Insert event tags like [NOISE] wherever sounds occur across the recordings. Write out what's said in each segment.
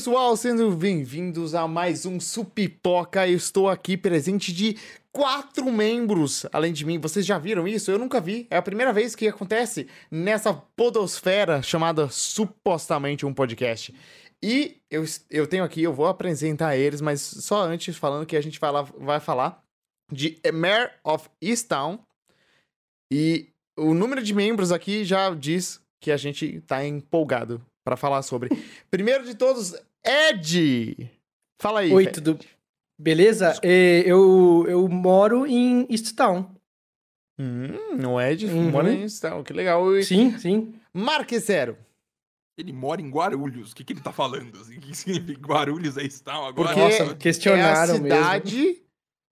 pessoal, sendo bem-vindos a mais um Supipoca. Eu estou aqui presente de quatro membros, além de mim. Vocês já viram isso? Eu nunca vi. É a primeira vez que acontece nessa podosfera chamada supostamente um podcast. E eu, eu tenho aqui, eu vou apresentar eles, mas só antes falando que a gente vai, lá, vai falar de Mayor of Easttown. E o número de membros aqui já diz que a gente tá empolgado para falar sobre. Primeiro de todos, Ed! Fala aí. Oi, Ed. tudo beleza? É, eu, eu moro em Easttown. Hum, o Ed uhum. mora em Easttown, que legal. Sim, sim. Marquezero. Ele mora em Guarulhos. O que, que ele tá falando? Assim? [LAUGHS] O que significa Guarulhos é Easttown agora? Porque Nossa, questionaram é a cidade mesmo.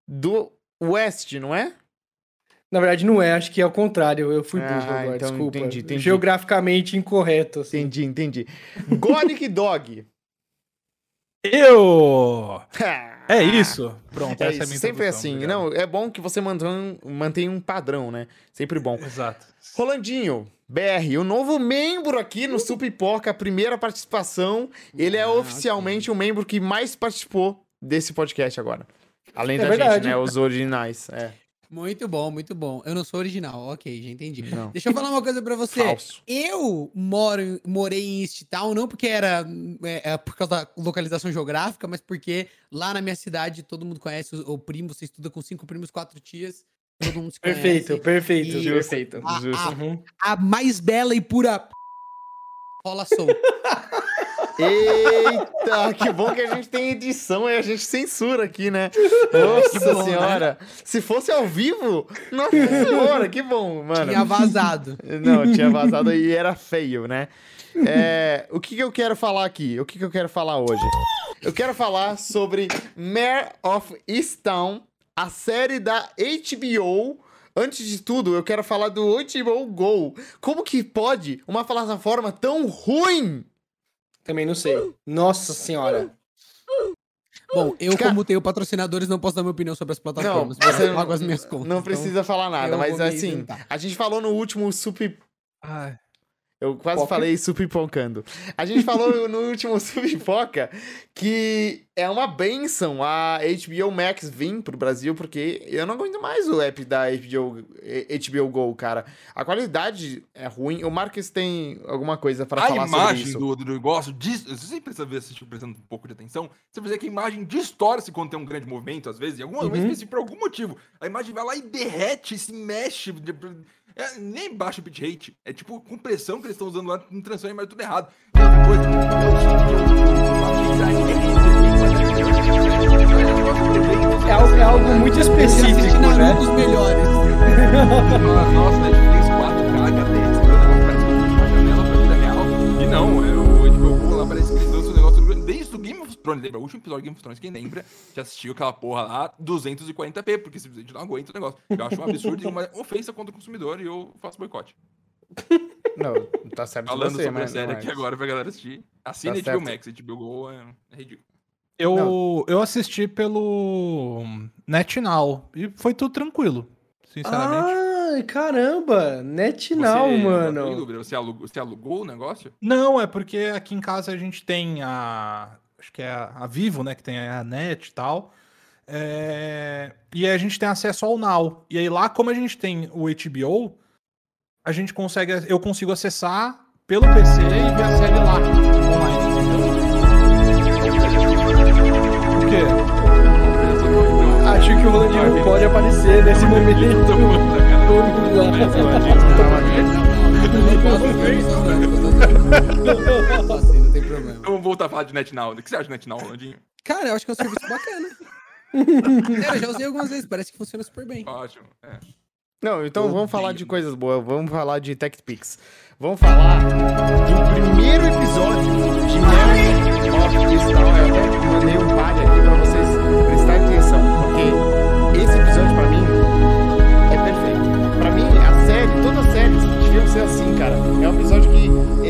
do oeste, não é? Na verdade, não é, acho que é o contrário. Eu fui burro ah, agora, então desculpa. Entendi, entendi. Geograficamente incorreto. Assim. Entendi, entendi. Gonic Dog. Eu! [LAUGHS] é isso. Pronto, é essa isso. é a minha Sempre assim. Obrigado. Não, é bom que você mantém um padrão, né? Sempre bom. Exato. Rolandinho, BR, o novo membro aqui no Supipoca, primeira participação. Ele é ah, oficialmente o um membro que mais participou desse podcast agora. Além é da verdade. gente, né? Os originais. É. Muito bom, muito bom. Eu não sou original, ok, já entendi. Não. Deixa eu falar uma coisa pra você. Falso. Eu moro, morei em East Town, não porque era é, é, por causa da localização geográfica, mas porque lá na minha cidade todo mundo conhece o, o primo, você estuda com cinco primos, quatro tias. Todo mundo se conhece. Perfeito, perfeito, e perfeito. A, a, a, mais bela e pura rola solta. [LAUGHS] Eita, que bom que a gente tem edição e a gente censura aqui, né? [LAUGHS] Nossa bom, né? senhora. Né? Se fosse ao vivo, nossa senhora, que bom, mano. Tinha vazado. Não, tinha vazado e era feio, né? É, o que, que eu quero falar aqui? O que, que eu quero falar hoje? Eu quero falar sobre Mare of Easttown, a série da HBO. Antes de tudo, eu quero falar do HBO Go. Como que pode uma plataforma tão ruim também não sei. Nossa senhora. Bom, eu, como tenho patrocinadores, não posso dar minha opinião sobre as plataformas. Não, você paga as minhas contas. Não então precisa falar nada, mas assim, a gente falou no último Super. Ai. Eu quase Poca? falei supipocando. A gente falou [LAUGHS] no último [LAUGHS] Supipoca que é uma benção a HBO Max vir pro Brasil, porque eu não aguento mais o app da HBO, HBO Go, cara. A qualidade é ruim. O Marques tem alguma coisa para falar sobre isso. A imagem do, do negócio, diz, você sempre precisa ver, se prestando um pouco de atenção, você precisa que a imagem distorce quando tem um grande movimento, às vezes, em alguma uhum. vez, por algum motivo. A imagem vai lá e derrete, se mexe é, nem baixa bitrate. É tipo compressão que eles estão usando lá, não transforma mais tudo errado. É algo, é algo muito específico, né? Um dos melhores. [LAUGHS] Nossa, Netflix of Thrones, lembra? O último episódio do Game of Thrones, quem lembra, já assistiu aquela porra lá, 240p, porque simplesmente não aguenta o negócio. Eu acho um absurdo e [LAUGHS] uma ofensa contra o consumidor e eu faço boicote. Não, tá certo Falando você, sobre a série aqui agora pra galera assistir. Assine tá HBO Max, HBO Go é, é ridículo. Eu, eu assisti pelo NetNow e foi tudo tranquilo, sinceramente. Ai, caramba! NetNow, você, mano. Você alugou, você alugou o negócio? Não, é porque aqui em casa a gente tem a acho que é a, a Vivo, né, que tem a net e tal. É, e aí a gente tem acesso ao Now. E aí lá, como a gente tem o HBO, a gente consegue, eu consigo acessar pelo PC e ver a série lá online, O quê? Acho que o não pode aparecer nesse momento. Não tem problema. Vamos voltar a falar de NetNow. O que você acha de NetNow, Rolandinho? Cara, eu acho que é um serviço bacana. [LAUGHS] é, eu já usei algumas vezes, parece que funciona super bem. Ótimo, é. Não, então eu vamos falar de coisas boas, vamos falar de TechPix. Vamos falar do primeiro episódio de Mary of Crystal. Eu até mandei um par aqui pra vocês prestarem atenção, porque esse episódio pra mim é perfeito. Pra mim, a série, todas as séries deviam ser assim, cara. É um episódio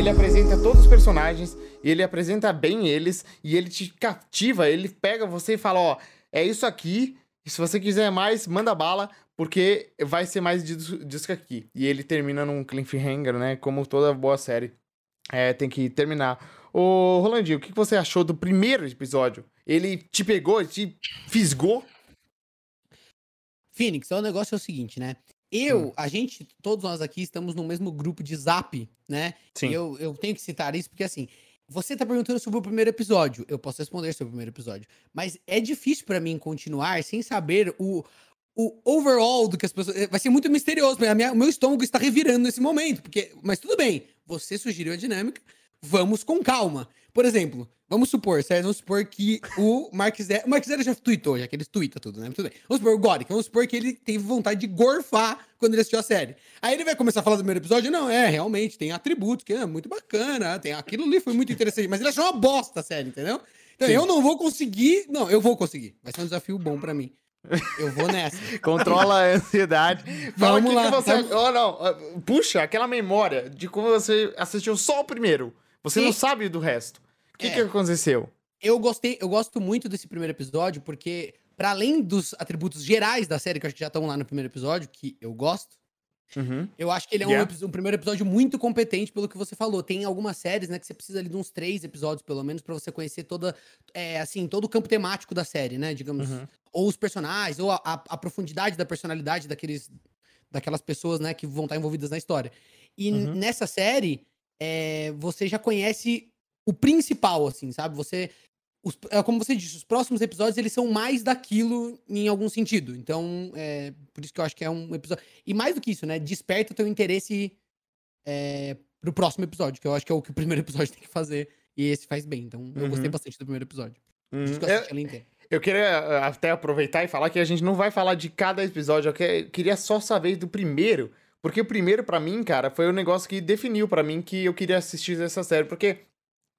ele apresenta todos os personagens, ele apresenta bem eles, e ele te cativa, ele pega você e fala, ó, é isso aqui, se você quiser mais, manda bala, porque vai ser mais disso aqui. E ele termina num cliffhanger, né? Como toda boa série é, tem que terminar Ô, Rolandinho, o que você achou do primeiro episódio? Ele te pegou, te fisgou? Phoenix, o negócio é o seguinte, né? Eu, hum. a gente, todos nós aqui estamos no mesmo grupo de zap, né? Sim. Eu, eu tenho que citar isso porque, assim, você tá perguntando sobre o primeiro episódio. Eu posso responder sobre o primeiro episódio. Mas é difícil para mim continuar sem saber o, o overall do que as pessoas. Vai ser muito misterioso. O meu estômago está revirando nesse momento. Porque, mas tudo bem. Você sugeriu a dinâmica. Vamos com calma. Por exemplo, vamos supor, certo? Vamos supor que o Mark Zero. O Mark Zero já tweetou, já que ele twitta tudo, né? Tudo bem. Vamos supor o Goric. Vamos supor que ele teve vontade de gorfar quando ele assistiu a série. Aí ele vai começar a falar do primeiro episódio. Não, é, realmente, tem atributos que é muito bacana. Tem aquilo ali foi muito interessante. Mas ele achou uma bosta a série, entendeu? Então Sim. eu não vou conseguir. Não, eu vou conseguir. Vai ser um desafio bom para mim. Eu vou nessa. [LAUGHS] Controla a ansiedade. Fala Vamos lá. Que você... oh, não. Puxa, aquela memória de como você assistiu só o primeiro. Você Sim. não sabe do resto. O que, é. que aconteceu? Eu gostei, eu gosto muito desse primeiro episódio, porque, para além dos atributos gerais da série, que acho que já estão lá no primeiro episódio, que eu gosto, Uhum. Eu acho que ele é yeah. um, um, primeiro episódio muito competente pelo que você falou. Tem algumas séries, né, que você precisa ali de uns três episódios, pelo menos, para você conhecer toda, é, assim, todo o campo temático da série, né, digamos. Uhum. Ou os personagens, ou a, a, a, profundidade da personalidade daqueles, daquelas pessoas, né, que vão estar envolvidas na história. E uhum. nessa série, é, você já conhece o principal, assim, sabe? Você. Os, é como você disse, os próximos episódios eles são mais daquilo em algum sentido. Então, é, por isso que eu acho que é um episódio. E mais do que isso, né? Desperta teu interesse é, pro próximo episódio, que eu acho que é o que o primeiro [LAUGHS] episódio tem que fazer. E esse faz bem. Então, eu uhum. gostei bastante do primeiro episódio. Uhum. Por isso que eu assisti eu, eu queria até aproveitar e falar que a gente não vai falar de cada episódio. Eu queria só saber do primeiro porque o primeiro, para mim, cara, foi o um negócio que definiu para mim que eu queria assistir essa série. Porque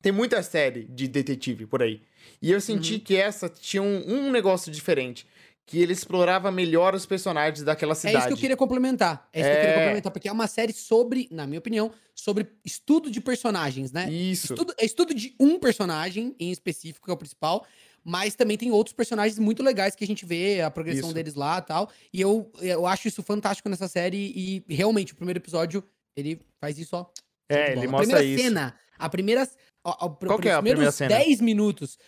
tem muita série de detetive por aí. E eu senti uhum. que essa tinha um, um, negócio diferente. Que ele explorava melhor os personagens daquela cidade. É isso que eu queria complementar. É isso é... que eu queria é. complementar. Porque é uma série sobre, na minha opinião, sobre estudo de personagens, né? Isso. Estudo, é estudo de um personagem em específico, que é o principal. Mas também tem outros personagens muito legais que a gente vê, a progressão isso. deles lá e tal. E eu, eu acho isso fantástico nessa série. E realmente, o primeiro episódio, ele faz isso, ó. É, ele mostra a primeira cena, a primeira. Ó, ó, Qual que é a primeira cena? 10 minutos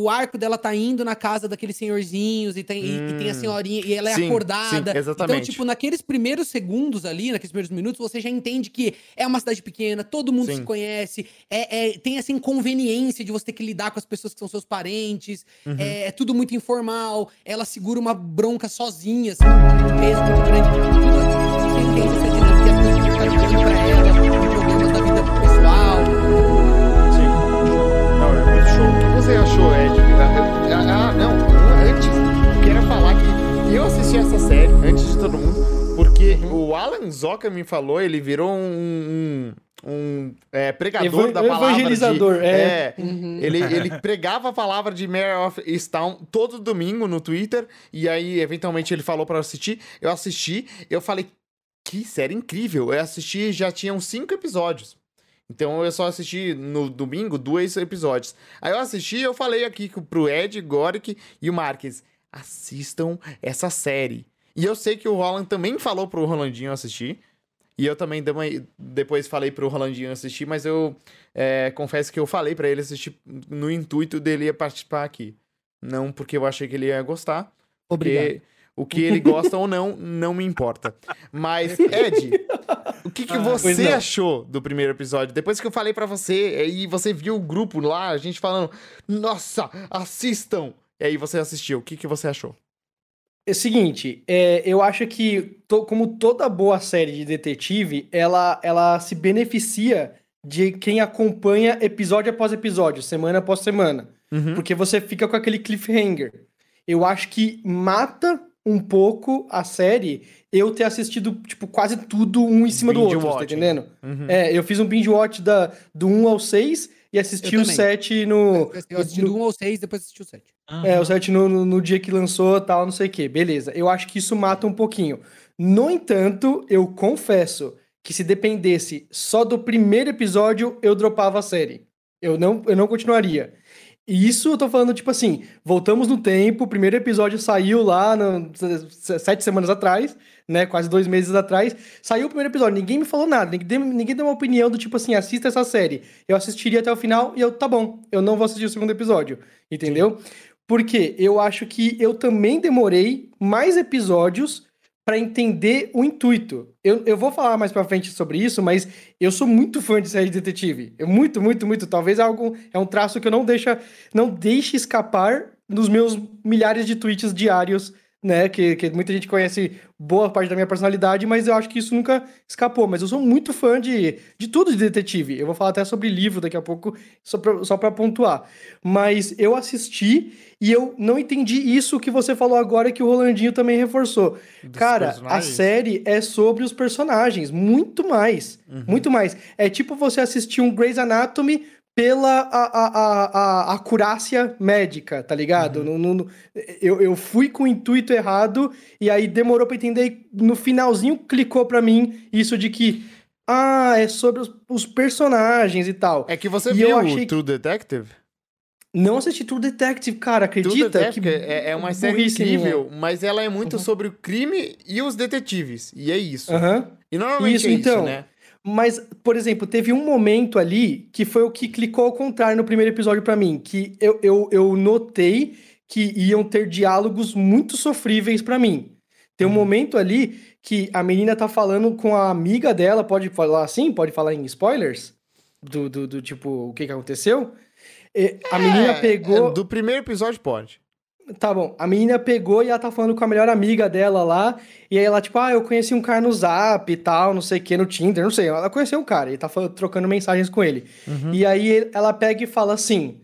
o arco dela tá indo na casa daqueles senhorzinhos e tem, hum, e, e, tem a hum. senhorinha e ela é sim, acordada. Sim, então, exatamente. Então, tipo, naqueles primeiros segundos ali, naqueles primeiros minutos, você já entende que é uma cidade pequena, todo mundo sim. se conhece, é, é, tem essa inconveniência de você ter que lidar com as pessoas que são seus parentes, uhum. é, é, tudo muito informal, ela segura uma bronca sozinha, assim, um peso muito grande. Você entende essa dinâmica pessoas estão pra ela, você achou, Ed? Ah, ah, não, antes, eu quero falar que eu assisti essa série antes de todo mundo, porque uhum. o Alan Zoka me falou, ele virou um, um, um é, pregador Evan da palavra. Evangelizador, de, é. é uhum. ele, [LAUGHS] ele pregava a palavra de Mare of Easttown todo domingo no Twitter, e aí, eventualmente, ele falou para assistir. Eu assisti, eu falei, que série incrível. Eu assisti, já tinham cinco episódios. Então eu só assisti no domingo dois episódios. Aí eu assisti e eu falei aqui pro Ed, Goric e o Marques, assistam essa série. E eu sei que o Roland também falou pro Rolandinho assistir. E eu também depois falei pro Rolandinho assistir, mas eu é, confesso que eu falei para ele assistir no intuito dele participar aqui. Não porque eu achei que ele ia gostar. Obrigado. O que ele gosta ou não, não me importa. Mas, Ed, o que, que ah, você achou do primeiro episódio? Depois que eu falei para você, e você viu o grupo lá, a gente falando, nossa, assistam! E aí você assistiu, o que, que você achou? É o seguinte, é, eu acho que, to, como toda boa série de detetive, ela, ela se beneficia de quem acompanha episódio após episódio, semana após semana. Uhum. Porque você fica com aquele cliffhanger. Eu acho que mata um pouco a série eu ter assistido, tipo, quase tudo um em cima binge do outro, watch, tá entendendo? Uhum. É, eu fiz um binge watch da, do 1 ao 6 e assisti o 7 no... Eu assisti no, do 1 ao 6 depois assisti o 7. Uhum. É, o 7 no, no, no, dia que lançou tal, não sei o que. Beleza, eu acho que isso mata um pouquinho. No entanto, eu confesso que se dependesse só do primeiro episódio, eu dropava a série. Eu não, eu não continuaria. Isso eu tô falando, tipo assim, voltamos no tempo, o primeiro episódio saiu lá no, sete semanas atrás, né? Quase dois meses atrás. Saiu o primeiro episódio, ninguém me falou nada, ninguém, ninguém deu uma opinião do tipo assim, assista essa série. Eu assistiria até o final e eu, tá bom, eu não vou assistir o segundo episódio, entendeu? Sim. Porque eu acho que eu também demorei mais episódios para entender o intuito. Eu, eu vou falar mais para frente sobre isso, mas eu sou muito fã de série de detetive. Eu muito, muito, muito. Talvez é algo é um traço que eu não deixa não deixe escapar nos meus milhares de tweets diários né? Que, que muita gente conhece boa parte da minha personalidade, mas eu acho que isso nunca escapou. Mas eu sou muito fã de, de tudo de detetive. Eu vou falar até sobre livro daqui a pouco, só pra, só pra pontuar. Mas eu assisti e eu não entendi isso que você falou agora que o Rolandinho também reforçou. Dos Cara, a série é sobre os personagens, muito mais. Uhum. Muito mais. É tipo você assistir um Grey's Anatomy pela a, a, a, acurácia médica, tá ligado? Uhum. Eu, eu fui com o intuito errado e aí demorou pra entender e no finalzinho clicou pra mim isso de que ah, é sobre os, os personagens e tal. É que você e viu o True Detective? Não assisti True Detective, cara, acredita? Detective que é, é uma série incrível, mas ela é muito uhum. sobre o crime e os detetives. E é isso. Uhum. E normalmente isso, é isso, então, né? Mas, por exemplo, teve um momento ali que foi o que clicou ao contrário no primeiro episódio para mim, que eu, eu, eu notei que iam ter diálogos muito sofríveis para mim. Tem um uhum. momento ali que a menina tá falando com a amiga dela, pode falar assim? Pode falar em spoilers? Do, do, do tipo, o que que aconteceu? E a é, menina pegou. Do primeiro episódio pode. Tá bom. A menina pegou e ela tá falando com a melhor amiga dela lá. E aí ela, tipo, ah, eu conheci um cara no Zap e tal, não sei o que, no Tinder, não sei. Ela conheceu um cara e tá falando, trocando mensagens com ele. Uhum. E aí ela pega e fala assim: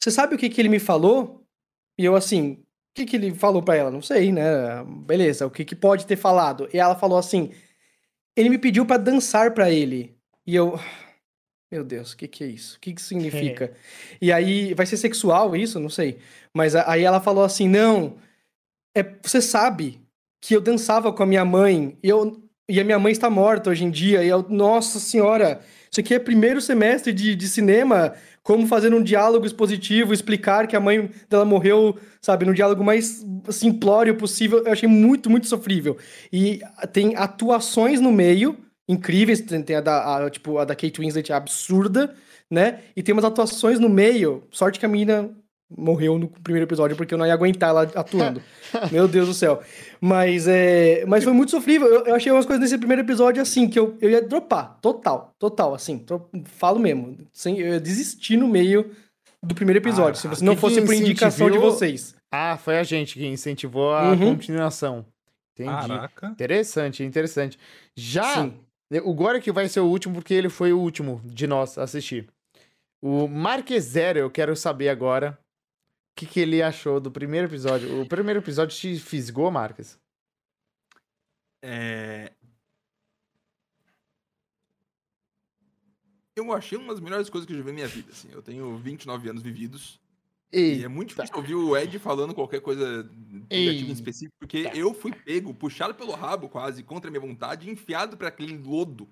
Você sabe o que, que ele me falou? E eu assim, o que, que ele falou para ela? Não sei, né? Beleza, o que, que pode ter falado? E ela falou assim: Ele me pediu para dançar para ele. E eu. Meu Deus, o que, que é isso? O que, que significa? É. E aí, vai ser sexual isso? Não sei. Mas aí ela falou assim: não, é, você sabe que eu dançava com a minha mãe e, eu, e a minha mãe está morta hoje em dia. E eu, nossa senhora, isso aqui é primeiro semestre de, de cinema. Como fazer um diálogo expositivo, explicar que a mãe dela morreu, sabe, no diálogo mais simplório possível. Eu achei muito, muito sofrível. E tem atuações no meio incríveis. Tem a da, a, tipo, a da Kate Winslet absurda, né? E tem umas atuações no meio. Sorte que a menina morreu no primeiro episódio porque eu não ia aguentar ela atuando. [LAUGHS] Meu Deus do céu. Mas, é, mas foi muito sofrível. Eu, eu, achei umas coisas nesse primeiro episódio assim que eu, eu ia dropar. Total, total, assim. Tô, falo mesmo. Sem, eu ia desistir no meio do primeiro episódio. Ah, se você não fosse por indicação de vocês. Ah, foi a gente que incentivou a uhum. continuação. Entendi. Caraca. Interessante, interessante. Já Sim. O Gore que vai ser o último porque ele foi o último de nós assistir. O Marquezero, eu quero saber agora que, que ele achou do primeiro episódio. O primeiro episódio te fisgou, Marcas? É... Eu achei uma das melhores coisas que eu já vi na minha vida. Assim. Eu tenho 29 anos vividos. E é muito difícil ouvir o Ed falando qualquer coisa negativa em específico, porque eu fui pego, puxado pelo rabo quase, contra a minha vontade, enfiado para aquele lodo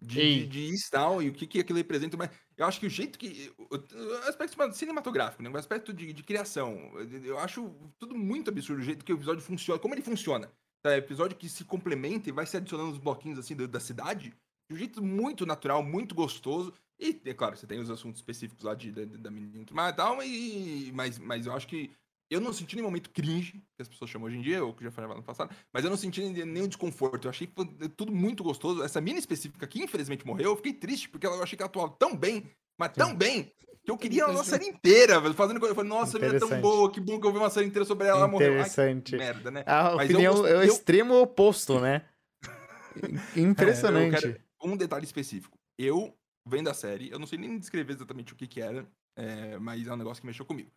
de, de, de tal e o que, que aquilo representa, mas eu acho que o jeito que. O, o aspecto cinematográfico, né? O aspecto de, de, criação. Eu acho tudo muito absurdo o jeito que o episódio funciona, como ele funciona. Tá? episódio que se complementa e vai se adicionando os bloquinhos assim da, da cidade, de um jeito muito natural, muito gostoso. E, é claro, você tem os assuntos específicos lá de, da, da menina e tal, e, mas, mas eu acho que eu não senti nenhum momento cringe, que as pessoas chamam hoje em dia, ou que já falava no passado, mas eu não senti nenhum desconforto. Eu achei tudo muito gostoso. Essa mina específica que infelizmente morreu, eu fiquei triste, porque eu achei que ela atuava tão bem, mas tão bem, que eu queria uma série inteira, fazendo coisa. Eu falei, nossa, a mina é tão boa, que bom que eu vi uma série inteira sobre ela, ela morreu. Interessante. merda, né? A mas opinião eu, é o eu... extremo oposto, né? [LAUGHS] Impressionante. É, um detalhe específico. Eu, vendo a série, eu não sei nem descrever exatamente o que que era, é, mas é um negócio que mexeu comigo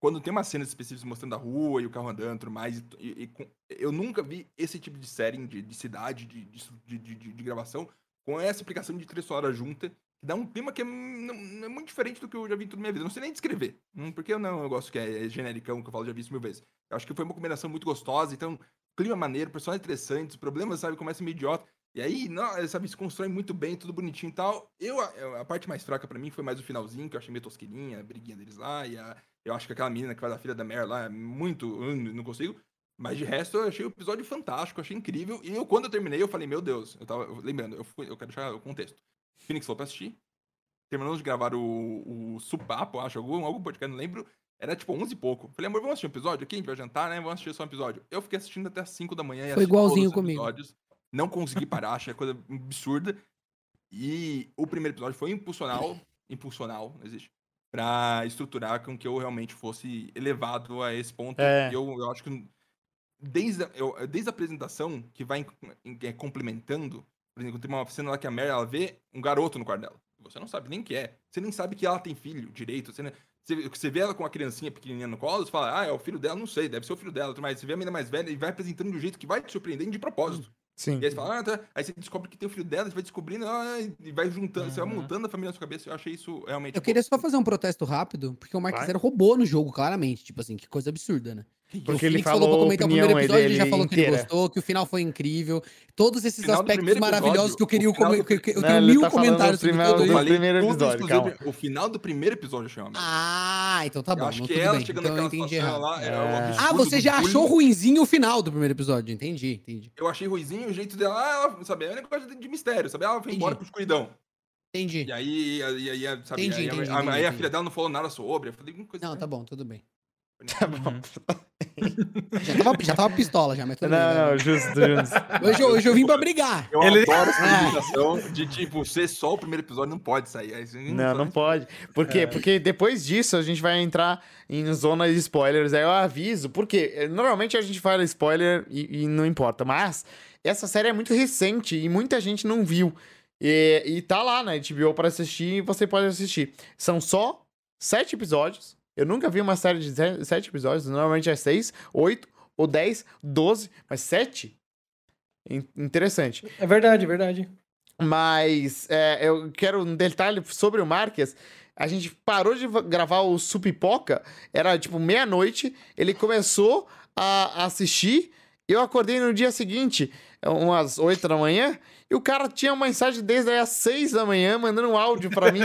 quando tem uma cena específica mostrando a rua e o carro andando tudo mais, e, e, eu nunca vi esse tipo de série de, de cidade, de, de, de, de, gravação, com essa aplicação de trilha sonora junta, que dá um clima que é, é, muito diferente do que eu já vi em toda a minha vida. Eu não sei nem descrever, hum, porque eu não eu gosto que é, é genericão, que eu falo já vi isso mil vezes. Eu acho que foi uma combinação muito gostosa, então, clima maneiro, personagens interessantes, problemas, sabe, começa meio idiota. E aí, não, sabe, se constrói muito bem, tudo bonitinho e tal. Eu, a, a parte mais fraca para mim foi mais o finalzinho, que eu achei meio tosqueirinha, a briguinha deles lá. E a, eu acho que aquela menina que faz a filha da Mare lá é muito. não consigo. Mas de resto, eu achei o episódio fantástico, achei incrível. E eu, quando eu terminei, eu falei, meu Deus, eu tava. Lembrando, eu, fui, eu quero deixar o contexto. Phoenix falou pra assistir. Terminamos de gravar o, o Supapo, acho, algum, algum podcast, não lembro. Era tipo 11 e pouco. Falei, amor, vamos assistir um episódio aqui? A gente vai jantar, né? Vamos assistir só um episódio. Eu fiquei assistindo até as 5 da manhã. Foi igualzinho comigo. Episódios. Não consegui parar, achei coisa absurda. E o primeiro episódio foi impulsional. Impulsional, não existe. Pra estruturar com que eu realmente fosse elevado a esse ponto. É. Eu, eu acho que desde a, eu, desde a apresentação, que vai é, complementando, por exemplo, tem uma cena lá que a Mary ela vê um garoto no quarto dela. Você não sabe nem que é. Você nem sabe que ela tem filho direito. Você, não, você, você vê ela com uma criancinha pequenininha no colo, você fala, ah, é o filho dela, não sei, deve ser o filho dela. Mas você vê a menina mais velha e vai apresentando de um jeito que vai te surpreendendo de propósito. Sim. E aí você fala, ah, tá. Aí você descobre que tem o filho dela, você vai descobrindo, ah, e vai juntando, uhum. você vai montando a família na sua cabeça. Eu achei isso realmente. Eu queria só fazer um protesto rápido, porque o Mark Zero roubou no jogo, claramente. Tipo assim, que coisa absurda, né? Porque ele falou, falou pra comentar o primeiro episódio, ele já falou inteira. que ele gostou, que o final foi incrível. Todos esses final aspectos maravilhosos que eu queria comentar. Que, eu, eu tenho mil tá comentários sobre tudo isso. primeiro episódio, calma. O final do primeiro episódio chama. Ah, então tá bom. Eu acho que ela bem. chegando então, naquela situação lá era um é. Ah, você já achou ruinzinho o final do primeiro episódio. Entendi, entendi. Eu achei ruinzinho o jeito dela, ah, ela, sabe, é um negócio de mistério, sabe? Ela foi embora pro escuridão. Entendi. E aí, e aí, sabe, entendi, aí, entendi, aí, entendi, aí a filha dela não falou nada sobre. Eu falei, coisa Não, tá bom, tudo bem. Tá bom. [LAUGHS] já, tava, já tava pistola, já, mas tudo Não, bem, não, né? justo, justo. Hoje, hoje eu vim pra brigar. Eu Ele... adoro essa limitação de, tipo, ser só o primeiro episódio, não pode sair. Não, não, não pode. Por quê? É. Porque depois disso a gente vai entrar em zona de spoilers. Aí eu aviso, porque normalmente a gente fala spoiler e, e não importa, mas essa série é muito recente e muita gente não viu. E, e tá lá na HBO para assistir e você pode assistir. São só sete episódios eu nunca vi uma série de sete episódios, normalmente é seis, oito ou dez, doze, mas sete? Interessante. É verdade, é verdade. Mas é, eu quero um detalhe sobre o Marques. A gente parou de gravar o Supipoca, era tipo meia-noite, ele começou a assistir, eu acordei no dia seguinte, umas oito da manhã, e o cara tinha uma mensagem desde as seis da manhã, mandando um áudio para mim.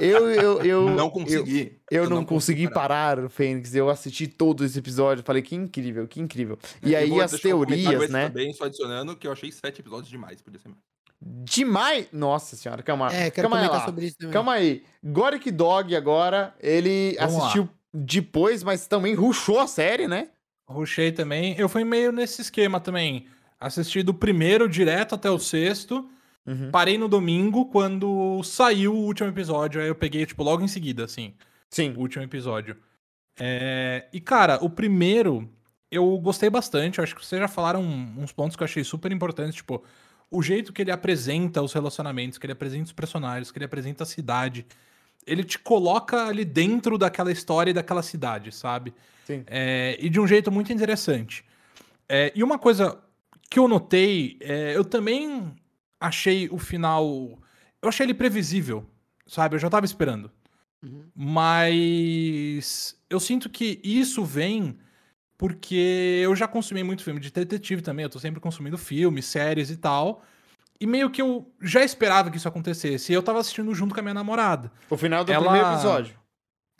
Eu, eu, eu. Não consegui. Eu, eu, eu não, não, consegui parar. parar, Fênix. Eu assisti todo esse episódio. Falei, que incrível, que incrível. E aí as teorias, né? Também, só adicionando que eu achei sete episódios demais, podia ser mais. Demais! Nossa senhora, calma. É, quero calma comentar sobre isso também. Calma aí. Goric Dog agora, ele Vamos assistiu lá. depois, mas também ruxou a série, né? Ruxei também. Eu fui meio nesse esquema também. Assisti do primeiro direto até o sexto. Uhum. Parei no domingo quando saiu o último episódio. Aí eu peguei, tipo, logo em seguida, assim. Sim. O último episódio. É... E, cara, o primeiro eu gostei bastante. Eu acho que vocês já falaram uns pontos que eu achei super importantes. Tipo, o jeito que ele apresenta os relacionamentos, que ele apresenta os personagens, que ele apresenta a cidade. Ele te coloca ali dentro daquela história e daquela cidade, sabe? Sim. É... E de um jeito muito interessante. É... E uma coisa que eu notei, é, eu também achei o final. Eu achei ele previsível, sabe? Eu já tava esperando. Uhum. Mas eu sinto que isso vem porque eu já consumi muito filme de detetive também. Eu tô sempre consumindo filmes, séries e tal. E meio que eu já esperava que isso acontecesse. E eu tava assistindo junto com a minha namorada. O final do Ela... primeiro episódio.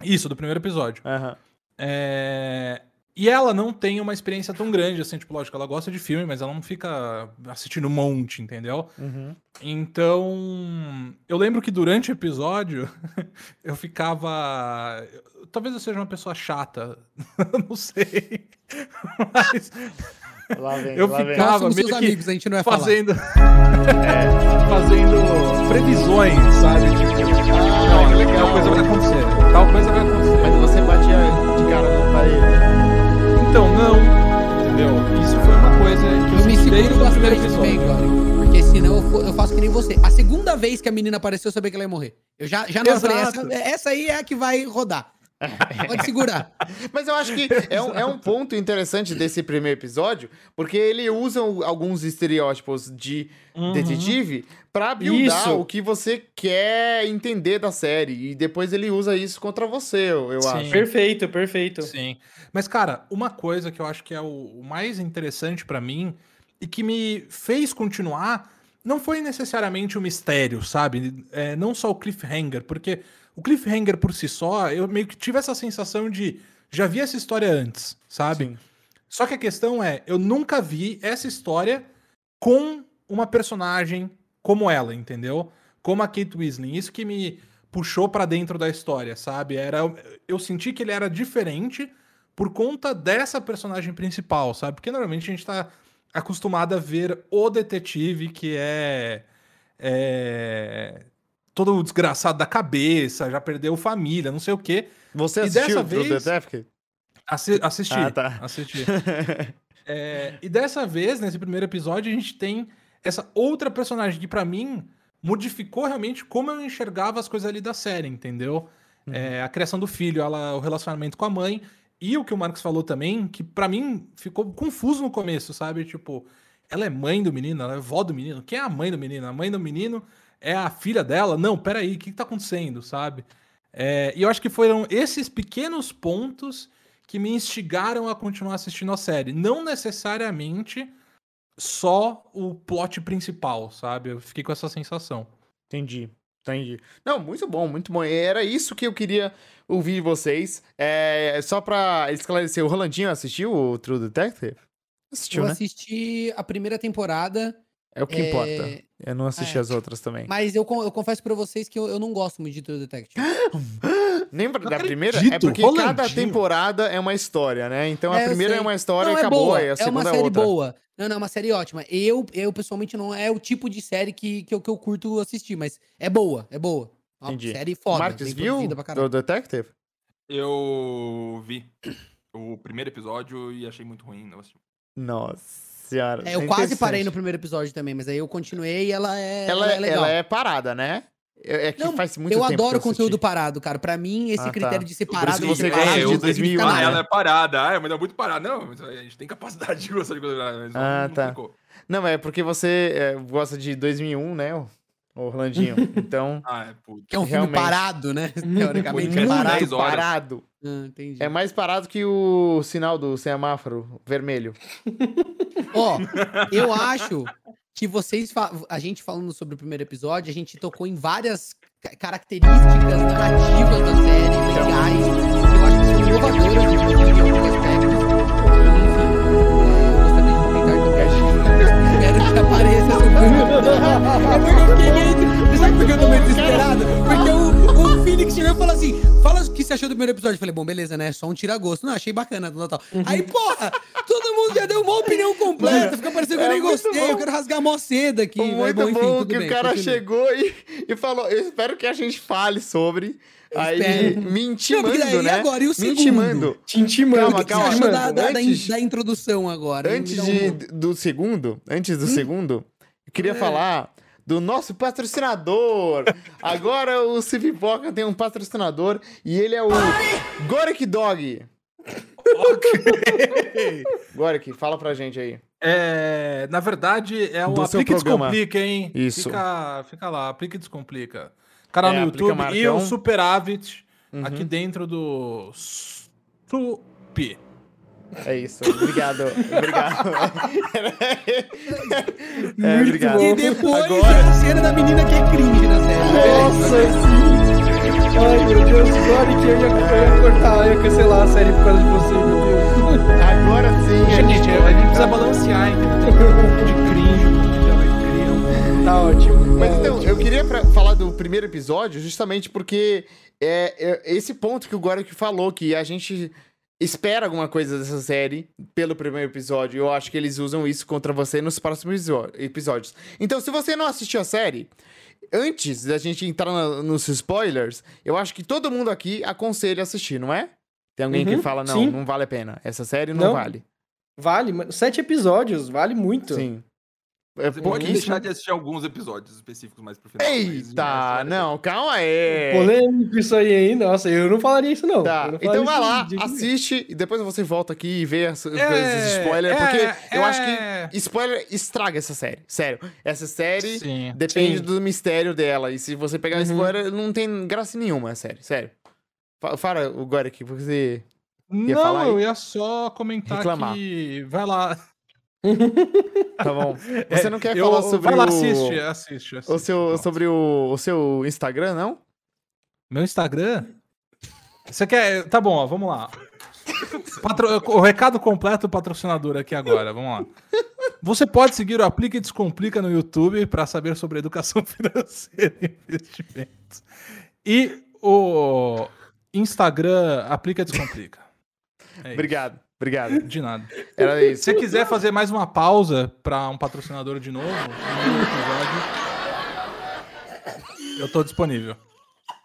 Isso, do primeiro episódio. Uhum. É... E ela não tem uma experiência tão grande, assim, tipo, lógico, ela gosta de filme, mas ela não fica assistindo um monte, entendeu? Uhum. Então, eu lembro que durante o episódio, [LAUGHS] eu ficava. Talvez eu seja uma pessoa chata, [LAUGHS] não sei. Mas. Lá vem, eu lá ficava vem. meio amigos, a gente não é fazendo, é, [LAUGHS] fazendo previsões, sabe? Tipo, ah, não, tal coisa vai acontecer, tal coisa vai acontecer. Mas você batia uma coisa que eu, eu me seguro bastante bem, Glória. Porque senão eu, eu, faço que nem você. A segunda vez que a menina apareceu, eu sabia que ela ia morrer. Eu já, já não falei, essa, essa aí é a que vai rodar. [LAUGHS] Pode segurar. Mas eu acho que é um, é um ponto interessante desse primeiro episódio, porque ele usa alguns estereótipos de uhum. detetive pra buildar isso. o que você quer entender da série. E depois ele usa isso contra você, eu, eu acho. Perfeito, perfeito. Sim. Mas, cara, uma coisa que eu acho que é o, mais interessante para mim e que me fez continuar não foi necessariamente um mistério, sabe? É, não só o cliffhanger, porque o cliffhanger por si só, eu meio que tive essa sensação de já vi essa história antes, sabe? Sim. Só que a questão é, eu nunca vi essa história com uma personagem como ela, entendeu? Como a Kate Weasley. Isso que me puxou para dentro da história, sabe? Era eu senti que ele era diferente por conta dessa personagem principal, sabe? Porque normalmente a gente tá acostumado a ver o detetive que é, é todo desgraçado da cabeça, já perdeu família, não sei o quê. Você assistiu o vez... Assi assisti. Ah, tá. Assisti. [LAUGHS] é, e dessa vez, nesse primeiro episódio, a gente tem essa outra personagem que, para mim, modificou realmente como eu enxergava as coisas ali da série, entendeu? Uhum. É, a criação do filho, ela, o relacionamento com a mãe. E o que o Marcos falou também, que para mim ficou confuso no começo, sabe? Tipo, ela é mãe do menino, ela é vó do menino. Quem é a mãe do menino? A mãe do menino é a filha dela? Não, peraí, o que, que tá acontecendo, sabe? É, e eu acho que foram esses pequenos pontos que me instigaram a continuar assistindo a série. Não necessariamente só o plot principal, sabe? Eu fiquei com essa sensação. Entendi. Entendi. Não, muito bom, muito bom. Era isso que eu queria ouvir de vocês. É, só pra esclarecer, o Rolandinho assistiu o True Detective? Assistiu, eu né? assisti a primeira temporada. É o que é... importa. Eu não assisti é. as outras também. Mas eu, eu confesso pra vocês que eu, eu não gosto muito de True Detective. [GASPS] Lembra da primeira? É porque Rolandinho. cada temporada é uma história, né? Então a é, primeira é uma história não, e é acabou, boa. a segunda é uma série outra. boa. Não, não, é uma série ótima. Eu, eu pessoalmente, não é o tipo de série que, que, eu, que eu curto assistir, mas é boa, é boa. Uma Entendi. série foda. Marcos viu do Detective? Eu vi o primeiro episódio e achei muito ruim. Nossa senhora. É, eu é quase parei no primeiro episódio também, mas aí eu continuei e ela é. Ela, ela é, ela é parada, né? É que não, faz muito eu tempo. Eu adoro conteúdo parado, cara. Pra mim, esse ah, tá. critério de ser parado. Você gosta de 2001. Ah, ela é parada. Ah, mas é muito parada. Não, a gente tem capacidade de gostar de coisa. Ah, não, tá. Ficou. Não, é porque você é, gosta de 2001, né? Orlandinho. Então. [LAUGHS] ah, é puto. Que é um filme parado, né? [LAUGHS] Teoricamente é parado. parado. Ah, entendi. É mais parado que o sinal do semáforo vermelho. [LAUGHS] Ó, oh, eu acho que vocês, a gente falando sobre o primeiro episódio, a gente tocou em várias características narrativas da série, legais. Eu acho que são inovadoras apareça essa [LAUGHS] É porque eu fiquei meio. Sabe por que eu tô meio desesperado? Porque o, o Phoenix chegou e falou assim: fala o que você achou do primeiro episódio. Eu falei, bom, beleza, né? Só um tira-gosto. Não, achei bacana do Natal. Uhum. Aí, porra, todo mundo já deu uma opinião completa. Fica parecendo que eu é nem gostei. Bom. Eu quero rasgar mó cedo aqui. Muito bom, enfim, bom que bem, o cara continua. chegou e, e falou: Eu espero que a gente fale sobre. Aí, me [LAUGHS] intimando, não, né? E agora, e o segundo? Me intimando. Te intimando. Calma, calma. Mano, da, da, antes, da, introdução agora. Antes de, do segundo, antes do hum? segundo, eu queria é. falar do nosso patrocinador. [LAUGHS] Agora o Civipoca tem um patrocinador e ele é o Gorek Dog. [LAUGHS] Okay. Gorek, fala pra gente aí. É, na verdade, é o Aplique Descomplica, hein? Isso. Fica, fica lá, Aplique Descomplica. Canal é, no YouTube e o Superávit uhum. aqui dentro do Supi. É isso. Obrigado. Obrigado. [LAUGHS] é, obrigado. E depois Agora... a cena da menina que é cringe na série. Nossa, sim. Ai, meu Deus. Sorry que eu ia, eu ia cortar, eu ia cancelar a série por causa de você, meu Deus. Agora sim. Gente, a gente, a gente precisa balancear, entendeu? Tem um pouco de cringe, um pouco de alegria. Tá ótimo. Mas então, eu queria pra, falar do primeiro episódio justamente porque é, é esse ponto que o Gorek falou, que a gente espera alguma coisa dessa série pelo primeiro episódio. Eu acho que eles usam isso contra você nos próximos episódios. Então, se você não assistiu a série, antes da gente entrar nos spoilers, eu acho que todo mundo aqui aconselha assistir, não é? Tem alguém uhum, que fala, não, sim. não vale a pena. Essa série não, não vale. Vale, sete episódios, vale muito. Sim. É Você pode deixar de assistir alguns episódios específicos mais pro final. Eita, não, calma aí. Polêmico isso aí, hein? Nossa, eu não falaria isso, não. Tá, então vai lá, assiste e depois você volta aqui e vê as, é, spoilers, é, porque é, eu acho que é. spoiler estraga essa série. Sério. Essa série sim, depende sim. do mistério dela. E se você pegar uhum. spoiler, não tem graça nenhuma, a série. Sério. Fala agora aqui, porque você. Ia não, eu ia só comentar Reclamar. que. Vai lá. Tá bom. [LAUGHS] Você não quer Eu- falar sobre vai lá, o... assiste, assiste, assiste. o seu, Pronto. sobre o, o seu Instagram, não? Meu Instagram? Você quer. Tá bom, ó, vamos lá. Patro- O recado completo do patrocinador aqui agora, vamos lá. Você pode seguir o Aplica e Descomplica no YouTube para saber sobre educação [LAUGHS] financeira e investimentos. E o Instagram Aplica e Descomplica. É isso. Obrigado, obrigado. De nada. Era Se isso. você quiser fazer mais uma pausa para um patrocinador de novo, episódio, eu tô disponível.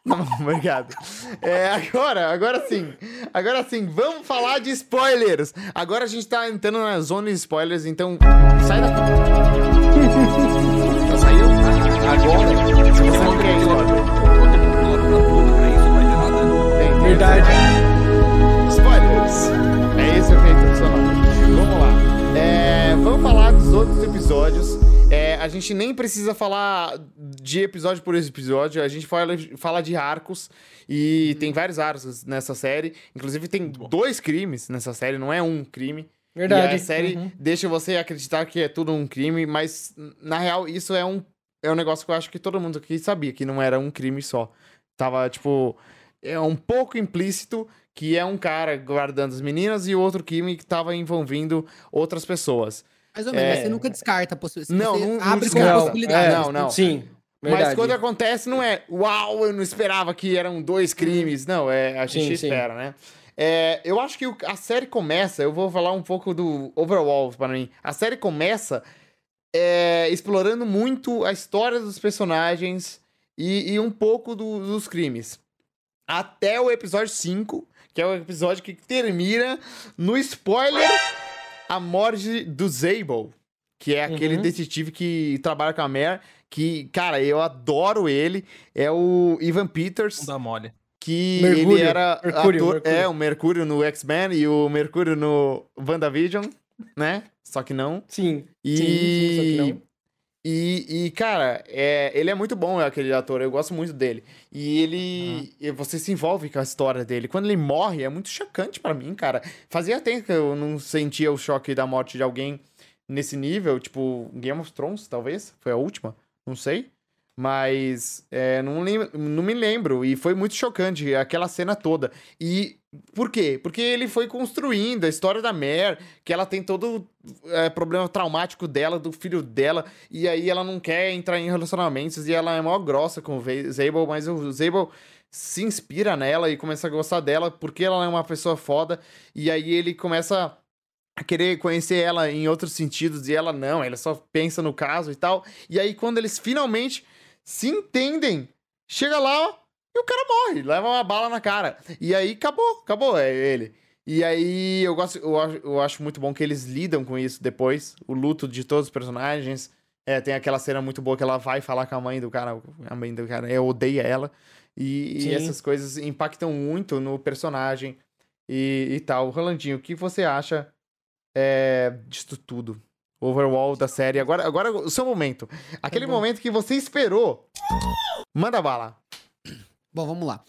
Não, obrigado. É, agora, agora sim. Agora sim, vamos falar de spoilers. Agora a gente tá entrando na zona de spoilers, então sai daqui. Já saiu? Agora, se você não quer spoiler. Verdade. Dos outros episódios. É, a gente nem precisa falar de episódio por episódio, a gente fala, fala de arcos. E tem vários arcos nessa série. Inclusive, tem dois crimes nessa série, não é um crime. Verdade. E a série Uhum. deixa você acreditar que é tudo um crime, mas na real isso é um, é um negócio que eu acho que todo mundo aqui sabia, que não era um crime só. Tava, tipo, é um pouco implícito que é um cara guardando as meninas e outro crime que tava envolvendo outras pessoas. Mais ou menos, É. mas você nunca descarta a possibilidade. Não, você não- não abre como possibilidade. Não, não. Sim. Mas Verdade. quando acontece, não é uau, eu não esperava que eram dois crimes. Não, é a gente Sim, sim. espera, né? É, eu acho que o- a série começa, eu vou falar um pouco do overall para mim. A série começa é, explorando muito a história dos personagens e, e um pouco do- dos crimes. Até o episódio 5, que é o episódio que termina no spoiler a morte do Zabel, que é aquele Uhum. detetive que trabalha com a Mare, que, cara, eu adoro ele. É o Ivan Peters, dá mole. que Mercúrio, ele era Mercúrio, ator, Mercúrio. é o Mercúrio no X-Men e o Mercúrio no WandaVision, né? Só que não. Sim. E Sim, sim, só que não. E, e, cara, é, ele é muito bom, aquele ator, eu gosto muito dele. E ele. e Você se envolve com a história dele. Quando ele morre, é muito chocante pra mim, cara. Fazia tempo que eu não sentia o choque da morte de alguém nesse nível. Tipo, Game of Thrones, talvez? Foi a última? Não sei. Mas é, não, lem- não me lembro. E foi muito chocante aquela cena toda. E por quê? Porque ele foi construindo a história da Mare, que ela tem todo é, problema traumático dela, do filho dela, e aí ela não quer entrar em relacionamentos, e ela é mó grossa com o Zabel, mas o Zabel se inspira nela e começa a gostar dela porque ela é uma pessoa foda, e aí ele começa a querer conhecer ela em outros sentidos, e ela não, ela só pensa no caso e tal. E aí quando eles finalmente se entendem, chega lá e o cara morre, leva uma bala na cara. E aí acabou, acabou, é ele. E aí eu gosto, eu acho, eu acho muito bom que eles lidam com isso depois, o luto de todos os personagens. É, tem aquela cena muito boa que ela vai falar com a mãe do cara, a mãe do cara, eu odeia ela. E, e essas coisas impactam muito no personagem e, e tal. Rolandinho, o que você acha é, disso tudo? Overall da série. Agora, agora o seu momento. Aquele bom. momento que você esperou. Manda bala. Bom, vamos lá.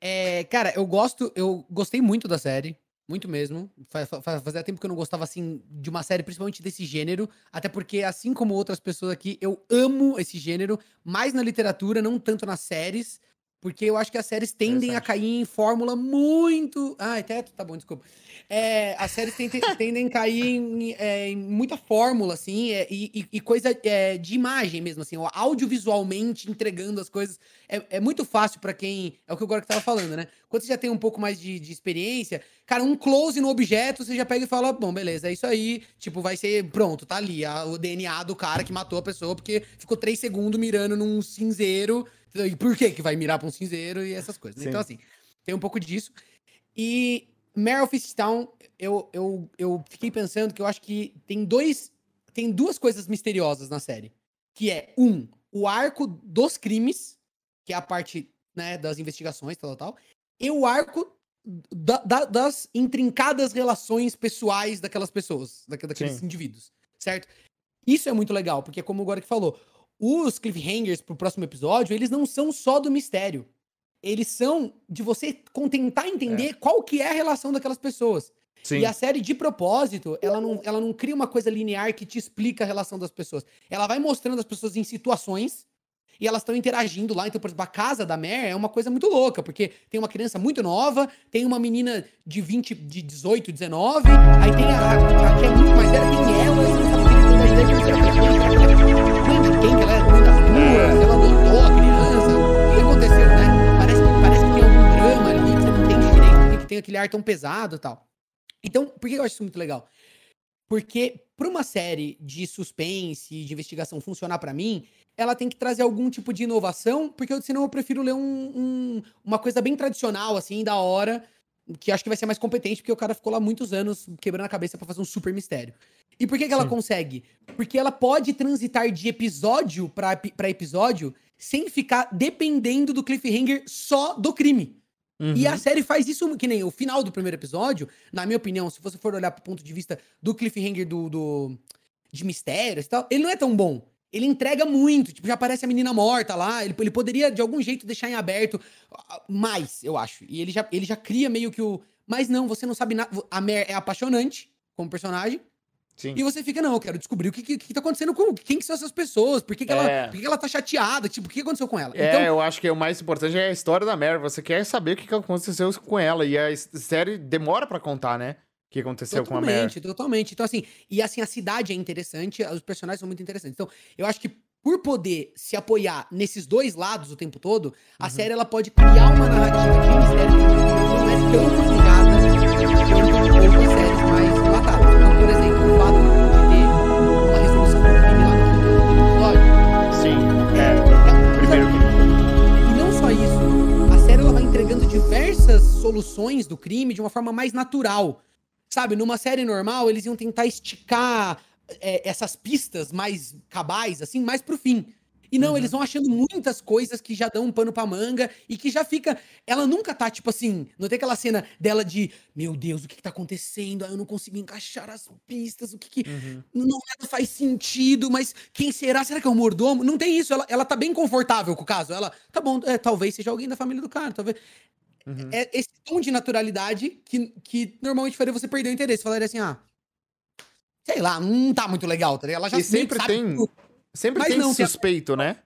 É, cara, eu gosto, eu gostei muito da série. Muito mesmo. Fa- fa- fa- Fazia tempo que eu não gostava, assim, de uma série, principalmente desse gênero. Até porque, assim como outras pessoas aqui, eu amo esse gênero. Mais na literatura, não tanto nas séries. Porque eu acho que as séries tendem a cair em fórmula muito. Ai, teto, tá bom, desculpa. É, as séries tendem, tendem a cair em, é, em muita fórmula, assim, é, e, e- coisa é, de imagem mesmo, assim, audiovisualmente entregando as coisas. É, é muito fácil pra quem. É o que o Gork tava falando, né? Quando você já tem um pouco mais de, de experiência, cara, um close no objeto, você já pega e fala: bom, beleza, é isso aí. Tipo, vai ser. Pronto, tá ali. a- o DNA do cara que matou a pessoa, porque ficou três segundos mirando num cinzeiro. E por que que vai mirar pra um cinzeiro e essas coisas? né? Então, assim, tem um pouco disso. E Mare of Easttown, eu, eu, eu fiquei pensando que eu acho que tem dois. Tem duas coisas misteriosas na série. Que é, um, o arco dos crimes, que é a parte né, das investigações, tal, tal, tal. E o arco da- da- das intrincadas relações pessoais daquelas pessoas, daque- daqueles Sim. indivíduos, certo? Isso é muito legal, porque como o Gorek falou, os cliffhangers pro próximo episódio, eles não são só do mistério eles são de você tentar entender é. qual que é a relação daquelas pessoas. Sim. E a série, de propósito, ela não, ela não cria uma coisa linear que te explica a relação das pessoas. Ela vai mostrando as pessoas em situações e elas estão interagindo lá. Então, por exemplo, a casa da Mare é uma coisa muito louca, porque tem uma criança muito nova, tem uma menina de 20, de 18, 19, aí tem a, a que é muito mais velha, tem ela, tem tem aquele ar tão pesado e tal. Então, por que eu acho isso muito legal? Porque para uma série de suspense, de investigação funcionar para mim, ela tem que trazer algum tipo de inovação, porque senão eu prefiro ler um, um, uma coisa bem tradicional, assim, da hora, que acho que vai ser mais competente, porque o cara ficou lá muitos anos quebrando a cabeça para fazer um super mistério. E por que, que ela consegue? Porque ela pode transitar de episódio para episódio sem ficar dependendo do cliffhanger só do crime. Uhum. E a uhum. série faz isso, que nem o final do primeiro episódio, na minha opinião, se você for olhar pro ponto de vista do cliffhanger do, do de mistérios e tal, ele não é tão bom. Ele entrega muito, tipo, já aparece a menina morta lá, ele, ele poderia de algum jeito deixar em aberto ah, mais, eu acho. E ele já, ele já cria meio que o. Mas não, você não sabe nada. A Mer é apaixonante como personagem, Sim. E você fica, não, eu quero descobrir o que, que, que tá acontecendo com. Quem que são essas pessoas? Por que, que, é. ela, por que, que ela tá chateada? Tipo, o que aconteceu com ela? É, então, eu acho que o mais importante é a história da Mary. Você quer saber o que, que aconteceu com ela. E a série demora para contar, né? O que aconteceu com a Mary. Totalmente, totalmente. Então, assim, e assim, a cidade é interessante, os personagens são muito interessantes. Então, eu acho que por poder se apoiar nesses dois lados o tempo todo, a uhum. série ela pode criar uma narrativa de mistério é tão complicada quanto séries mais latadas. Por exemplo, o fato diversas soluções do crime de uma forma mais natural. Sabe, numa série normal, eles iam tentar esticar é, essas pistas mais cabais, assim, mais pro fim. E não, uhum. eles vão achando muitas coisas que já dão um pano pra manga e que já fica. Ela nunca tá, tipo assim. Não tem aquela cena dela de Meu Deus, o que, que tá acontecendo? Ah, eu não consigo encaixar as pistas, o que que. Uhum. Não nada faz sentido, mas quem será? Será que é o mordomo? Não tem isso. Ela, ela tá bem confortável com o caso. Ela, tá bom, é, talvez seja alguém da família do cara, talvez. Uhum. É esse tom de naturalidade que, que normalmente faria você perder o interesse. Falaria assim, ah. Sei lá, não tá muito legal, tá ligado? Ela já e sempre tem. Tudo. Sempre Mas tem não, suspeito, tem... né?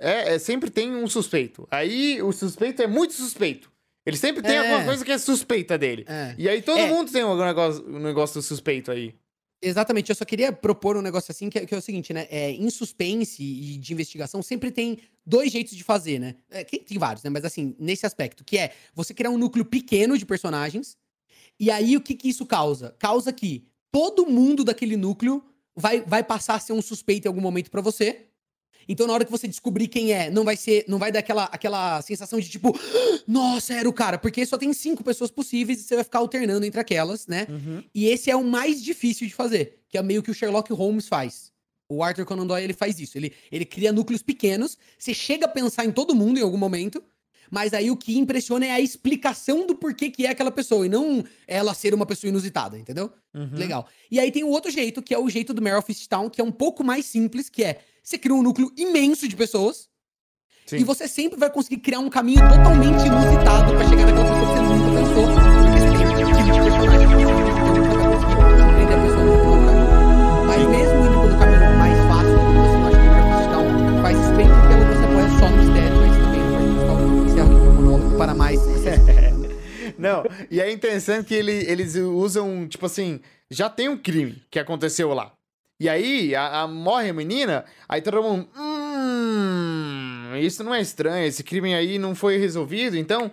É, é, sempre tem um suspeito. Aí o suspeito é muito suspeito. Ele sempre tem é. alguma coisa que é suspeita dele. É. E aí todo é. mundo tem um negócio, um negócio suspeito aí. Exatamente, eu só queria propor um negócio assim, que é, que é, o seguinte, né? É, em suspense e de investigação, sempre tem dois jeitos de fazer, né? É, tem vários, né? Mas assim, nesse aspecto, que é você criar um núcleo pequeno de personagens, e aí o que, que isso causa? Causa que todo mundo daquele núcleo vai, vai passar a ser um suspeito em algum momento para você, então, na hora que você descobrir quem é, não vai ser, não vai dar aquela, aquela sensação de tipo, [GASPS] nossa, era o cara, porque só tem cinco pessoas possíveis e você vai ficar alternando entre aquelas, né? Uhum. E esse é o mais difícil de fazer, que é meio que o Sherlock Holmes faz. O Arthur Conan Doyle ele faz isso. Ele, ele cria núcleos pequenos, você chega a pensar em todo mundo em algum momento, mas aí o que impressiona é a explicação do porquê que é aquela pessoa, e não ela ser uma pessoa inusitada, entendeu? Uhum. Legal. E aí tem o outro jeito, que é o jeito do Mare of Town, que é um pouco mais simples, que é você cria um núcleo imenso de pessoas. Sim. E você sempre vai conseguir criar um caminho totalmente inusitado para chegar naquela pessoa que você nunca pensou. Porque você tem um tipo de personagem para mais. [LAUGHS] não, e é interessante que ele, eles usam, tipo assim, já tem um crime que aconteceu lá. E aí, a, a, morre a menina, aí todo mundo. Hum, isso não é estranho, esse crime aí não foi resolvido, então.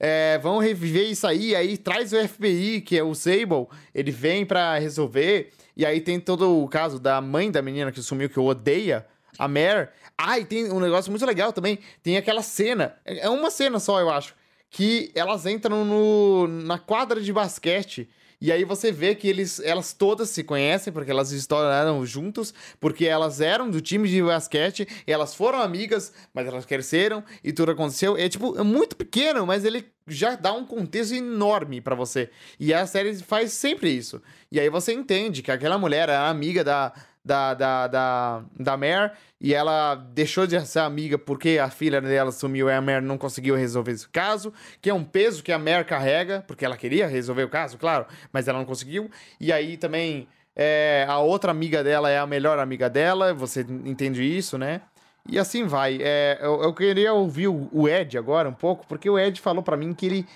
É, vão reviver isso aí, aí traz o FBI, que é o Sable, ele vem para resolver, e aí tem todo o caso da mãe da menina que sumiu, que odeia, a Mare. Ah, e tem um negócio muito legal também, tem aquela cena, é, é uma cena só, eu acho, que elas entram no, na quadra de basquete e aí você vê que eles, elas todas se conhecem, porque elas estouraram juntos, porque elas eram do time de basquete, elas foram amigas, mas elas cresceram e tudo aconteceu. É tipo, é muito pequeno, mas ele já dá um contexto enorme para você. E a série faz sempre isso. E aí você entende que aquela mulher é amiga da, da, da, da, da Mare e ela deixou de ser amiga porque a filha dela sumiu e a Mare não conseguiu resolver esse caso, que é um peso que a Mare carrega, porque ela queria resolver o caso, claro, mas ela não conseguiu. E aí também é, a outra amiga dela é a melhor amiga dela, você entende isso, né? E assim vai. É, eu, eu, queria ouvir o, o Ed agora um pouco, porque o Ed falou para mim que ele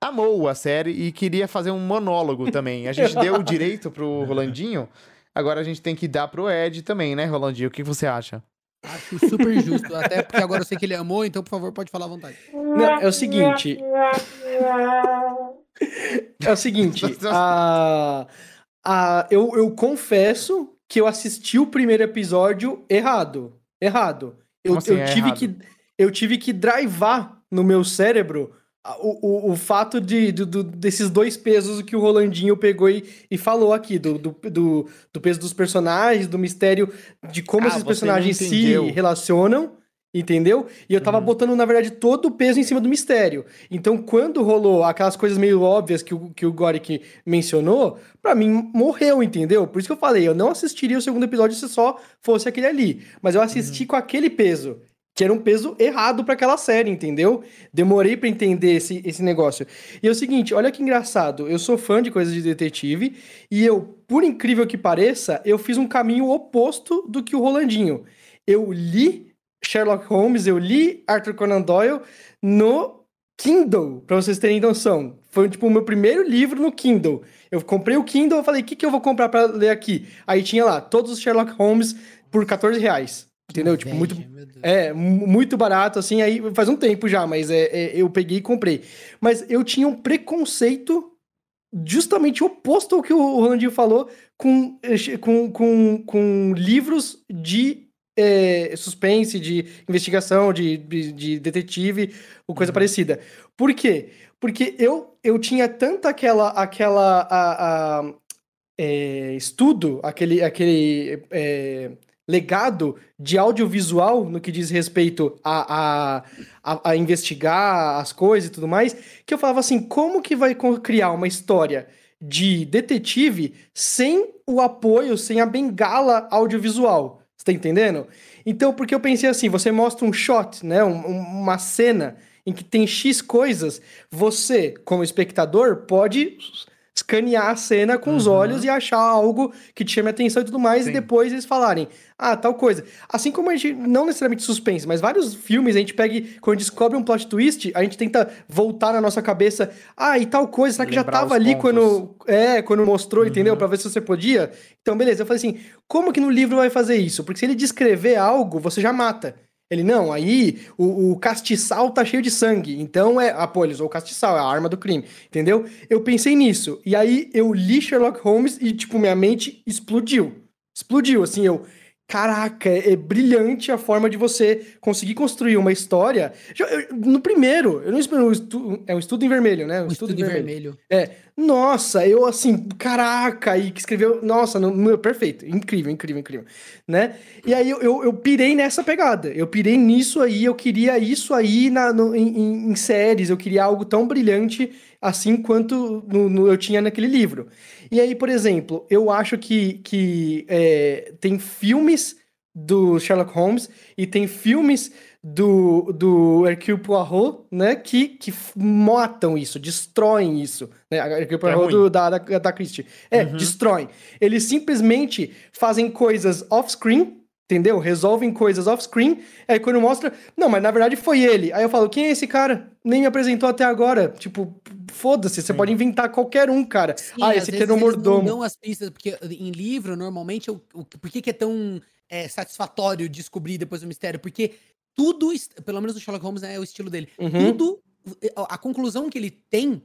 amou a série e queria fazer um monólogo também. A gente [LAUGHS] deu o direito pro Rolandinho, agora a gente tem que dar pro Ed também, né, Rolandinho? O que você acha? Acho super justo, até porque agora eu sei que ele amou, então por favor pode falar à vontade. Não, é o seguinte. É o seguinte, [LAUGHS] a, a, eu, eu confesso que eu assisti o primeiro episódio errado. Errado. Eu, assim, eu é tive errado? que eu tive que drivar no meu cérebro o, o, o fato de, do, desses dois pesos que o Rolandinho pegou e, e falou aqui, do, do, do, do, peso dos personagens, do mistério de como ah, esses personagens se relacionam, entendeu? E eu tava uhum. botando, na verdade, todo o peso em cima do mistério. Então, quando rolou aquelas coisas meio óbvias que o, que o Gorik mencionou, para mim morreu, entendeu? Por isso que eu falei, eu não assistiria o segundo episódio se só fosse aquele ali. Mas eu assisti uhum. com aquele peso que era um peso errado para aquela série, entendeu? Demorei para entender esse, esse negócio. E é o seguinte, olha que engraçado, eu sou fã de coisas de detetive e eu, por incrível que pareça, eu fiz um caminho oposto do que o Rolandinho. Eu li Sherlock Holmes, eu li Arthur Conan Doyle no Kindle, para vocês terem noção. Foi tipo o meu primeiro livro no Kindle. Eu comprei o Kindle, eu falei, o que, que eu vou comprar para ler aqui? Aí tinha lá, todos os Sherlock Holmes por 14 reais. Entendeu? Tipo, muito. É, muito barato, assim, aí faz um tempo já, mas é, é, eu peguei e comprei. Mas eu tinha um preconceito justamente oposto ao que o Rolandinho falou com, com, com, com livros de é, suspense, de investigação, de, de, de detetive, ou coisa uhum. parecida. Por quê? Porque eu, eu tinha tanta aquela, aquela a, a é, estudo, aquele, aquele legado de audiovisual no que diz respeito a, a, a, a, investigar as coisas e tudo mais, que eu falava assim, como que vai criar uma história de detetive sem o apoio, sem a bengala audiovisual? Você tá entendendo? Então, porque eu pensei assim, você mostra um shot, né, um, uma cena em que tem X coisas, você, como espectador, pode escanear a cena com uhum. os olhos e achar algo que te chame a atenção e tudo mais, Sim. e depois eles falarem, ah, tal coisa. Assim como a gente, não necessariamente suspense, mas vários filmes a gente pega e, quando descobre um plot twist, a gente tenta voltar na nossa cabeça, ah, e tal coisa, será que Lembrar já tava ali pontos. quando, é, quando mostrou, uhum. entendeu? Pra ver se você podia. Então, beleza, eu falei assim, como que no livro vai fazer isso? Porque se ele descrever algo, você já mata. Ele, não, aí o, o, castiçal tá cheio de sangue. Então é. Ah, pô, ele usou o castiçal, é a arma do crime. Entendeu? Eu pensei nisso. E aí eu li Sherlock Holmes e, tipo, minha mente explodiu. Explodiu, assim, eu. Caraca, é, é brilhante a forma de você conseguir construir uma história. no primeiro, eu não espero. É um estudo em vermelho, né? Um, estudo, estudo, em vermelho. vermelho. É. Nossa, eu assim, caraca, e que escreveu. Nossa, no, no, perfeito. Incrível, incrível, incrível. Né? E aí eu, eu, eu, pirei nessa pegada. Eu pirei nisso aí, eu queria isso aí na, no, em, em, séries, eu queria algo tão brilhante assim quanto no, no, eu tinha naquele livro. E aí, por exemplo, eu acho que, que é, tem filmes do Sherlock Holmes e tem filmes do, do Hercule Poirot, né, que, que matam isso, destroem isso. Né? Hercule Poirot é do, da, da, da Christie. É, uhum. destroem. Eles simplesmente fazem coisas off-screen, entendeu? Resolvem coisas off-screen, aí quando mostra, não, mas na verdade foi ele. Aí eu falo, quem é esse cara? Nem me apresentou até agora. Tipo, foda-se, você pode inventar qualquer um, cara. Sim, ah, esse aqui é no mordomo. Não as pistas, porque em livro, normalmente, o, o, por que, que é tão é, satisfatório descobrir depois o mistério? Porque tudo, pelo menos o Sherlock Holmes né, é o estilo dele, uhum. tudo, a conclusão que ele tem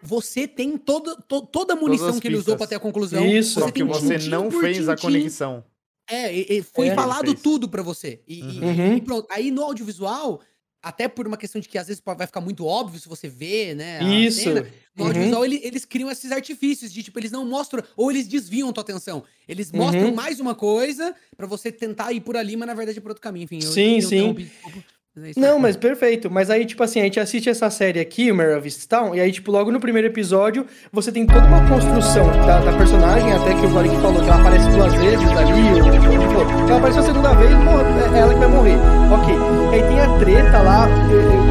você tem toda, to, toda a munição que ele usou para ter a conclusão. Isso, só que você não fez a conexão. É, e, e foi é, falado tudo para você. E, uhum. e, pronto. Aí no audiovisual, até por uma questão de que às vezes vai ficar muito óbvio se você vê, né? Isso. Cena, no uhum. audiovisual ele, eles criam esses artifícios de tipo, eles não mostram, ou eles desviam tua atenção. Eles uhum. mostram mais uma coisa para você tentar ir por ali, mas na verdade é por outro caminho. Enfim, sim, eu, sim. Eu, É não, mas perfeito. Mas aí, tipo assim, a gente assiste essa série aqui, o Mare of Town, e aí, tipo, logo no primeiro episódio, você tem toda uma construção da, da personagem, até que o Varek falou que ela aparece duas vezes ali, ou, tipo, ela apareceu a segunda vez, pô, é ela que vai morrer. Ok. Aí tem a treta lá,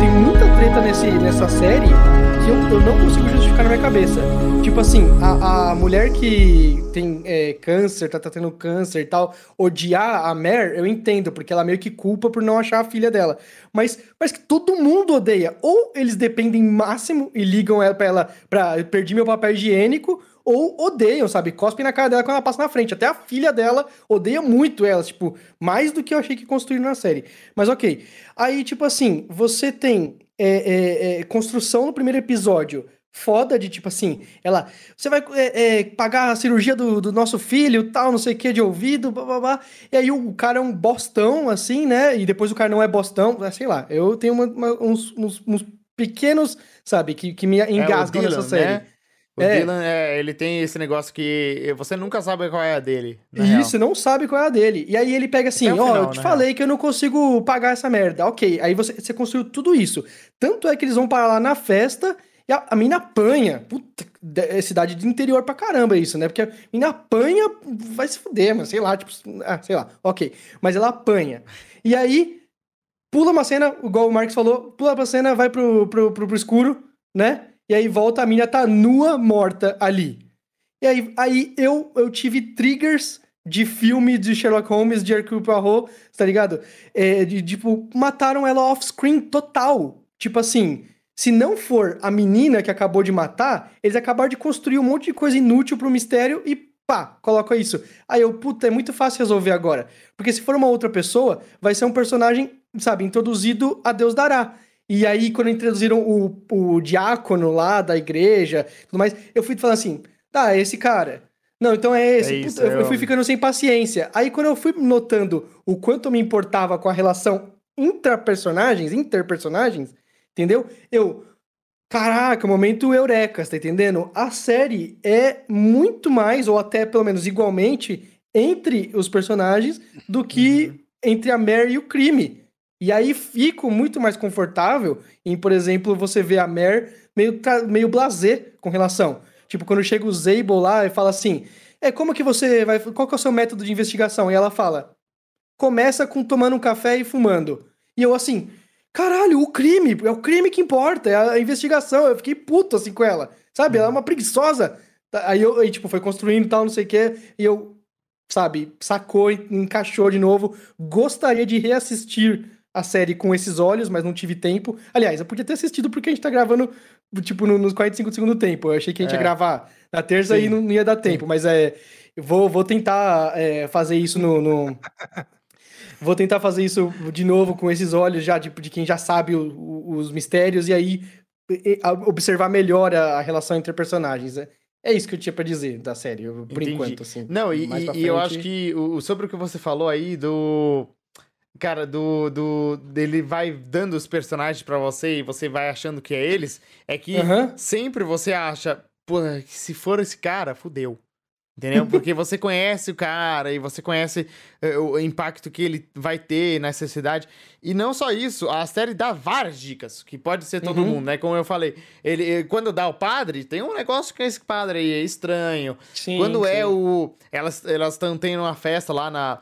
tem muita treta nesse, nessa série que eu, eu não consigo justificar na minha cabeça. Tipo assim, a, a mulher que tem é, câncer, tá, tá tendo câncer e tal, odiar a Mare, eu entendo, porque ela meio que culpa por não achar a filha dela. Mas parece que todo mundo odeia. Ou eles dependem máximo e ligam ela pra ela pra perdi meu papel higiênico, ou odeiam, sabe? Cospem na cara dela quando ela passa na frente. Até a filha dela odeia muito ela, tipo, mais do que eu achei que construíram na série. Mas ok. Aí, tipo assim, você tem é, é, é, construção no primeiro episódio foda de tipo assim, ela, você vai é, é, pagar a cirurgia do, do, nosso filho, tal, não sei o que, de ouvido, blá, blá, blá. E aí o cara é um bostão, assim, né? E depois o cara não é bostão, é, sei lá. Eu tenho uma, uma, uns, uns, uns, pequenos, sabe, que, que me é, engasgam nessa série. Né? O é. Dylan, é, ele tem esse negócio que você nunca sabe qual é a dele. Isso, real. não sabe qual é a dele. E aí ele pega assim, ó, oh, eu te falei real. que eu não consigo pagar essa merda. Ok, aí você, você construiu tudo isso. Tanto é que eles vão parar lá na festa e a, a mina apanha. Puta, é cidade de interior pra caramba isso, né? Porque a mina apanha, vai se fuder, mas sei lá, tipo, ah, sei lá, ok. Mas ela apanha. E aí, pula uma cena, igual o Marcos falou, pula pra cena, vai pro, pro, pro, pro escuro, né? E aí volta, a mina tá nua, morta ali. E aí, aí eu, eu tive triggers de filme de Sherlock Holmes, de Hercule Poirot, tá ligado? É, de, tipo, mataram ela off-screen total. Tipo assim, se não for a menina que acabou de matar, eles acabaram de construir um monte de coisa inútil pro mistério e pá, coloca isso. Aí eu, puta, é muito fácil resolver agora. Porque se for uma outra pessoa, vai ser um personagem, sabe, introduzido a Deus dará. E aí, quando introduziram o, o diácono lá da igreja tudo mais, eu fui falando assim, tá, é esse cara. Não, então é esse. É isso, Puta, é eu fui ficando sem paciência. Aí, quando eu fui notando o quanto eu me importava com a relação intrapersonagens, interpersonagens, Entendeu? Eu. Caraca, momento eureka, tá entendendo? A série é muito mais, ou até pelo menos igualmente, entre os personagens do que uhum. entre a Mary e o crime. E aí fico muito mais confortável em, por exemplo, você ver a Mary meio, meio blazer com relação. Tipo, quando chega o Zabel lá e fala assim: É, como que você vai. Qual que é o seu método de investigação? E ela fala: Começa com tomando um café e fumando. E eu assim, Caralho, o crime, é o crime que importa, é a investigação. Eu fiquei puto assim com ela, sabe? Ela é uma preguiçosa. Aí eu, aí, tipo, foi construindo e tal, não sei o quê, e eu, sabe, sacou encaixou de novo. Gostaria de reassistir a série com esses olhos, mas não tive tempo. Aliás, eu podia ter assistido porque a gente tá gravando, tipo, nos 45 do segundo tempo. Eu achei que a gente é. ia gravar na terça Sim. e não ia dar tempo, Sim. mas é. Vou, vou tentar é, fazer isso no, no, [LAUGHS] Vou tentar fazer isso de novo com esses olhos já de, de quem já sabe o, o, os mistérios e aí e, a, observar melhor a, a, relação entre personagens. É, é isso que eu tinha para dizer da série, por Entendi. enquanto, assim. Não, e, e, eu acho que o, sobre o que você falou aí do. Cara, do, do. Ele vai dando os personagens para você e você vai achando que é eles. É que sempre você acha, pô, se for esse cara, fudeu. Entendeu? [LAUGHS] Porque você conhece o cara e você conhece uh, o impacto que ele vai ter na sociedade. E não só isso, a série dá várias dicas, que pode ser todo uhum. mundo, né? Como eu falei, ele quando dá o padre, tem um negócio com esse padre aí, é estranho. Sim, quando é sim. é o. Elas estão tendo uma festa lá na,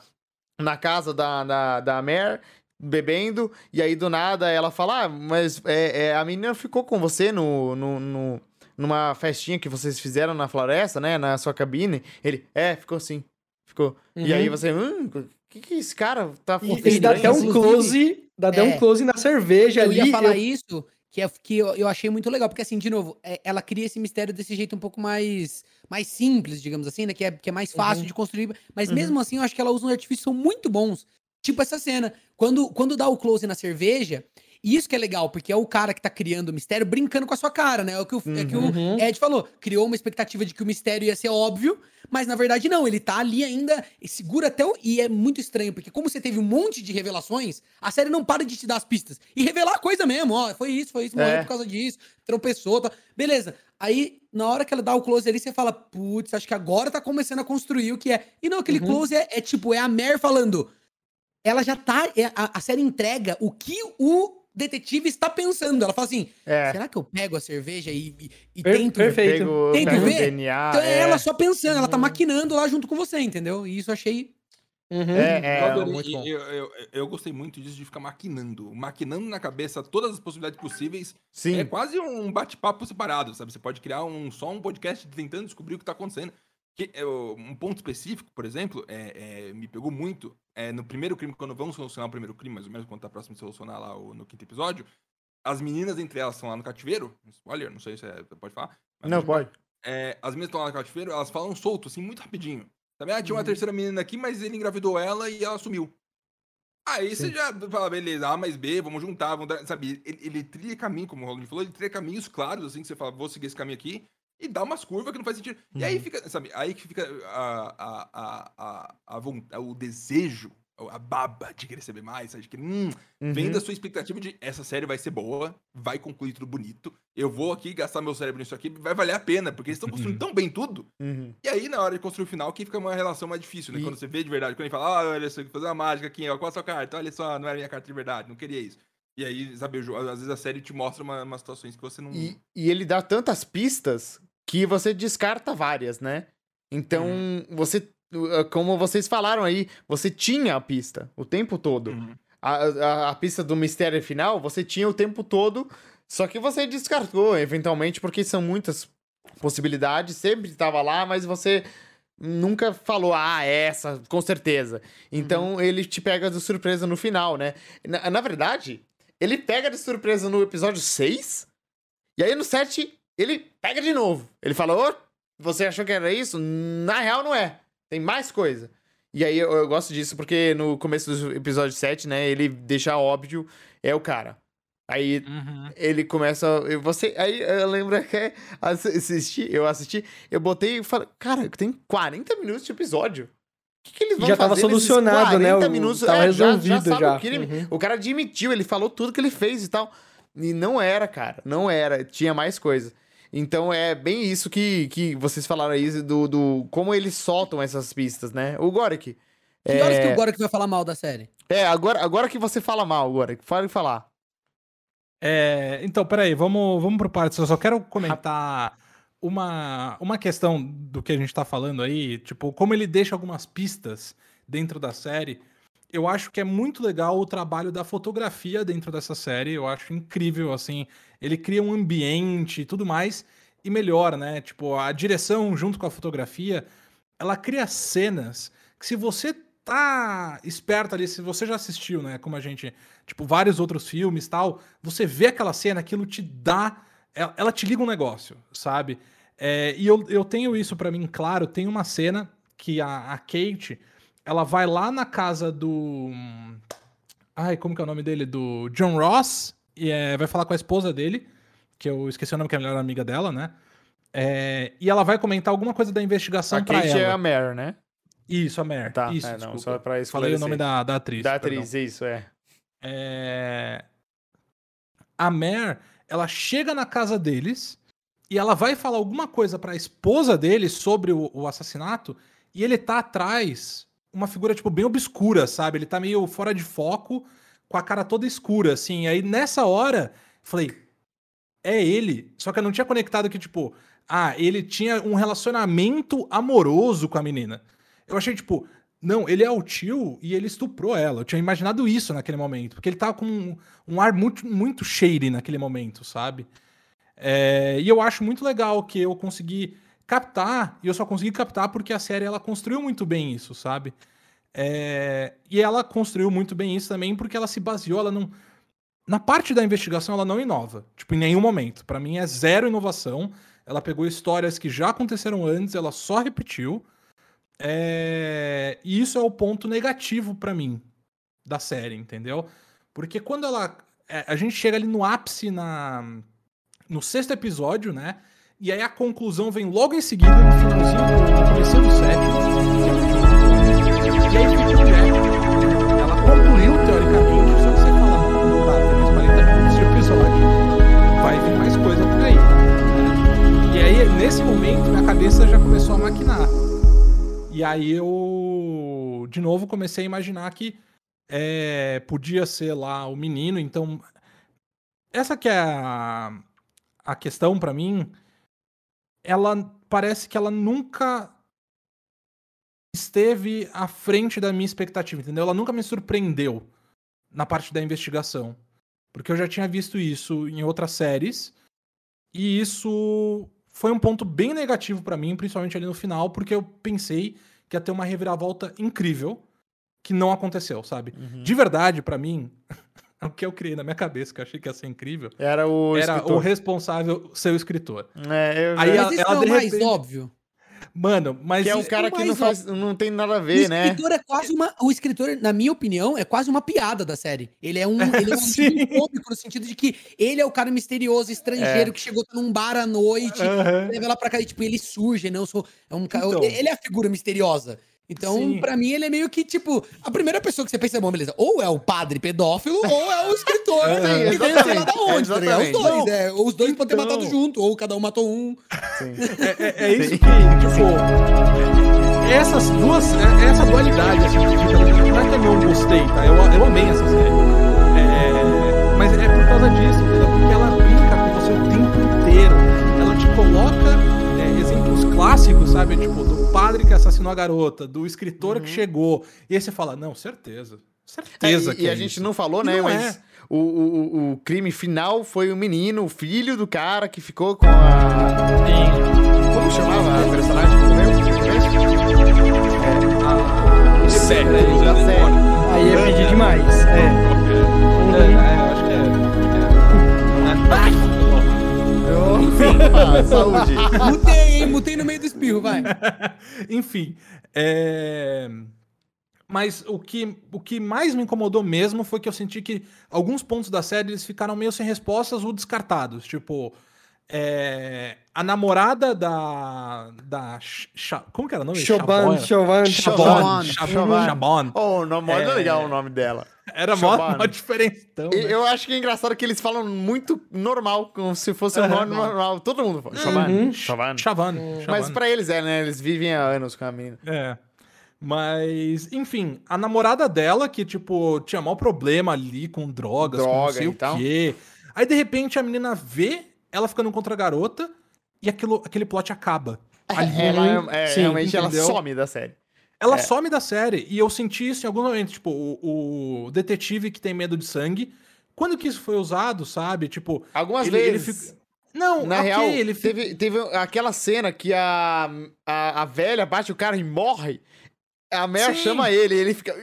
na casa da, da, da Mare, bebendo, e aí do nada ela fala: Ah, mas é, é, a menina ficou com você no, no, no numa festinha que vocês fizeram na floresta, né? Na sua cabine. Ele, é, ficou assim. Ficou. Uhum. E aí você, hum, o que, que esse cara tá fazendo? Ele dá até um close, dá até é, um close na cerveja eu ali. Eu ia falar eu... isso, que, é, que eu, achei muito legal, porque assim, de novo, é, ela cria esse mistério desse jeito um pouco mais, mais simples, digamos assim, né? Que é, que é mais fácil uhum. de construir. Mas uhum. mesmo assim, eu acho que ela usa uns artifícios muito bons. Tipo essa cena. Quando, quando dá o close na cerveja, e isso que é legal, porque é o cara que tá criando o mistério brincando com a sua cara, né? É o que o, uhum. é que o uhum. Ed falou. Criou uma expectativa de que o mistério ia ser óbvio, mas na verdade não. Ele tá ali ainda, segura até o. E é muito estranho, porque como você teve um monte de revelações, a série não para de te dar as pistas. E revelar a coisa mesmo, ó. Foi isso, foi isso, morreu é. por causa disso, tropeçou, tá. Beleza. Aí, na hora que ela dá o close ali, você fala, putz, acho que agora tá começando a construir o que é. E não, aquele uhum. close é, é tipo, é a Mer falando ela já tá. é, A, a série entrega o que o detetive está pensando. Ela fala assim: É. será que eu pego a cerveja e, e, e Per- tento. perfeito. Pego, Tem que pego o ver? DNA. Então é é, ela só pensando, ela tá Hum. maquinando lá junto com você, entendeu? E isso eu achei. Uhum. É, é, Eu muito bom. Eu, eu, eu gostei muito disso de ficar maquinando. Maquinando na cabeça todas as possibilidades possíveis. Sim. É quase um bate-papo separado, sabe? Você pode criar um, só um podcast tentando descobrir o que tá acontecendo. Que, é, o- um ponto específico, por exemplo, é, é, me pegou muito. É, no primeiro crime, quando vamos solucionar o primeiro crime, mais ou menos quando tá próximo de solucionar lá o- no quinto episódio, as meninas entre elas estão lá no cativeiro. Spoiler, não sei se é, pode falar. Não, pode. É, as meninas estão lá no cativeiro, elas falam solto, assim, muito rapidinho. Sabe? Ah, tinha uma Uhum. terceira menina aqui, mas ele engravidou ela e ela sumiu. Aí você já fala, beleza, A mais B, vamos juntar, vamos dar, sabe? Ele, ele trilha caminho, como o Roland falou, ele trilha caminhos claros, assim, que você fala, vou seguir esse caminho aqui, e dá umas curvas que não faz sentido. E aí fica, sabe, aí que fica a, a, a, a, a von- o desejo, a baba de querer saber mais, sabe? Que, hum, vem Uhum. da sua expectativa de essa série vai ser boa, vai concluir tudo bonito, eu vou aqui gastar meu cérebro nisso aqui, vai valer a pena, porque eles estão construindo tão bem tudo, Uhum. e aí, na hora de construir o final, que fica uma relação mais difícil, né? E- Quando você vê de verdade, quando ele fala, ah, olha só, fazer uma mágica aqui, ó, qual a sua carta? Olha só, não era minha carta de verdade, não queria isso. E aí, sabe, às vezes a série te mostra uma, umas situações que você não. E, e ele dá tantas pistas que você descarta várias, né? Então, Uhum. você. uh, Como vocês falaram aí, você tinha a pista o tempo todo. Uhum. A, a, a pista do mistério final, você tinha o tempo todo, só que você descartou, eventualmente, porque são muitas possibilidades, sempre estava lá, mas você nunca falou, ah, essa, com certeza. Então ele te pega de surpresa no final, né? Na, na verdade, ele pega de surpresa no episódio 6, e aí no 7 ele pega de novo. Ele fala, ô, você achou que era isso? Na real, não é. Tem mais coisa. E aí eu, eu gosto disso porque no começo do episódio 7, né, ele deixa óbvio, é o cara. Aí Uhum. ele começa. Você, aí eu lembro que assisti, eu assisti, eu botei e falei, cara, tem 40 minutos de episódio. O que, que eles vão Já tava fazer nesses solucionado, né, 40 o- minutos? tava É, já- resolvido sabe já. o crime. Uhum. O cara admitiu, ele falou tudo que ele fez e tal. E não era, cara. Não era. Tinha mais coisa. Então é bem isso que, que vocês falaram aí do, do. Como eles soltam essas pistas, né? O Gorek. Que horas que É, o Gorok vai falar mal da série? é agora, agora que você fala mal, Gorek. Fala e falar. É, então, peraí, vamos, vamos por partes. Eu só quero comentar uma, uma questão do que a gente tá falando aí, tipo, como ele deixa algumas pistas dentro da série. Eu acho que é muito legal o trabalho da fotografia dentro dessa série. Eu acho incrível, assim. Ele cria um ambiente e tudo mais e melhora, né? Tipo, a direção junto com a fotografia, ela cria cenas que se você tá esperto ali, se você já assistiu, né, como a gente, tipo, vários outros filmes tal, você vê aquela cena, aquilo te dá, ela, ela te liga um negócio, sabe? É, e eu, eu tenho isso pra mim claro, tem uma cena que a, a Kate, ela vai lá na casa do... Ai, como que é o nome dele? Do John Ross, e é, vai falar com a esposa dele, que eu esqueci o nome, que é a melhor amiga dela, né? É, e ela vai comentar alguma coisa da investigação A pra Kate ela. é a Mare, né? Isso, a Mare. Tá, Isso, é, não, só pra Falei o nome da, da atriz. Da perdão. atriz, isso, é. É... A Mare, ela chega na casa deles e ela vai falar alguma coisa pra esposa dele sobre o, o assassinato e ele tá atrás, uma figura, tipo, bem obscura, sabe? Ele tá meio fora de foco, com a cara toda escura, assim. Aí, nessa hora, falei, é ele. Só que eu não tinha conectado que, tipo, ah, ele tinha um relacionamento amoroso com a menina. Eu achei, tipo, não, ele é o tio e ele estuprou ela. Eu tinha imaginado isso naquele momento. Porque ele tava com um, um ar muito, muito shady naquele momento, sabe? É, e eu acho muito legal que eu consegui captar, e eu só consegui captar porque a série ela construiu muito bem isso, sabe? É, e ela construiu muito bem isso também porque ela se baseou, ela não. Na parte da investigação, ela não inova. Tipo, em nenhum momento. Pra mim é zero inovação. Ela pegou histórias que já aconteceram antes, ela só repetiu. É, E isso é o ponto negativo pra mim da série, entendeu? Porque quando ela. é, A gente chega ali no ápice na... no sexto episódio, né? E aí a conclusão vem logo em seguida, no finalzinho, no comecinho do sétimo. E aí fica direto. Ela concluiu, teoricamente, só que você fala, não, tá, tem mais 40 minutos de episódio. Vai vir mais coisa por aí. E aí, nesse momento, minha cabeça já começou a maquinar. E aí eu, de novo, comecei a imaginar que é, podia ser lá o menino, então. Essa que é a, a questão para mim. Ela parece que ela nunca esteve à frente da minha expectativa, entendeu? Ela nunca me surpreendeu na parte da investigação. Porque eu já tinha visto isso em outras séries. E isso foi um ponto bem negativo para mim, principalmente ali no final, porque eu pensei que ia ter uma reviravolta incrível que não aconteceu, sabe? Uhum. De verdade, para mim, [LAUGHS] o que eu criei na minha cabeça, que eu achei que ia ser incrível, era o era escritor. o responsável ser o escritor. É, eu... Aí Mas ela, ela, é o mais repente... óbvio. Mano, mas. Que é um cara que não, faz, não tem nada a ver, o né? Escritor é quase uma, o escritor, na minha opinião, é quase uma piada da série. Ele é um, [LAUGHS] ele é um cômico no sentido de que ele é o cara misterioso, estrangeiro, é. que chegou num bar à noite, uhum. leva lá pra cá e, tipo, ele surge, não sou. É um, então. Ele é a figura misteriosa. Então, para mim, ele é meio que, tipo, a primeira pessoa que você pensa, bom, beleza, ou é o padre pedófilo, [LAUGHS] ou é o escritor, né? E sei lá da onde, tá ligado? Os dois, é, os dois então... podem ter matado junto, ou cada um matou um. É, é, é, isso que, tipo, essas duas, é, essa dualidade, assim, de vida, não é que eu não gostei, tá? Eu, eu amei essa série. É, mas é por causa disso, clássicos, sabe? Tipo, do padre que assassinou a garota, do escritor uhum. que chegou. E aí você fala, não, certeza. Certeza é, e, e é a gente não falou, né? Não mas é. o, o, o crime final foi o menino, o filho do cara que ficou com a. Sim. Como chamava a personagem que morreu? É. Sério, Aí é pedir demais. É. é, é acho que é. [LAUGHS] Enfim, saúde. Hein? Mutei no meio do espirro, vai. [LAUGHS] Enfim, é... Mas o que, o que mais me incomodou mesmo foi que eu senti que alguns pontos da série eles ficaram meio sem respostas ou descartados. Tipo, é, a namorada da. da como que era o nome? Chaban, Chaban, Chaban. Chaban. Oh, o nome é legal o nome dela. Era mó, mó diferentão. Né? Eu acho que é engraçado que eles falam muito normal, como se fosse um nome normal. Todo mundo fala. Uhum. Chavan. Chavan. Mas pra eles é, né? Eles vivem há anos com a menina. É. Mas, enfim, a namorada dela, que, tipo, tinha mau problema ali com drogas, Droga, com não sei então. o quê. Aí, de repente, a menina vê ela ficando contra a garota e aquilo, aquele plot acaba. [LAUGHS] É, ali, ela, é, Sim, realmente entendeu? ela some da série. Ela é. some da série. E eu senti isso em algum momento. Tipo, o, o, detetive que tem medo de sangue. Quando que isso foi usado, sabe? Tipo. Algumas ele, vezes. Ele fica... Não, na real, ele fica... teve, teve aquela cena que a, a, a velha bate o cara e morre. A Mer chama ele e ele fica.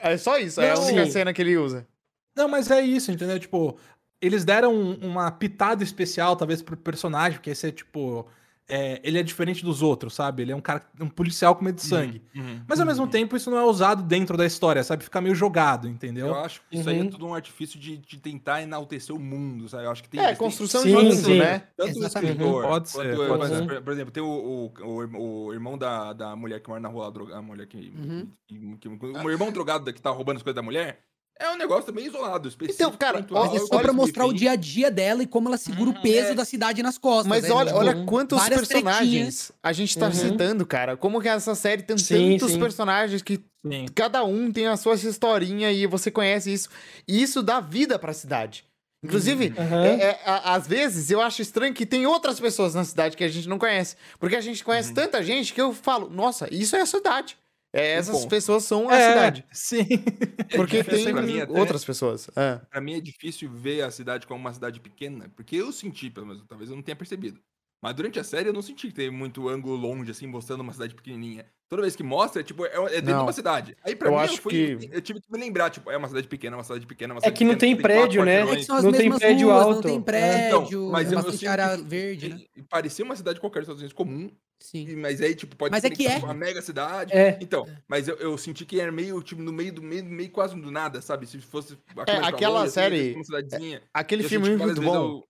É só isso. Não, é a única cena que ele usa. Não, mas é isso, entendeu? Tipo, eles deram uma pitada especial, talvez, pro personagem, porque esse é tipo é, ele é diferente dos outros, sabe? Ele é um cara, um policial com medo de sangue. Uhum, uhum, Mas ao mesmo uhum. tempo, isso não é usado dentro da história, sabe? Fica meio jogado, entendeu? Eu acho que isso aí é uhum. tudo um artifício de, de tentar enaltecer o mundo, sabe? Eu acho que tem. É, construção tem... de mundo, sim. né? Tanto Exatamente. o escritor. Pode ser. Quanto, pode ser. Por exemplo, tem o, o, o, irmão da, da mulher que mora na rua, a mulher que. Uhum. que, que, que o irmão drogado que tá roubando as coisas da mulher. É um negócio também isolado, específico. Então, cara, ó, é só pra mostrar o dia a dia dela e como ela segura uhum, o peso é. da cidade nas costas. Mas né? olha, olha quantos personagens tretinhas. a gente tá uhum. citando, cara. Como que essa série tem sim, tantos sim. personagens que sim. cada um tem a sua historinha e você conhece isso. E isso dá vida pra cidade. Inclusive, uhum. é, é, às vezes eu acho estranho que tem outras pessoas na cidade que a gente não conhece. Porque a gente conhece uhum. tanta gente que eu falo, nossa, isso é a cidade. É, essas pessoas são a é, cidade. Sim. [LAUGHS] Porque é tem mim, outras pessoas. É. Pra mim é difícil ver a cidade como uma cidade pequena, porque eu senti, pelo menos, talvez eu não tenha percebido. Mas durante a série eu não senti que teve muito ângulo longe, assim, mostrando uma cidade pequenininha. Toda vez que mostra, é, tipo, é, é dentro não. de uma cidade. Aí pra eu mim acho eu, fui, que... eu tive que me lembrar, tipo, é uma cidade pequena, uma cidade pequena, uma cidade É que não tem prédio, né? É não tem prédio ruas, alto. Não tem prédio, então, mas é bastante área verde, né? Parecia uma cidade qualquer dos Estados Unidos comum. Sim. Mas aí, tipo, pode mas ser é que é. uma mega cidade. É. Então, mas eu, eu senti que era meio, tipo, no meio do meio, meio quase do nada, sabe? Se fosse é, aquela longe, série. Assim, é, aquele filme muito bom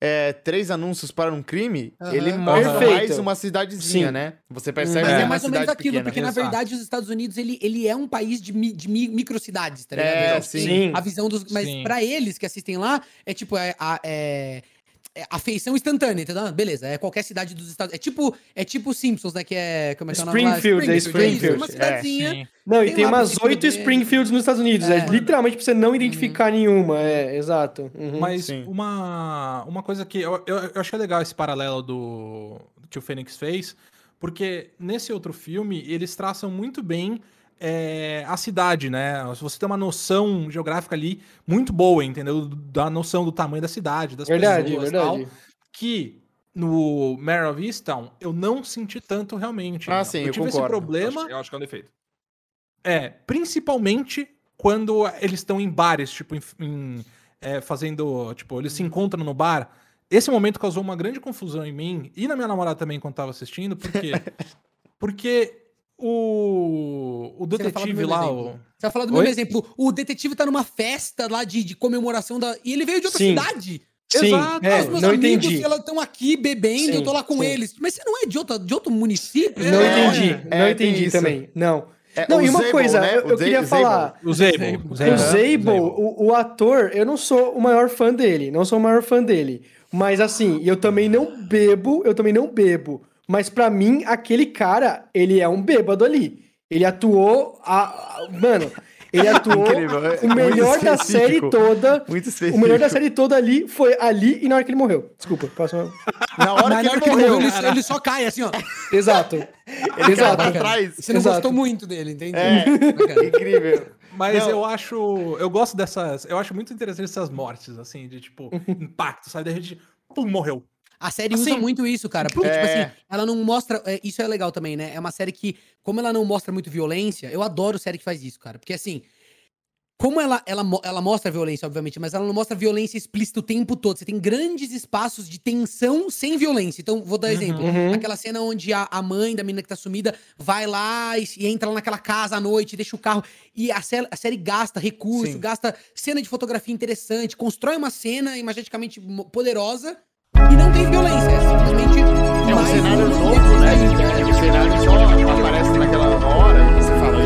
é, três anúncios para um crime, uhum. ele mostra Perfeito. mais uma cidadezinha, Sim. né? Você percebe Mas é, é mais ou menos aquilo, pequena. porque na verdade os Estados Unidos ele, ele é um país de, mi, de microcidades, tá ligado? É, sim. A visão dos. Mas para eles que assistem lá, é tipo, é, é, é afeição instantânea, entendeu? Ah, Beleza, é qualquer cidade dos Estados É tipo, é tipo Simpsons, né? Que é. Como é que é o nome lá? Springfield, é isso, Springfield, Uma é, cidadezinha. Sim. Não, e Tem umas oito Springfields nos Estados Unidos. É, É. literalmente pra você não identificar nenhuma. É, exato. Uhum. Mas Sim. uma, uma coisa que eu, eu, eu achei legal esse paralelo do, do que o Fênix fez, porque nesse outro filme eles traçam muito bem é, a cidade, né? Se você tem uma noção geográfica ali muito boa, entendeu? Da noção do tamanho da cidade, das verdade, pessoas e verdade. tal, que no Mare of Easttown eu não senti tanto realmente. Ah, né? sim, eu eu tive esse concordo. Eu problema acho, eu acho que é um defeito. é, principalmente quando eles estão em bares, tipo, em, em, é, fazendo. Tipo, eles se encontram no bar. Esse momento causou uma grande confusão em mim e na minha namorada também enquanto tava assistindo, por quê? [LAUGHS] Porque o, o detetive lá, exemplo. o, Você vai falar do Oi? meu exemplo. O detetive tá numa festa lá de, de comemoração da. E ele veio de outra Sim. cidade. Sim, Exato, é, os meus não amigos entendi. estão aqui bebendo, Sim, eu tô lá com sim. eles. Mas você não é de, outra, de outro município? Não É, entendi, é, não tem entendi isso. também. Não. É, Não, e uma Zabel, coisa, né? eu, eu queria Zabel. falar. o Zabel. O Zabel. Zabel, o, o ator, eu não sou o maior fã dele, não sou o maior fã dele. Mas assim, eu também não bebo, eu também não bebo. Mas pra mim, aquele cara, ele é um bêbado ali. Ele atuou. A, a- mano, ele [LAUGHS] atuou Incrível, é o melhor da série toda. Muito O específico. melhor da série toda ali foi ali e na hora que ele morreu. Desculpa, próxima. [LAUGHS] Na hora Mas que na hora ele que ele morreu. morreu, ele, ele só cai assim, ó. Exato. Ele Exato. cai pra trás. Você não Exato. gostou muito dele, entende? É, [LAUGHS] incrível. Mas Não. eu acho. Eu gosto dessas. Eu acho muito interessante essas mortes, assim, de tipo, impacto, sabe? Da gente. Pum, morreu. A série usa Assim, muito isso, cara. Porque, é. tipo assim, ela não mostra. é, isso é legal também, né? É uma série que, como ela não mostra muito violência, eu adoro série que faz isso, cara. Porque assim. Como ela, ela, ela mostra violência, obviamente, mas ela não mostra violência explícita o tempo todo. Você tem grandes espaços de tensão sem violência. Então, vou dar exemplo. uhum. Aquela cena onde a, a mãe da menina que tá sumida vai lá e, e entra lá naquela casa à noite, deixa o carro. E a, sé- a série gasta recurso, Sim. gasta cena de fotografia interessante, constrói uma cena imageticamente poderosa e não tem violência. É simplesmente. É um cenário novo, né? É um cenário que só aparece naquela hora e você fala,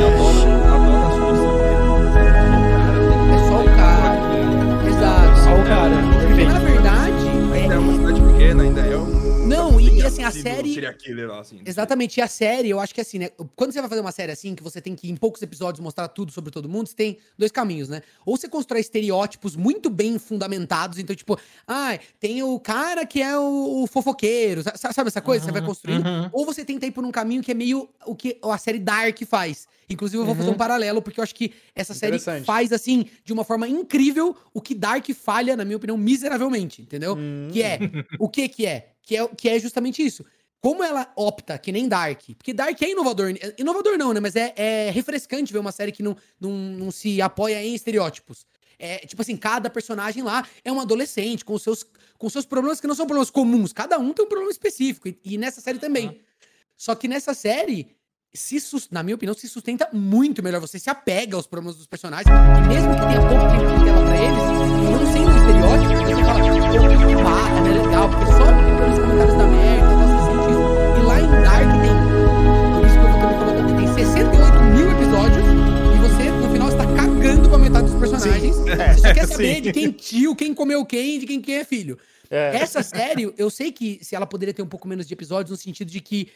e, assim, a série. killer lá, assim. Exatamente, e a série, eu acho que assim, né? Quando você vai fazer uma série assim, que você tem que, em poucos episódios, mostrar tudo sobre todo mundo, você tem dois caminhos, né? Ou você constrói estereótipos muito bem fundamentados, então, tipo, ah, tem o cara que é o, o fofoqueiro, sa- sabe essa coisa? Você vai construindo. uhum. Ou você tenta ir por um caminho que é meio o que a série Dark faz. Inclusive, eu vou fazer um paralelo, porque eu acho que essa série faz, assim, de uma forma incrível, o que Dark falha, na minha opinião, miseravelmente, entendeu? Que é, o que que é? Que é, que é justamente isso. Como ela opta, que nem Dark, porque Dark é inovador, é- inovador não, né? Mas é, é refrescante ver uma série que não, não, não se apoia em estereótipos. É, tipo assim, cada personagem lá é um adolescente com seus, com seus problemas que não são problemas comuns. Cada um tem um problema específico. E, e nessa série também. Só que nessa série, se na minha opinião, se sustenta muito melhor. Você se apega aos problemas dos personagens. E mesmo que tenha pouco tempo de tela pra eles, não sendo um estereótipo, você fala, pô, que barra, né? Legal, porque só pelos comentários da merda, você sente isso. E lá em Dark tem. Por isso que eu falando também, tem 68 mil episódios e você, no final, está cagando pra metade dos personagens. Você só quer [LAUGHS] saber Sim. de quem tio, quem comeu quem, de quem, quem é filho. É. Essa série, eu sei que se ela poderia ter um pouco menos de episódios, no sentido de que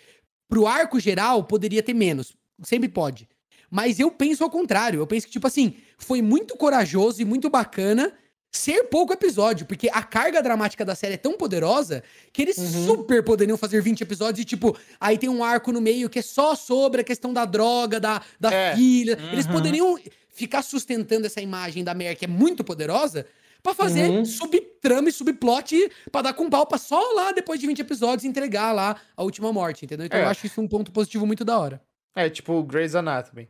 pro arco geral poderia ter menos. Sempre pode. Mas eu penso ao contrário. Eu penso que, tipo assim, foi muito corajoso e muito bacana ser pouco episódio, porque a carga dramática da série é tão poderosa que eles super poderiam fazer 20 episódios e, tipo, aí tem um arco no meio que é só sobre a questão da droga, da, da É. filha. Eles poderiam ficar sustentando essa imagem da Mer, que é muito poderosa, pra fazer Uhum. subtrama e subplot pra dar com pau pra só lá, depois de 20 episódios, entregar lá a última morte, entendeu? Então É. eu acho isso um ponto positivo muito da hora. É tipo Grey's Anatomy.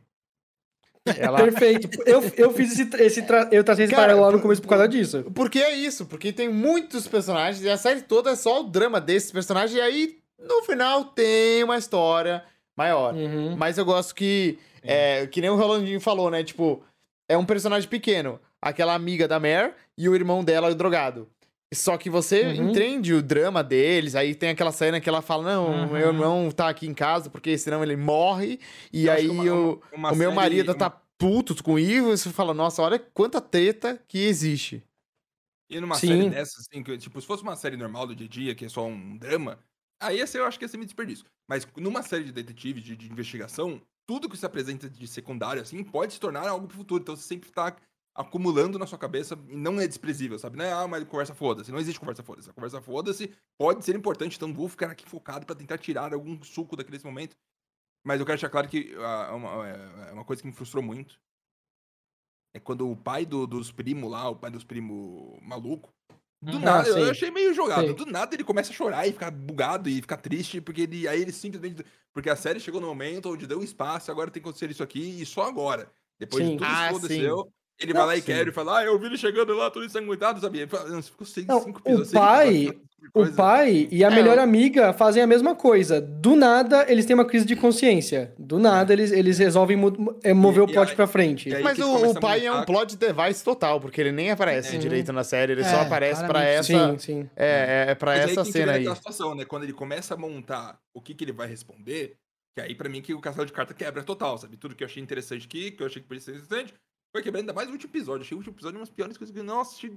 [LAUGHS] Ela... Perfeito. Eu, eu fiz esse, esse tra- eu tracei esse Cara, paralelo lá no por- começo por causa disso. Porque é isso, porque tem muitos personagens e a série toda é só o drama desses personagens e aí no final tem uma história maior. Uhum. Mas eu gosto que, é, que nem o Rolandinho falou, né? Tipo, é um personagem pequeno. Aquela amiga da Mare e o irmão dela, drogado. Só que você Uhum. entende o drama deles, aí tem aquela cena que ela fala, não, Uhum. meu irmão tá aqui em casa, porque senão ele morre, e Eu aí uma- o, uma- uma o meu marido uma- tá puto com Ivo, e você fala, nossa, olha quanta treta que existe. E numa Sim. série dessas, assim, que, tipo, se fosse uma série normal do dia a dia, que é só um drama, aí esse eu acho que ia ser meio desperdício. Mas numa série de detetive, de, de investigação, tudo que se apresenta de secundário, assim, pode se tornar algo pro futuro. Então você sempre tá acumulando na sua cabeça e não é desprezível, sabe? Não é, ah, mas conversa foda-se. Não existe conversa foda-se. A conversa foda-se pode ser importante, então vou ficar aqui focado para tentar tirar algum suco daquele momento. Mas eu quero deixar claro que uh, uma, é, uma coisa que me frustrou muito é quando o pai do, dos primos lá, o pai dos primos maluco, do nada, eu achei meio jogado. Do nada ele começa a chorar e ficar bugado e ficar triste, porque ele, aí ele simplesmente. Porque a série chegou no momento onde deu um espaço, agora tem que acontecer isso aqui, e só agora. Depois sim. de tudo ah, que aconteceu, ele não, vai lá e quer e fala, ah, eu vi ele chegando lá, todo ensanguentado, sabia? Você ficou seis, não, cinco o pai, o pai e a é, melhor amiga fazem a mesma coisa. Do nada, eles têm uma crise de consciência. Do nada, eles, eles resolvem é, mover e, o plot aí, pra frente. Mas o, o pai é um plot device total, porque ele nem aparece é. direito na série, ele é, só aparece para essa. Sim, sim. É, é, é pra Mas essa aí cena aí. situação, né? Quando ele começa a montar o que, que ele vai responder, que aí, pra mim, que o castelo de carta quebra total, sabe? Tudo que eu achei interessante aqui, que eu achei que podia ser interessante, foi quebrando ainda mais o último episódio. Achei o último episódio uma das piores coisas que. Nossa, achei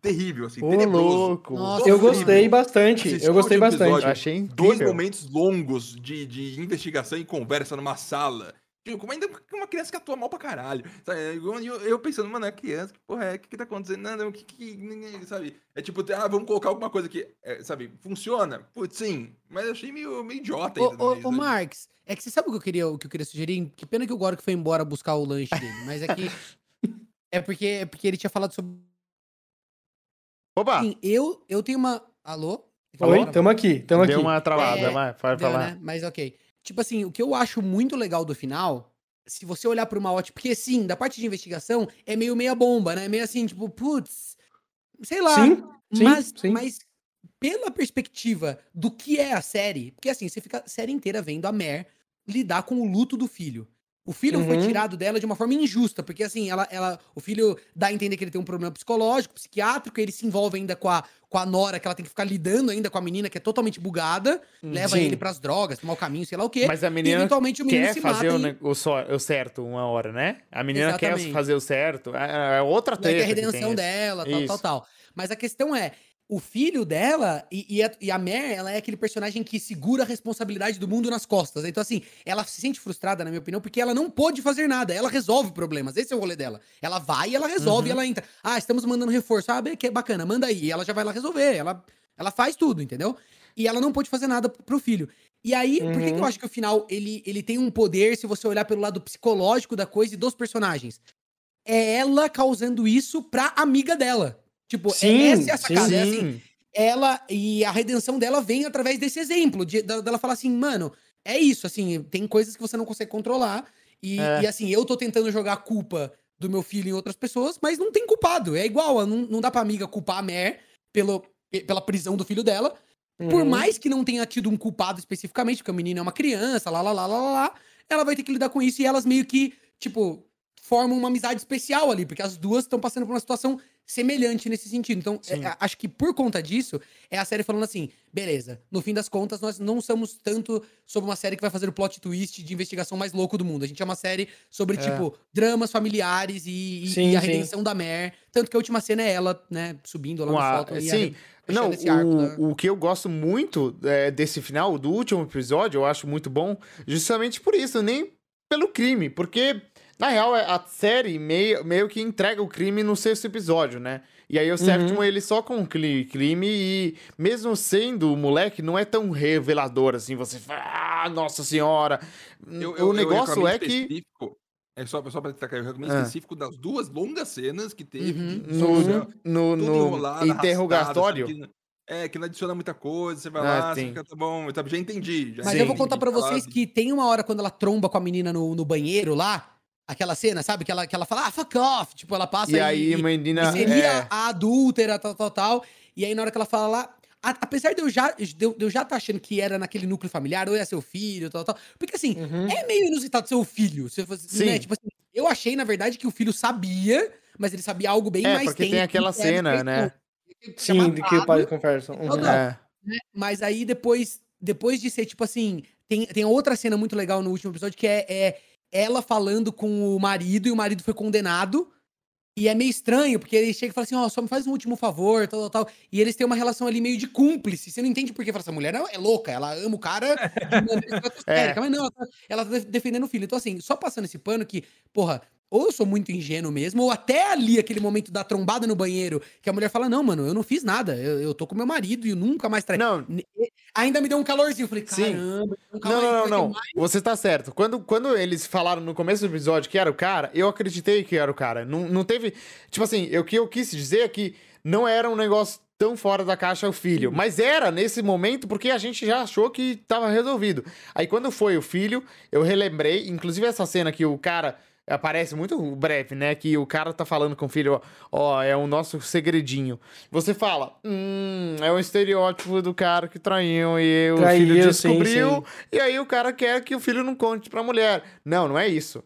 terrível, assim, Ô, louco. Nossa, eu gostei bastante. Assisti eu gostei bastante. Episódio, achei incrível. Dois momentos longos de, de investigação e conversa numa sala. Tipo, como ainda uma criança que atua mal pra caralho. Eu, eu, pensando, mano, é criança, que porra é? O que, que tá acontecendo? Não, não, o que, que. Sabe? É tipo, ah, vamos colocar alguma coisa aqui. É, sabe? Funciona? Putz, sim. Mas eu achei meio, meio idiota ainda. Ô, ô, ô Marx, é que você sabe o que eu queria, o que eu queria sugerir? Que pena que o Gork foi embora buscar o lanche dele. Mas é que. [LAUGHS] é porque, é porque ele tinha falado sobre. Opa! Sim, eu, eu tenho uma. Alô? Oi, tamo aqui, tamo aqui. Deu uma travada, é, vai, pode deu, falar. Né? Mas ok. Tipo assim, o que eu acho muito legal do final, se você olhar para uma ótica, porque sim, da parte de investigação é meio meia bomba, né? Meio assim, tipo, putz, sei lá. Sim, sim, mas, sim. mas pela perspectiva do que é a série, porque assim, você fica a série inteira vendo a Mer lidar com o luto do filho. O filho uhum. foi tirado dela de uma forma injusta, porque assim, ela, ela, o filho dá a entender que ele tem um problema psicológico, psiquiátrico, ele se envolve ainda com a, com a Nora, que ela tem que ficar lidando ainda com a menina que é totalmente bugada, hum, leva Sim. ele pras drogas, tomar o caminho, sei lá o quê. Mas a menina eventualmente o menino quer fazer o, e... o, so, o, certo uma hora, né? A menina Exatamente. quer fazer o certo, é, é outra treta. É a redenção dela, tal, tal, tal. Mas a questão é, o filho dela e, e, a, e a Mare, ela é aquele personagem que segura a responsabilidade do mundo nas costas. Então, assim, ela se sente frustrada, na minha opinião, porque ela não pôde fazer nada. Ela resolve problemas. Esse é o rolê dela. Ela vai e ela resolve, uhum. ela entra. Ah, estamos mandando reforço. Ah, que é bacana, manda aí. E ela já vai lá resolver. Ela, ela faz tudo, entendeu? E ela não pôde fazer nada pro filho. E aí, uhum. por que, que eu uhum. acho que o final ele, ele tem um poder, se você olhar pelo lado psicológico da coisa e dos personagens? É ela causando isso pra amiga dela. Tipo, é sim, essa é a sacada. Sim. É assim, ela e a redenção dela vem através desse exemplo, de, dela falar assim, mano, é isso, assim, tem coisas que você não consegue controlar. E, é. e assim, eu tô tentando jogar a culpa do meu filho em outras pessoas, mas não tem culpado. É igual, não, não dá pra amiga culpar a Mer pelo, pela prisão do filho dela. Uhum. Por mais que não tenha tido um culpado especificamente, porque a menina é uma criança, lá, lá, lá, lá, lá, ela vai ter que lidar com isso e elas meio que, tipo, formam uma amizade especial ali, porque as duas estão passando por uma situação semelhante nesse sentido. Então, é, acho que por conta disso, é a série falando assim: beleza, no fim das contas, nós não somos tanto sobre uma série que vai fazer o plot twist de investigação mais louco do mundo. A gente é uma série sobre, é. tipo, dramas familiares e, sim, e a redenção sim. da Mer. Tanto que a última cena é ela, né, subindo lá no foto. Sim. Não, o, da... o que eu gosto muito é, desse final, do último episódio, eu acho muito bom, justamente por isso, nem pelo crime, porque na real, é, a série meio, meio que entrega o crime no sexto episódio, né? E aí o sétimo, uhum. ele só com crime e mesmo sendo o moleque, não é tão revelador assim. Você fala, ah, nossa senhora. Eu, eu, o negócio é que... É só, só pra destacar, eu recomendo é. específico das duas longas cenas que teve. Uhum. No, no, no interrogatório. Que, é, que não adiciona muita coisa, você vai ah, lá, você fica, tá bom, já entendi. Já Mas sim. eu vou contar pra vocês que tem uma hora quando ela tromba com a menina no, no banheiro lá, Aquela cena, sabe? Que ela, que ela fala, ah, fuck off. Tipo, ela passa e. E aí, menina. seria é... a adúltera, tal, tal, tal. E aí, na hora que ela fala lá. A, apesar de eu já de eu, já tá achando que era naquele núcleo familiar, ou é seu filho, tal, tal. Porque assim, uhum. é meio inusitado seu filho. Se fosse, Sim. Né? Tipo assim, eu achei, na verdade, que o filho sabia, mas ele sabia algo bem é, mais porque tem aquela cena, né? Sim, de que o pai conversa. Uhum. É. Né? Mas aí depois, depois de ser, tipo assim, tem, tem outra cena muito legal no último episódio que é, é ela falando com o marido e o marido foi condenado. E é meio estranho, porque ele chega e fala assim, ó, oh, só me faz um último favor, tal, tal, tal. E eles têm uma relação ali meio de cúmplice. Você não entende por que essa mulher é louca, ela ama o cara [LAUGHS] é. mas não, ela tá, ela tá defendendo o filho. Então, assim, só passando esse pano que, porra, ou eu sou muito ingênuo mesmo, ou até ali aquele momento da trombada no banheiro, que a mulher fala: Não, mano, eu não fiz nada, eu, eu tô com meu marido e eu nunca mais traí. Não. Ainda me deu um calorzinho. Eu falei: Caramba, calor não, não, não, não. Você tá certo. Quando, quando eles falaram no começo do episódio que era o cara, eu acreditei que era o cara. Não, não teve. Tipo assim, o que eu quis dizer é que não era um negócio tão fora da caixa o filho. Mas era nesse momento porque a gente já achou que tava resolvido. Aí quando foi o filho, eu relembrei, inclusive essa cena que o cara aparece muito breve, né? Que o cara tá falando com o filho, ó, é o nosso segredinho. Você fala, hum, é um estereótipo do cara que traiu e o traiu, filho descobriu. Sim, sim. E aí o cara quer que o filho não conte pra mulher. Não, não é isso.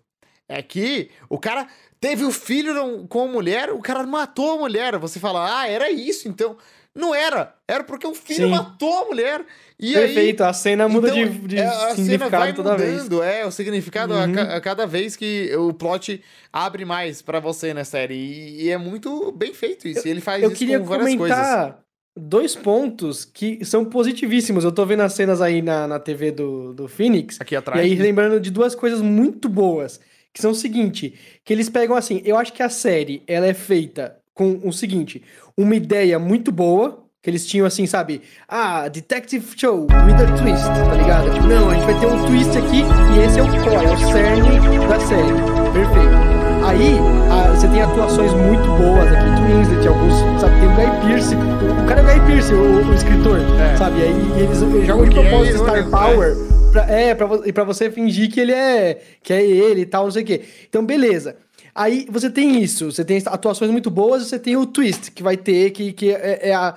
É que o cara teve o filho com a mulher, o cara matou a mulher. Você fala, ah, era isso, então. Não era. Era porque o filho Sim. matou a mulher. E Perfeito, aí, a cena muda então, de, de é, a significado cena vai toda mudando, vez. É, o significado uhum. a, a, cada vez que o plot abre mais para você na série. E, e, é muito bem feito isso. Eu, ele faz eu isso queria com várias comentar coisas. Dois pontos que são positivíssimos. Eu tô vendo as cenas aí na, na TV do, do Phoenix. Aqui atrás. E aí lembrando de duas coisas muito boas. Que são o seguinte: que eles pegam assim. Eu acho que a série ela é feita com o seguinte: uma ideia muito boa, que eles tinham assim, sabe? Ah, Detective Show with a twist, tá ligado? Tipo, não, a gente vai ter um twist aqui e esse é o core, é o cerne da série. Perfeito. Aí, a, você tem atuações muito boas aqui, Winslet, alguns, sabe? Tem o Guy Pearce, o, o cara é o Guy Pearce, o, o escritor, é. sabe? Aí eles jogam de propósito é Star Power. Pra, é, pra, pra você fingir que ele é, que é ele e tal, não sei o quê. Então, beleza. Aí você tem isso, você tem atuações muito boas, você tem o twist que vai ter, que, que é, é a,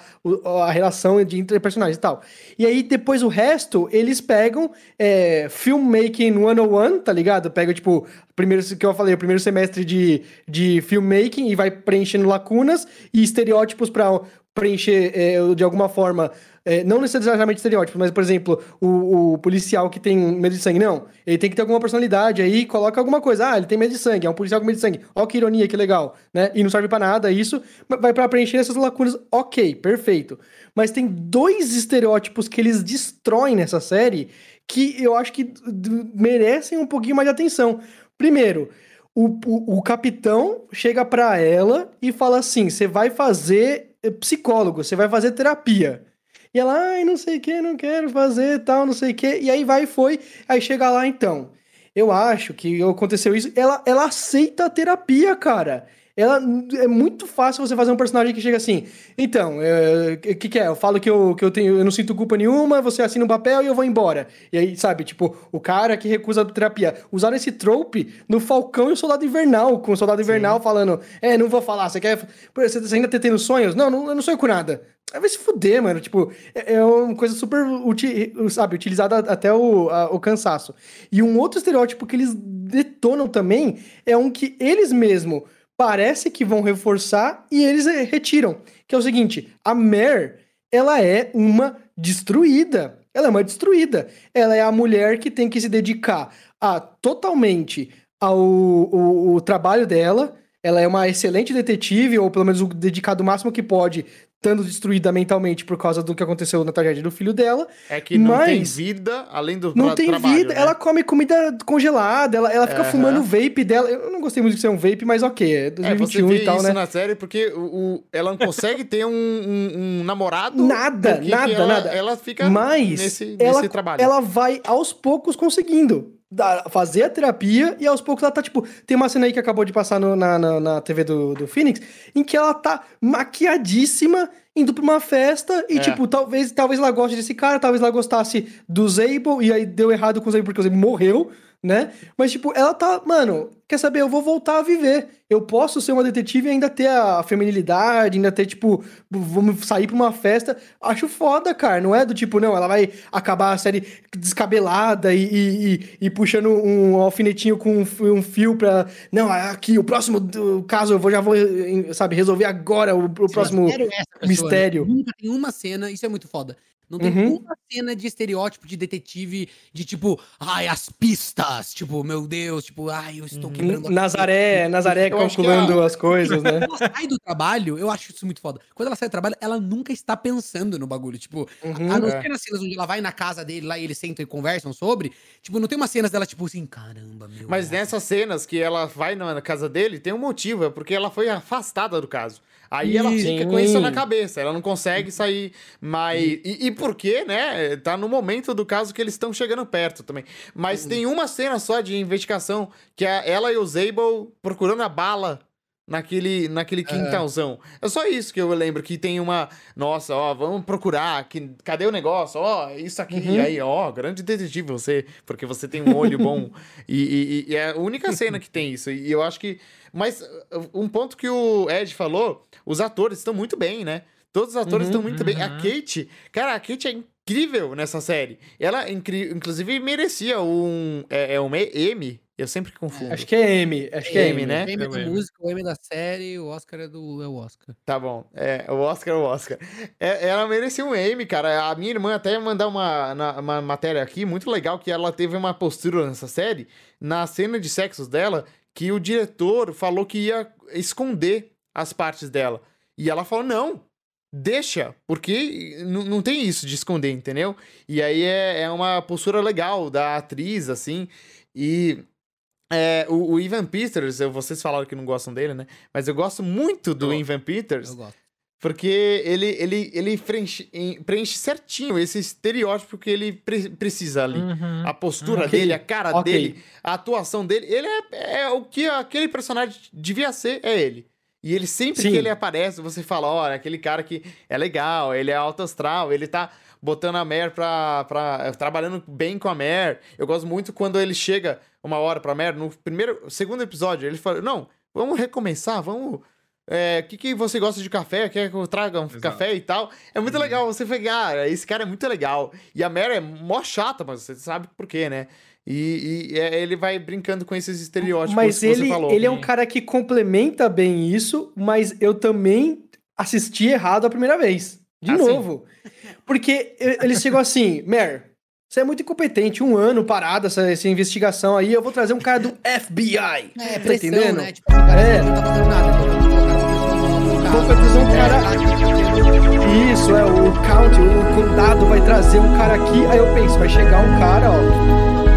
a relação entre personagens e tal. E aí depois o resto, eles pegam é, Filmmaking 101, tá ligado? Pega, tipo, primeiro que eu falei, o primeiro semestre de, de filmmaking e vai preenchendo lacunas e estereótipos para preencher é, de alguma forma é, não necessariamente estereótipo, mas, por exemplo, o, o, policial que tem medo de sangue, não. Ele tem que ter alguma personalidade, aí coloca alguma coisa. Ah, ele tem medo de sangue, é um policial com medo de sangue. Ó, que ironia, que legal, né? E não serve para nada isso, vai para preencher essas lacunas. Ok, perfeito. Mas tem dois estereótipos que eles destroem nessa série que eu acho que merecem um pouquinho mais de atenção. Primeiro, o, o, o capitão chega para ela e fala assim: você vai fazer psicólogo, você vai fazer terapia. E ela, ai, não sei o que, não quero fazer, tal, não sei o que. E aí vai e foi. Aí chega lá, então. Eu acho que aconteceu isso. Ela, ela aceita a terapia, cara. Ela é muito fácil você fazer um personagem que chega assim. Então, o é, que, que é? Eu falo que eu, que eu tenho, eu não sinto culpa nenhuma, você assina um papel e eu vou embora. E aí, sabe, tipo, o cara que recusa a terapia. Usaram esse trope no Falcão e o Soldado Invernal, com o Soldado Invernal Sim. falando: É, não vou falar, você quer. Você ainda tá tendo sonhos? Não, não, eu não sonho com nada. Aí vai se fuder, mano. Tipo, é, é uma coisa super, uti, sabe, utilizada até o, a, o cansaço. E um outro estereótipo que eles detonam também é um que eles mesmos parece que vão reforçar e eles retiram. Que é o seguinte: a Mare, ela é uma destruída. Ela é uma destruída. Ela é a mulher que tem que se dedicar a totalmente ao trabalho dela. Ela é uma excelente detetive, ou pelo menos dedicado o máximo que pode estando destruída mentalmente por causa do que aconteceu na tragédia do filho dela. É que não tem vida além do Não tem trabalho, vida, né? ela come comida congelada, ela, ela fica uhum. fumando o vape dela. Eu não gostei muito de ser um vape, mas ok, é 2021 é, e tal, isso né? na série porque o, o ela não consegue ter um, um, um namorado. Nada, nada, ela, nada. Ela fica mas nesse, ela, nesse trabalho. Ela vai aos poucos conseguindo fazer a terapia e aos poucos ela tá, tipo, tem uma cena aí que acabou de passar no, na, na, na, TV do, do Phoenix, em que ela tá maquiadíssima, indo pra uma festa e, é. tipo, talvez, talvez ela goste desse cara, talvez ela gostasse do Zable e aí deu errado com o Zable porque o Zable morreu, né? Mas, tipo, ela tá, mano, quer saber? Eu vou voltar a viver. Eu posso ser uma detetive e ainda ter a feminilidade, ainda ter, tipo, vamos sair pra uma festa. Acho foda, cara. Não é do tipo, não, ela vai acabar a série descabelada e, e, e puxando um alfinetinho com um, fio pra. Não, aqui, o próximo caso eu vou, já vou, sabe, resolver agora o, o próximo mistério. Nunca tem uma cena, isso é muito foda. Não tem uhum. uma cena de estereótipo de detetive de tipo, ai, as pistas, tipo, meu Deus, tipo, ai, eu estou uhum. A Nazaré, Nazaré Eu calculando a- as coisas, né? Quando ela sai do trabalho, eu acho isso muito foda. Quando ela sai do trabalho, ela nunca está pensando no bagulho. Tipo, Uhum. a não É. ser nas cenas onde ela vai na casa dele lá e eles sentam e conversam sobre. Tipo, não tem umas cenas dela, tipo assim, caramba, meu. Mas nossa. nessas cenas que ela vai na casa dele, tem um motivo, é porque ela foi afastada do caso. Aí ela fica com isso na cabeça, ela não consegue sair mais. E, e por quê, né? Tá no momento do caso que eles estão chegando perto também. Mas tem uma cena só de investigação que é ela e o Zabel procurando a bala naquele, naquele quintalzão. É só isso que eu lembro, que tem uma. Nossa, ó, vamos procurar. Que, cadê o negócio? Ó, isso aqui. Uhum. E aí, ó, grande detetive você, porque você tem um olho bom. [LAUGHS] e, e- e é a única cena que tem isso. E eu acho que. Mas uh, um ponto que o Ed falou: os atores estão muito bem, né? Todos os atores Uhum. estão muito bem. A Uhum. Kate, cara, a Kate é incrível nessa série. Ela, incri- inclusive, merecia um. É, é um M. Eu sempre confundo. Acho que é M, acho que é M, M, né? O M é música, o M é da série, o Oscar é do é o Oscar. Tá bom. É, o Oscar é o Oscar. É, ela merecia um M, cara. A minha irmã até mandar uma, na- uma matéria aqui muito legal que ela teve uma postura nessa série, na cena de sexos dela, que o diretor falou que ia esconder as partes dela. E ela falou: não. Deixa, porque não tem isso de esconder, entendeu? E aí é, é uma postura legal da atriz, assim. E é, o, o Ivan Peters, eu- vocês falaram que não gostam dele, né? Mas eu gosto muito do Eu- Ivan Peters. Eu gosto. Porque ele, ele, ele preenche, preenche certinho esse estereótipo que ele pre- precisa ali. Uhum. A postura Ok, dele, a cara ok. dele, a atuação dele. Ele é, é o que aquele personagem devia ser, é ele. E ele sempre Sim. que ele aparece, você fala, olha, aquele cara que é legal, ele é alto astral, ele tá botando a Mer pra, pra... trabalhando bem com a Mer. Eu gosto muito quando ele chega uma hora pra Mer, no primeiro, segundo episódio, ele fala, não, vamos recomeçar, vamos... É, o que, que você gosta de café? Quer que eu traga um Exato. café e tal? É muito legal você pegar, ah, esse cara é muito legal. E a Mary é mó chata, mas você sabe por quê, né? E, e, é, ele vai brincando com esses estereótipos Mas que ele, você falou. ele é um cara que complementa bem isso, mas eu também assisti errado a primeira vez. De Ah, sim. novo. Porque e- ele chegou assim, Mer, você é muito incompetente, um ano parado essa, essa investigação aí, eu vou trazer um cara do FBI. É, tá pressão, entendendo? né? Tipo, o cara É. não tá fazendo nada. Então trazer um cara. É, Isso, é, o county, o condado vai trazer um cara aqui, aí eu penso, vai chegar um cara, ó,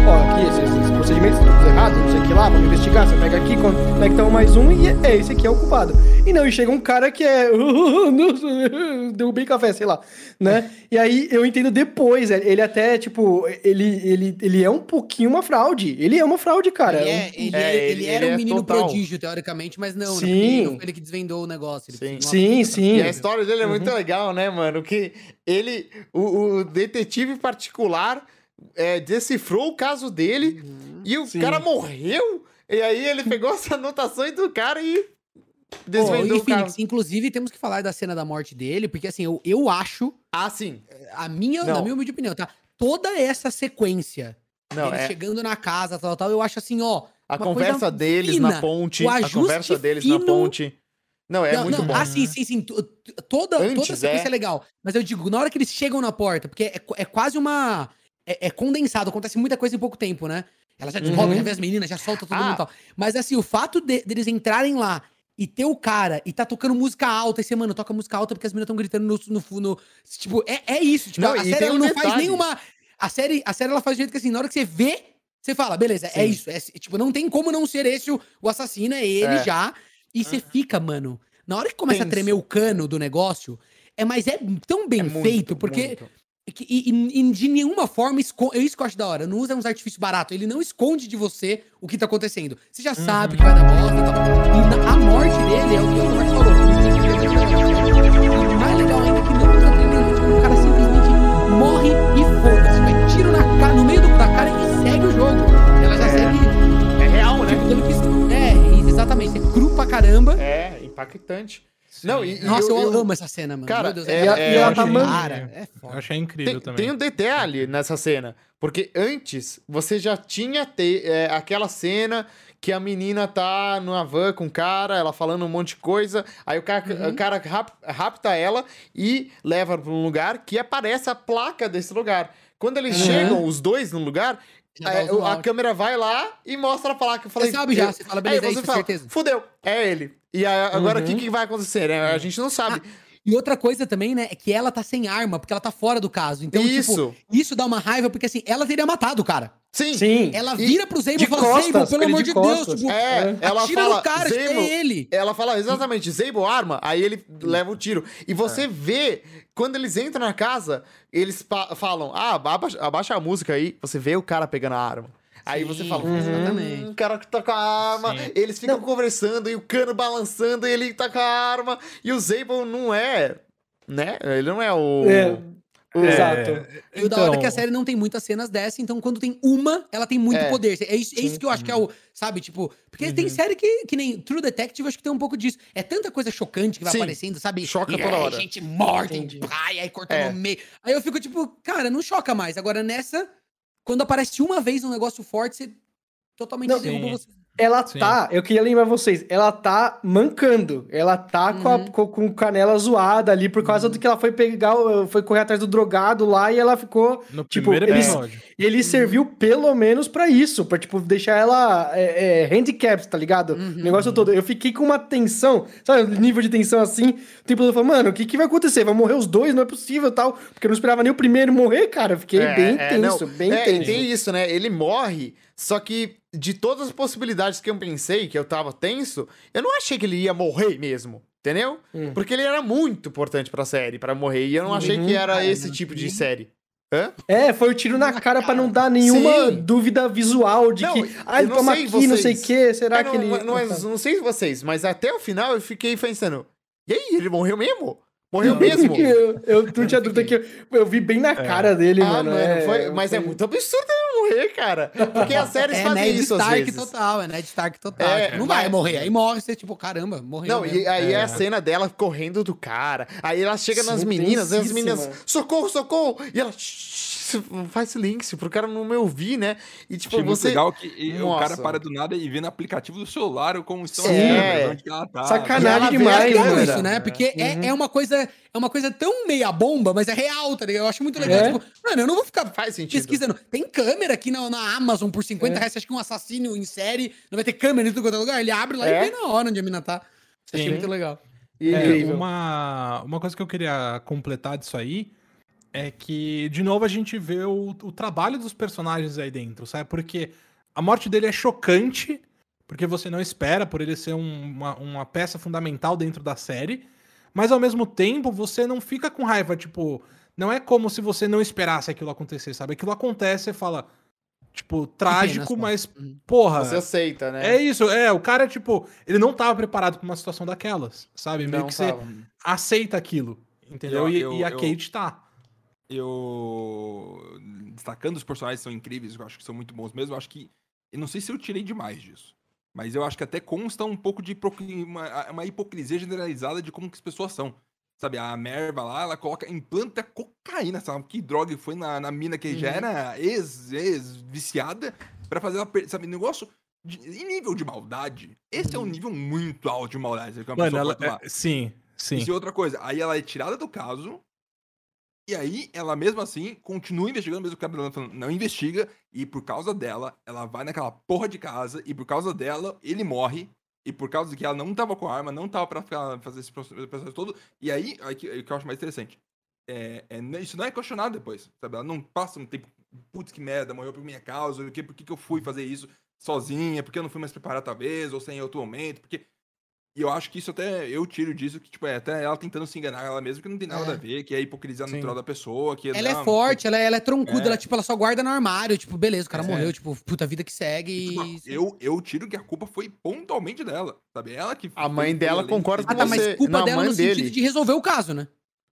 ó, aqui, esses, esses procedimentos estão tudo errado, não sei o que lá, vamos investigar, você pega aqui, conecta um mais um e é, é, esse aqui é o culpado. E não, e chega um cara que é, [LAUGHS] [LAUGHS] derrubei café, sei lá, né? E aí eu entendo depois, é, ele até, tipo, ele, ele, ele é um pouquinho uma fraude, ele é uma fraude, cara. Ele, é, ele, É, ele, ele- era ele um é menino total. prodígio, teoricamente, mas não, né? Sim. Ele não foi ele que desvendou o negócio. Ele Sim. Sim, sim. E a história dele é muito legal, né, mano? Que ele, o, o detetive particular, é, decifrou o caso dele e o Sim. cara morreu. E aí ele pegou [LAUGHS] as anotações do cara e desvendou e o caso. Phoenix, inclusive, temos que falar da cena da morte dele, porque assim, eu, eu acho, Ah, sim. a minha, na minha humilde opinião, tá? Toda essa sequência, Não, ele é chegando na casa, tal, tal, eu acho assim, ó. a conversa deles fina. na ponte. A conversa deles na ponte. Não, é não, muito não, bom. Ah, sim, sim, sim. Toda, toda Antes, a sequência é. é. legal. Mas eu digo, na hora que eles chegam na porta, porque é, é quase uma. É, é condensado, acontece muita coisa em pouco tempo, né? Ela já descobre, Uhum. já vê as meninas, já solta todo Ah. mundo e tal. Mas assim, o fato de- deles entrarem lá e ter o cara e tá tocando música alta, e você, mano, toca música alta porque as meninas estão gritando no, no, Tipo, é, é isso. Tipo, Não, a série ela um não faz nenhuma. A série, a série ela faz de jeito que assim, na hora que você vê, você fala, beleza, é Sim. isso. É, tipo, não tem como não ser esse o, o assassino, é ele É. já. E você fica, mano. Na hora que começa Tenso. a tremer o cano do negócio, é, mas é tão bem É muito, feito, porque. muito. E, e- e de nenhuma forma esconde. É isso que eu acho da hora. Não usa uns artifícios baratos. Ele não esconde de você o que tá acontecendo. Você já sabe que vai dar bosta e tal. E a morte dele é o que o Marcos falou. E mais legal ainda é que não usa treinamento. Tipo, o cara simplesmente morre e foda-se. Vai tiro na cara, no meio do, da cara e segue o jogo. Ela já É. segue. É real, né? Tipo, que. É, exatamente. É cru pra caramba. É, impactante. Não, e, Nossa, eu, eu- amo essa cena, mano. Cara, Meu Deus, é- E, a- é, e ela eu tá é Eu foda. achei incrível Tem, também. tem um detalhe nessa cena. Porque antes você já tinha te, é, aquela cena que a menina tá numa van com o cara, ela falando um monte de coisa. Aí o cara, Uhum. o cara rap- rapta ela e leva pra um lugar que aparece a placa desse lugar. Quando eles Uhum. chegam, os dois no lugar, é, a câmera vai lá e mostra a placa. Eu falei, Você sabe já, você fala, beleza, aí é você isso, fala, certeza. Fudeu, é ele. E agora o que, Uhum. que vai acontecer, né? A gente não sabe. E outra coisa também, né, é que ela tá sem arma, porque ela tá fora do caso. Então, Isso. tipo, isso dá uma raiva, porque assim, ela teria matado o cara. Sim. Sim. Ela vira pro de e fala, costas, pelo amor de de Deus, tipo, É, ela atira fala, no cara, Zable- é ele. Ela fala exatamente, Zable arma, aí ele leva o tiro. E você vê, quando eles entram na casa, eles falam, ah, abaixa, abaixa a música aí, você vê o cara pegando a arma. Aí você fala, exatamente. hum, o cara que tá com a arma, Sim. eles ficam conversando e o cano balançando e ele tá com a arma. E o Zable não é, né? Ele não é o... É, o- Exato. E o da hora é que a Então- série não tem muitas cenas dessa, então quando tem uma, ela tem muito É. poder. É isso, é isso que eu acho que é o. Sabe, tipo. Porque tem série que, que nem True Detective, acho que tem um pouco disso. É tanta coisa chocante que vai Sim. aparecendo, sabe? Choca E toda hora. gente morta, Entendi. e pai, aí corta É. no meio. Aí eu fico tipo, cara, não choca mais. Agora nessa, quando aparece uma vez um negócio forte, você totalmente Não, derruba sim. você. Ela Sim. tá, eu queria lembrar vocês, ela tá mancando. Ela tá com, a, Uhum. com, com canela zoada ali por causa do que ela foi pegar, foi correr atrás do drogado lá e ela ficou. No Tipo, primeiro eles- episódio. Ele serviu pelo menos pra isso, pra, tipo, deixar ela é, é, handicapped, tá ligado? Uhum. O negócio todo. Eu fiquei com uma tensão, sabe? um Nível de tensão assim. O tempo todo mano, o que, que vai acontecer? Vai morrer os dois? Não é possível tal. Porque eu não esperava nem o primeiro morrer, cara. Eu fiquei É, bem é, tenso, não. bem É, tenso. Tem isso, né? Ele morre, só que de todas as possibilidades que eu pensei, que eu tava tenso, eu não achei que ele ia morrer mesmo. Entendeu? Hum. Porque ele era muito importante pra série, pra morrer. E eu não achei que era esse tipo de série. Hã? É, foi o tiro na cara pra não dar nenhuma Sim. dúvida visual de Não, que, ah, eu ele não toma sei aqui, não sei o vocês. que, será É, que não, ele... não, é- não sei vocês, mas até o final eu fiquei pensando: e aí, ele morreu mesmo? Morreu [LAUGHS] mesmo? eu, eu não tinha dúvida que eu, eu vi bem na cara dele, Ah, mano. mano, é, foi- mas é muito absurdo ele morrer, cara. Porque as [LAUGHS] séries É fazem Ned isso às Stark vezes. total, é Ned Stark total. É, Tipo, não mas- vai morrer. Aí morre, você, tipo, caramba, morreu. Não, mesmo. e aí é. É. a cena dela correndo do cara. Aí ela chega nas meninas, e as meninas, socorro, socorro! E ela "Shh", faz silêncio pro cara não me ouvir, né? E tipo, Achei muito você. legal que e, o cara Nossa. para do nada e vê no aplicativo do celular como estão Sim. as câmeras, É. onde que ela tá. Sacanagem demais, É legal mano. isso, né? Porque é, Uhum. é uma coisa é uma coisa tão meia bomba, mas é real, tá ligado? Eu acho muito legal. É. Tipo, mano, eu não vou ficar Faz sentido. pesquisando. Tem câmera aqui na, na Amazon por 50 É. reais. Você acha que um assassino em série não vai ter câmera em tudo quanto é lugar? Ele abre lá É. e vê na hora onde a mina tá. Achei Sim. muito legal. É, uma, uma coisa que eu queria completar disso aí é que, de novo, a gente vê o, o trabalho dos personagens aí dentro, sabe? Porque a morte dele é chocante, porque você não espera por ele ser um- uma, uma peça fundamental dentro da série, mas ao mesmo tempo você não fica com raiva, tipo, não é como se você não esperasse aquilo acontecer, sabe? Aquilo acontece e fala, tipo, trágico, mas, Uhum. porra. Você aceita, né? É isso, é, o cara, tipo, ele não tava preparado pra uma situação daquelas, sabe? Meio Não que você tava. aceita aquilo, entendeu? Eu- e, eu- e a eu- Kate tá. Eu. Destacando os personagens que são incríveis, eu acho que são muito bons mesmo. Eu acho que. Eu não sei se eu tirei demais disso. Mas eu acho que até consta um pouco de uma, uma hipocrisia generalizada de como que as pessoas são. Sabe, a Merva lá, ela coloca, implanta cocaína, sabe? Que droga foi na, na mina que já Uhum. era ex- ex-viciada pra fazer ela, sabe, negócio de, em nível de maldade. Esse é um nível muito alto de maldade. Mano, ela, é, sim, sim. Isso é outra coisa. Aí ela é tirada do caso. E aí, ela mesmo assim, continua investigando, mesmo que o cara falando, não investiga. E por causa dela, ela vai naquela porra de casa. E por causa dela, ele morre. E por causa de que ela não tava com arma, não tava pra ficar- fazer esse processo todo. E aí, aí que, eu acho mais interessante. É, é, isso não é questionado depois, sabe? Ela não passa um tempo, putz, que merda, morreu por minha causa, por que, por que, que eu fui fazer isso sozinha, por que eu não fui mais preparado talvez, ou sem em outro momento, porque... E eu acho que isso até, eu tiro disso, que tipo, é até ela tentando se enganar ela mesma, que não tem nada É. a ver, que é hipocrisia Sim. natural da pessoa, que... Ela não, é forte, ela é, ela é troncuda, É. ela, tipo, ela só guarda no armário. Tipo, beleza, o cara É. morreu, tipo, puta vida que segue. tipo, e... eu, eu tiro que a culpa foi pontualmente dela, sabe? Ela que... A mãe dela concorda com Ah, tá, mas você- culpa não, a dela mãe no sentido dele. de resolver o caso, né?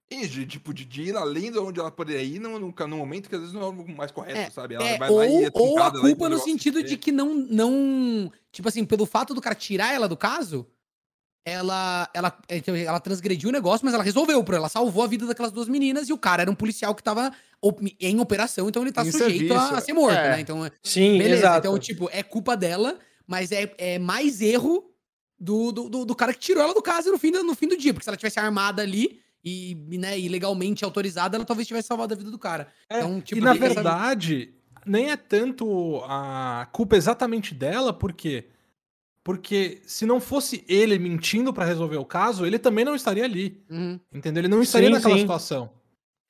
Isso, de, tipo, de, de ir além de onde ela poderia ir no, no, no momento que às vezes não é o mais correto, É, sabe? Ela É, vai ou, lá e é ou a e culpa no sentido é- de que não, não. Tipo assim, pelo fato do cara tirar ela do caso, ela, ela, é, ela transgrediu o negócio, mas ela resolveu, pro- ela salvou a vida daquelas duas meninas e o cara era um policial que tava em operação, então ele tá Em sujeito a, a ser morto, é. né? Então, Sim, beleza. exato. Então, tipo, é culpa dela, mas é, é mais erro do, do, do, do cara que tirou ela do caso no fim do, no fim do dia, porque se ela tivesse armada ali. E, né, e legalmente autorizada, ela talvez tivesse salvado a vida do cara. É, Então, tipo, e na tem essa- verdade, nem é tanto a culpa exatamente dela, por quê? Porque se não fosse ele mentindo pra resolver o caso, ele também não estaria ali. Uhum. Entendeu? Ele não estaria Sim, naquela sim. situação.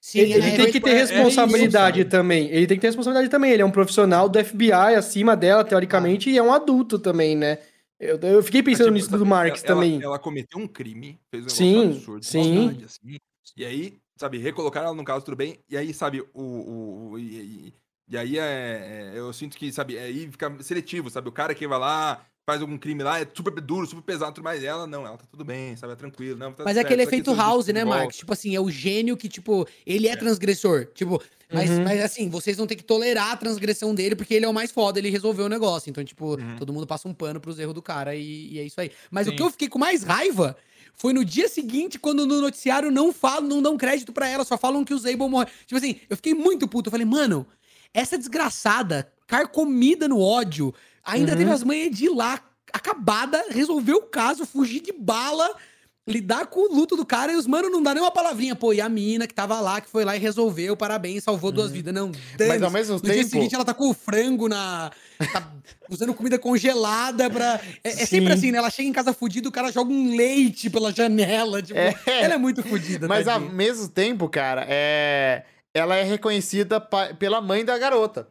Sim, ele, ele é, tem que ter é- é responsabilidade isso, também. Ele tem que ter responsabilidade também. Ele é um profissional do FBI acima dela, teoricamente, e é um adulto também, né? Eu, eu fiquei pensando Tipo, nisso sabe, do Marx ela- também. Ela cometeu um crime, fez um Sim, negócio absurdo, sim. assim, e aí, sabe, recolocaram ela no caso, tudo bem. E aí, sabe, o. o, o- e, e- e aí é, é- Eu sinto que, sabe, aí fica seletivo, sabe? O cara que vai lá, faz algum crime lá, é super duro, super pesado, tudo mais. Ela não, ela tá tudo bem, sabe? É tranquilo. Não, tá Mas é aquele efeito House, de né. Marcos? Tipo assim, é o gênio que, tipo, ele é, transgressor. Tipo, mas, Uhum. mas assim, vocês vão ter que tolerar a transgressão dele, porque ele é o mais foda, ele resolveu o negócio. Então, tipo, Uhum. todo mundo passa um pano pros erros do cara e, e é isso aí. Mas o Sim. que eu fiquei com mais raiva foi no dia seguinte, quando no noticiário não falam, não dão crédito pra ela, só falam que o Zabel morreu. Tipo assim, eu fiquei muito puto. Eu falei, mano, essa desgraçada, carcomida no ódio, ainda Uhum. teve as manhas de ir lá, acabada, resolver o caso, fugir de bala, lidar com o luto do cara e os mano não dá nem uma palavrinha. Pô, e a mina que tava lá, que foi lá e resolveu, parabéns, salvou duas vidas. Não, Uhum. Mas ao mesmo no dia tempo- seguinte ela tá com o frango na. tá [LAUGHS] usando comida congelada pra. É, é sempre Sim. assim, né? Ela chega em casa fudida, o cara joga um leite pela janela. Tipo, É. ela é muito fudida. Mas ao mesmo tempo, cara, é... ela é reconhecida pela mãe da garota.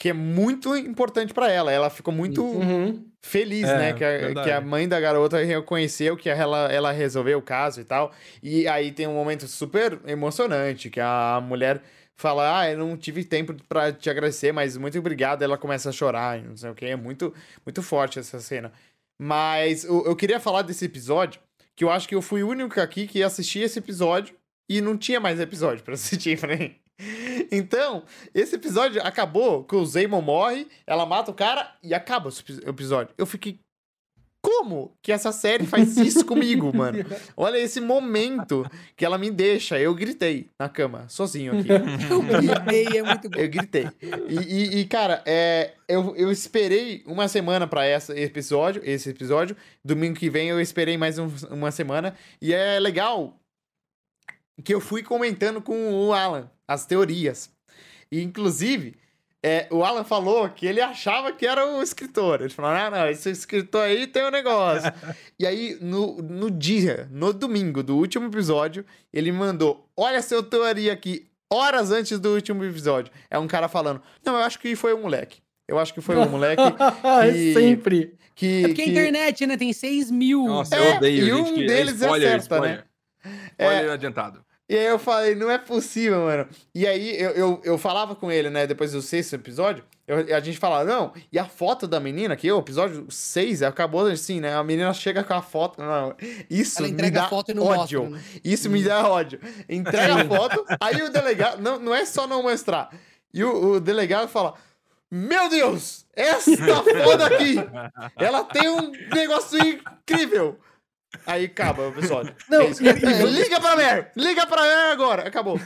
Que é muito importante pra ela. Ela ficou muito Uhum. feliz, É, né? Que a, que a mãe da garota reconheceu que ela, ela resolveu o caso e tal. E aí tem um momento super emocionante, que a mulher fala, ah, eu não tive tempo pra te agradecer, mas muito obrigado. Ela começa a chorar, e não sei o que. É muito, muito forte essa cena. Mas eu, eu queria falar desse episódio, que eu acho que eu fui o único aqui que assisti esse episódio e não tinha mais episódio pra assistir [LAUGHS] mim. Então, esse episódio acabou que o Zaymon morre, ela mata o cara e acaba esse epi- episódio. Eu fiquei. Como que essa série faz isso comigo, mano? [LAUGHS] Olha esse momento que ela me deixa. Eu gritei na cama, sozinho aqui. [LAUGHS] Eu gritei, é muito bom. Eu gritei. E, e- e, cara, é, eu, eu esperei uma semana pra essa episódio, esse episódio. Domingo que vem eu esperei mais um- uma semana. E é legal que eu fui comentando com o Alan as teorias. E, inclusive, é, o Alan falou que ele achava que era o escritor. Ele falou: ah, não, esse escritor aí tem um negócio. [LAUGHS] e aí, no, no dia, no domingo do último episódio, ele mandou: olha a sua teoria aqui, horas antes do último episódio. É um cara falando: não, eu acho que foi o moleque. Eu acho que foi o moleque [LAUGHS] que- Sempre. que. É porque a que- internet, né, tem 6 mil. Nossa, É, eu odeio, e gente. um que- é deles spoiler, acerta, spoiler. Spoiler adiantado. E aí eu falei, não é possível, mano. E aí eu, eu, eu falava com ele, né, depois do sexto episódio, eu- a gente falava, não, e a foto da menina, que o episódio 6 acabou assim, né? A menina chega com a foto. Não, isso Ela me dá a foto e não ódio. mostra, né? Isso me dá ódio. Entrega a foto, aí o delegado. Não, não é só não mostrar. E o, o delegado fala. Meu Deus! Essa foto aqui! Ela tem um negócio incrível! Aí acaba o episódio. [LAUGHS] Não, É isso. É, liga pra Mer! Liga pra Mer agora! Acabou.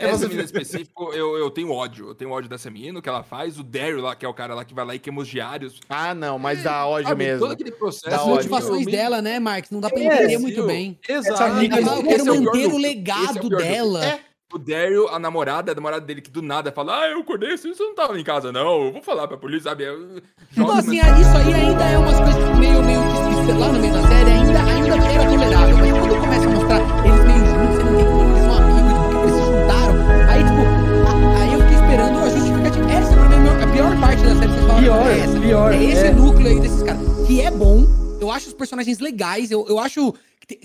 É Essa menina específico, eu, eu tenho ódio. Eu tenho ódio dessa menina, o que ela faz. O Daryl lá, que é o cara lá que vai lá e queima os diários. Ah, não, mas dá ódio Sabe, mesmo. Todo aquele processo. As motivações eu- dela, né, Marcos? Não dá pra É, entender muito bem. Fala, eu quero é o pior manter o é legado dela. É. O Daryl, a namorada, a namorada dele que do nada fala: Ah, eu acordei você não tava em casa, não. Eu vou falar pra polícia, sabe? Então, assim, isso aí ainda é umas coisas meio, meio que lá no meio da série ainda, ainda era tolerável. Mas quando começa a mostrar eles meio juntos, você não entende que eles são amigos, porque eles se juntaram. Aí, tipo, aí eu fiquei esperando a justificativa. Essa pra mim é a pior parte da série que vocês falaram. Pior, é essa. pior, É esse é. núcleo aí desses caras. Que é bom. Eu acho os personagens legais. Eu, eu acho.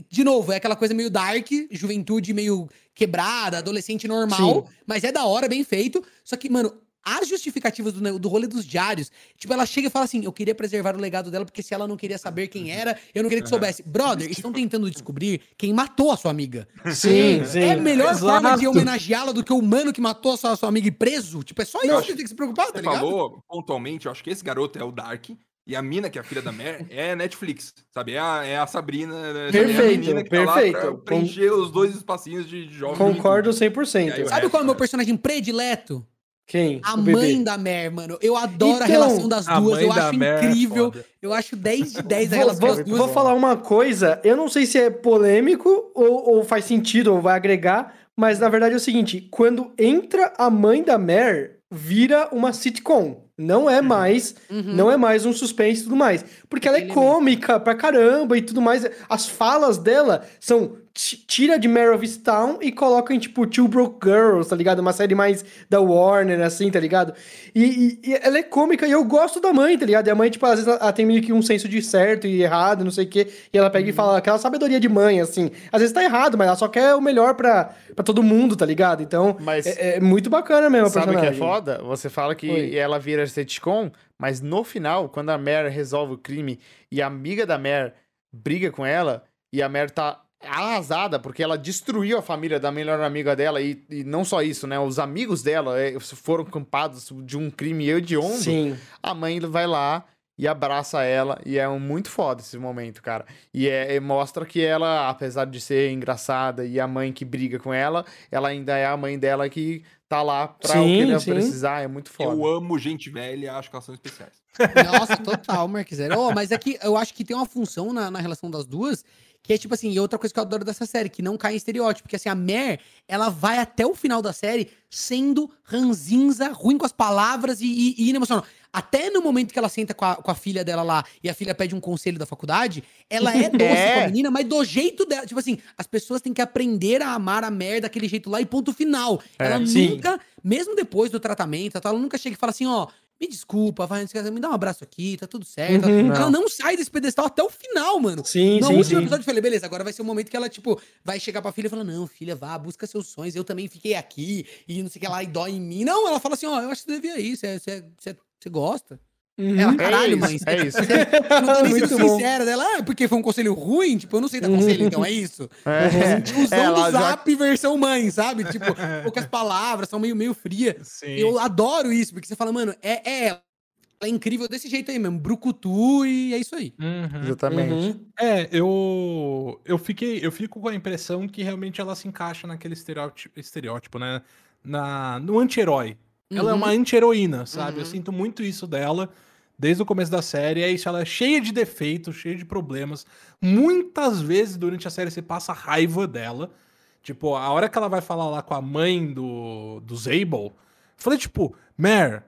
De novo, é aquela coisa meio dark, juventude meio quebrada, adolescente normal. Sim. Mas é da hora, bem feito. Só que, mano, as justificativas do, do rolê dos diários, tipo, ela chega e fala assim: eu queria preservar o legado dela, porque se ela não queria saber quem era, eu não queria que soubesse. Brother, estão tentando descobrir quem matou a sua amiga. Sim, sim. É a melhor forma de Exato. homenageá-la do que o humano que matou a sua, sua amiga e preso? Tipo, é só isso que tem que se preocupar, tá Você ligado? falou pontualmente, eu acho que esse garoto é o Dark. E a mina, que é a filha da Mer, é Netflix, sabe? É a, é a Sabrina. Sabe? É a Perfeito, menina que tá lá perfeito. pra preencher os dois espacinhos de, de jovem. Concordo E 100%. aí, Sabe É, qual é o meu cara. personagem predileto? Quem? A O bebê. mãe da Mer, mano. Eu adoro a Então, relação das a duas. Eu da acho Mer é incrível. foda. Eu acho 10 de 10 [LAUGHS] a Vou, relação vou- das duas. vou falar uma coisa, eu não sei se é polêmico ou, ou faz sentido ou vai agregar, mas na verdade é o seguinte: quando entra a mãe da Mer, vira uma sitcom. Não é mais, Uhum. não é mais um suspense e tudo mais. Porque ela é cômica pra caramba e tudo mais. As falas dela são tira de Mare of Easttown e coloca em tipo Two Broke Girls, tá ligado? Uma série mais da Warner, assim, tá ligado? E, e- e ela é cômica e eu gosto da mãe, tá ligado? E a mãe, tipo, às vezes ela, ela tem meio que um senso de certo e errado, não sei o quê. E ela pega e fala aquela sabedoria de mãe, assim. Às vezes tá errado, mas ela só quer o melhor pra, pra todo mundo, tá ligado? Então, Mas- é, é muito bacana mesmo a Sabe o que é personagem. foda? Você fala que Oi. ela vira sitcom, mas no final, quando a Mare resolve o crime e a amiga da Mare briga com ela, e a Mare tá arrasada porque ela destruiu a família da melhor amiga dela, e, e não só isso, né? Os amigos dela eh, foram culpados de um crime hediondo. Sim. A mãe vai lá e abraça ela, e é um muito foda esse momento, cara. E é, é- mostra que ela, apesar de ser engraçada e a mãe que briga com ela, ela ainda é a mãe dela que tá lá pra o que Sim, ela sim. precisar, é muito foda. Eu amo gente velha, acho que elas são especiais. Nossa, total, Marquezera. Oh, mas é que eu acho que tem uma função na, na relação das duas, que é tipo assim, e outra coisa que eu adoro dessa série, que não cai em estereótipo, porque assim, a Mer, ela vai até o final da série sendo ranzinza, ruim com as palavras e, e, e inemocional. Até no momento que ela senta com a, com a filha dela lá e a filha pede um conselho da faculdade, ela é [LAUGHS] doce É. com a menina, mas do jeito dela. Tipo assim, as pessoas têm que aprender a amar a Mer daquele jeito lá e ponto final. ela sim. nunca, mesmo depois do tratamento, ela nunca chega e fala assim, ó, me desculpa, vai, me dá um abraço aqui, tá tudo certo. Uhum. Ela não sai desse pedestal até o final, mano. Sim, no sim, último sim. episódio eu falei, beleza, agora vai ser o momento que ela, tipo, vai chegar pra filha e falar, não, filha, vá, busca seus sonhos, eu também fiquei aqui, e não sei o que lá, e dói em mim. Não, ela fala assim, ó, eu acho que você devia ir, você, você, você, você gosta. Uhum. Ela, É caralho, isso, mãe. é isso. Você não tá nem sendo [LAUGHS] sincera dela, ah, porque foi um conselho ruim, tipo, eu não sei dar conselho, então é isso. É, ela do já- zap versão mãe, sabe? Tipo, [LAUGHS] poucas palavras, são meio, meio fria. Sim. Eu adoro isso, porque você fala, mano, é, é ela. Ela é incrível desse jeito aí mesmo, brucutu e é isso aí. Uhum. Exatamente. Uhum. É, eu eu fiquei, eu fico com a impressão que realmente ela se encaixa naquele estereótipo, estereótipo né? Na, no anti-herói. Ela é Uhum. uma anti-heroína, sabe? Eu Uhum. sinto muito isso dela desde o começo da série. É isso, ela é cheia de defeitos, cheia de problemas. Muitas vezes durante a série você passa raiva dela. Tipo, a hora que ela vai falar lá com a mãe do, do Zabel, falei, tipo, Mer,